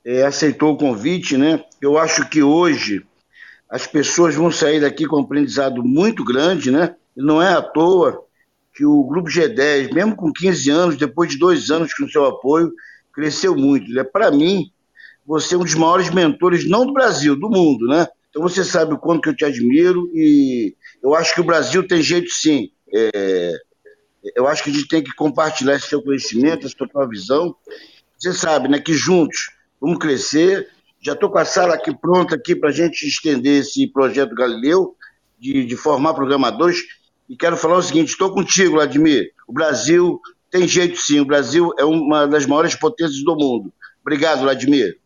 é, aceitou o convite, né? Eu acho que hoje as pessoas vão sair daqui com um aprendizado muito grande, né? Não é à toa que o Grupo G10, mesmo com 15 anos, depois de dois anos com seu apoio, cresceu muito. Né? Para mim, você é um dos maiores mentores, não do Brasil, do mundo, né? Então você sabe o quanto que eu te admiro e eu acho que o Brasil tem jeito sim. É... Eu acho que a gente tem que compartilhar esse seu conhecimento, essa tua visão. Você sabe, né, que juntos vamos crescer. Já estou com a sala aqui pronta aqui para a gente estender esse projeto Galileu, de, de formar programadores. E quero falar o seguinte: estou contigo, Vladimir. O Brasil tem jeito sim. O Brasil é uma das maiores potências do mundo. Obrigado, Vladimir.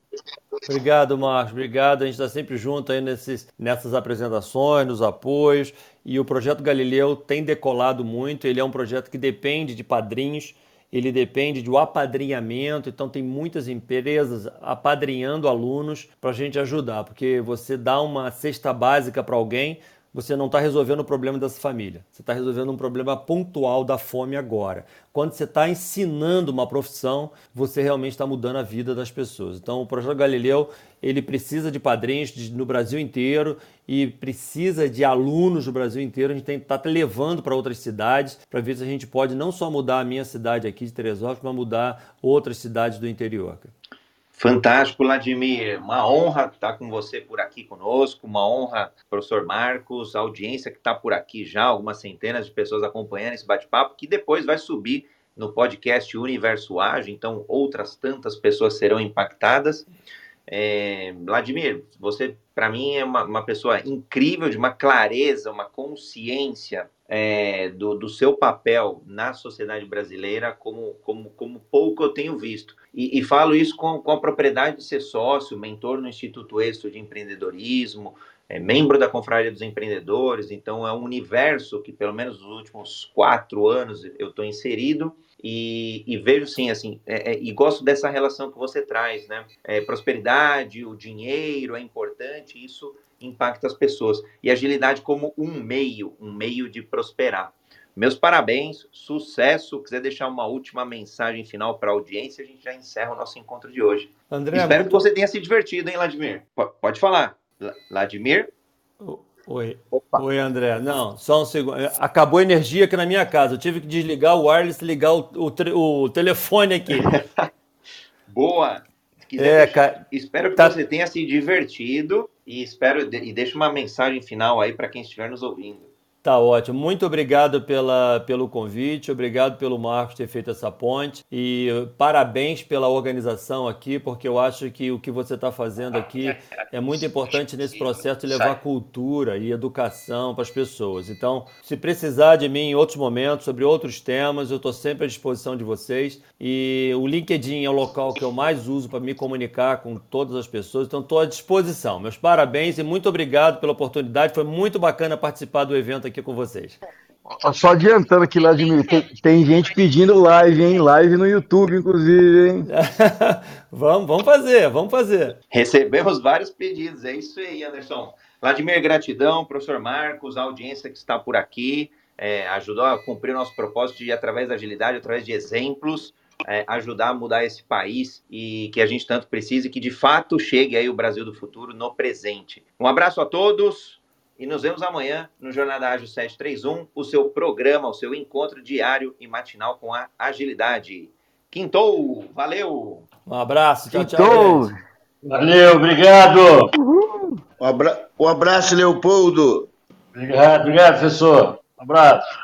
Obrigado, Marcos. Obrigado. A gente está sempre junto aí nesses, nessas apresentações, nos apoios. E o projeto Galileu tem decolado muito. Ele é um projeto que depende de padrinhos, ele depende de um apadrinhamento. Então, tem muitas empresas apadrinhando alunos para a gente ajudar, porque você dá uma cesta básica para alguém, você não está resolvendo o problema dessa família. Você está resolvendo um problema pontual da fome agora. Quando você está ensinando uma profissão, você realmente está mudando a vida das pessoas. Então, o Projeto Galileu ele precisa de padrinhos no Brasil inteiro e precisa de alunos do Brasil inteiro. A gente tem tá levando para outras cidades para ver se a gente pode não só mudar a minha cidade aqui de Teresópolis, mas mudar outras cidades do interior. Fantástico, Vladimir. Uma honra estar com você por aqui conosco. Uma honra, professor Marcos, a audiência que está por aqui já, algumas centenas de pessoas acompanhando esse bate-papo, que depois vai subir no podcast Universo Ágil. Então, outras tantas pessoas serão impactadas. É, Vladimir, você, para mim, é uma, uma pessoa incrível, de uma clareza, uma consciência é, do, do, seu papel na sociedade brasileira como, como, como pouco eu tenho visto. E, e falo isso com, com, a propriedade de ser sócio, mentor no Instituto Êxito de Empreendedorismo, é, membro da Confraria dos Empreendedores, então é um universo que, pelo menos nos últimos quatro anos, eu estou inserido. E, e, vejo sim, assim, é, é, e gosto dessa relação que você traz, né? É, prosperidade, o dinheiro é importante, isso impacta as pessoas. E agilidade como um meio, um meio de prosperar. Meus parabéns, sucesso. Quiser deixar uma última mensagem final para a audiência, a gente já encerra o nosso encontro de hoje. André, Espero muito... que você tenha se divertido, hein, Vladimir? P pode falar. Vladimir? Oi. Opa. Oi, André. Não, só um segundo. Acabou a energia aqui na minha casa. Eu tive que desligar o wireless, ligar o, o, o telefone aqui. Boa. É, deixar... Espero que tá... você tenha se divertido e espero e deixe uma mensagem final aí para quem estiver nos ouvindo. Tá ótimo. Muito obrigado pela, pelo convite, obrigado pelo Marcos ter feito essa ponte e parabéns pela organização aqui, porque eu acho que o que você está fazendo aqui é muito importante nesse processo de levar cultura e educação para as pessoas. Então, se precisar de mim em outros momentos, sobre outros temas, eu estou sempre à disposição de vocês. E o LinkedIn é o local que eu mais uso para me comunicar com todas as pessoas, então estou à disposição. Meus parabéns e muito obrigado pela oportunidade. Foi muito bacana participar do evento aqui aqui com vocês. Só adiantando aqui, Vladimir, tem, tem gente pedindo live, hein? Live no YouTube, inclusive, hein? vamos, vamos fazer, vamos fazer. Recebemos vários pedidos, é isso aí, Anderson. Vladimir, gratidão, professor Marcos, a audiência que está por aqui, é, ajudou a cumprir o nosso propósito de, através da agilidade, através de exemplos, é, ajudar a mudar esse país e que a gente tanto precisa e que de fato chegue aí o Brasil do futuro no presente. Um abraço a todos. E nos vemos amanhã no Jornada Ágil 731, o seu programa, o seu encontro diário e matinal com a agilidade. Quintou, valeu! Um abraço, tchau, Quintou. tchau. Valeu, obrigado! Um, abra... um abraço, Leopoldo! Obrigado, obrigado, professor. Um abraço.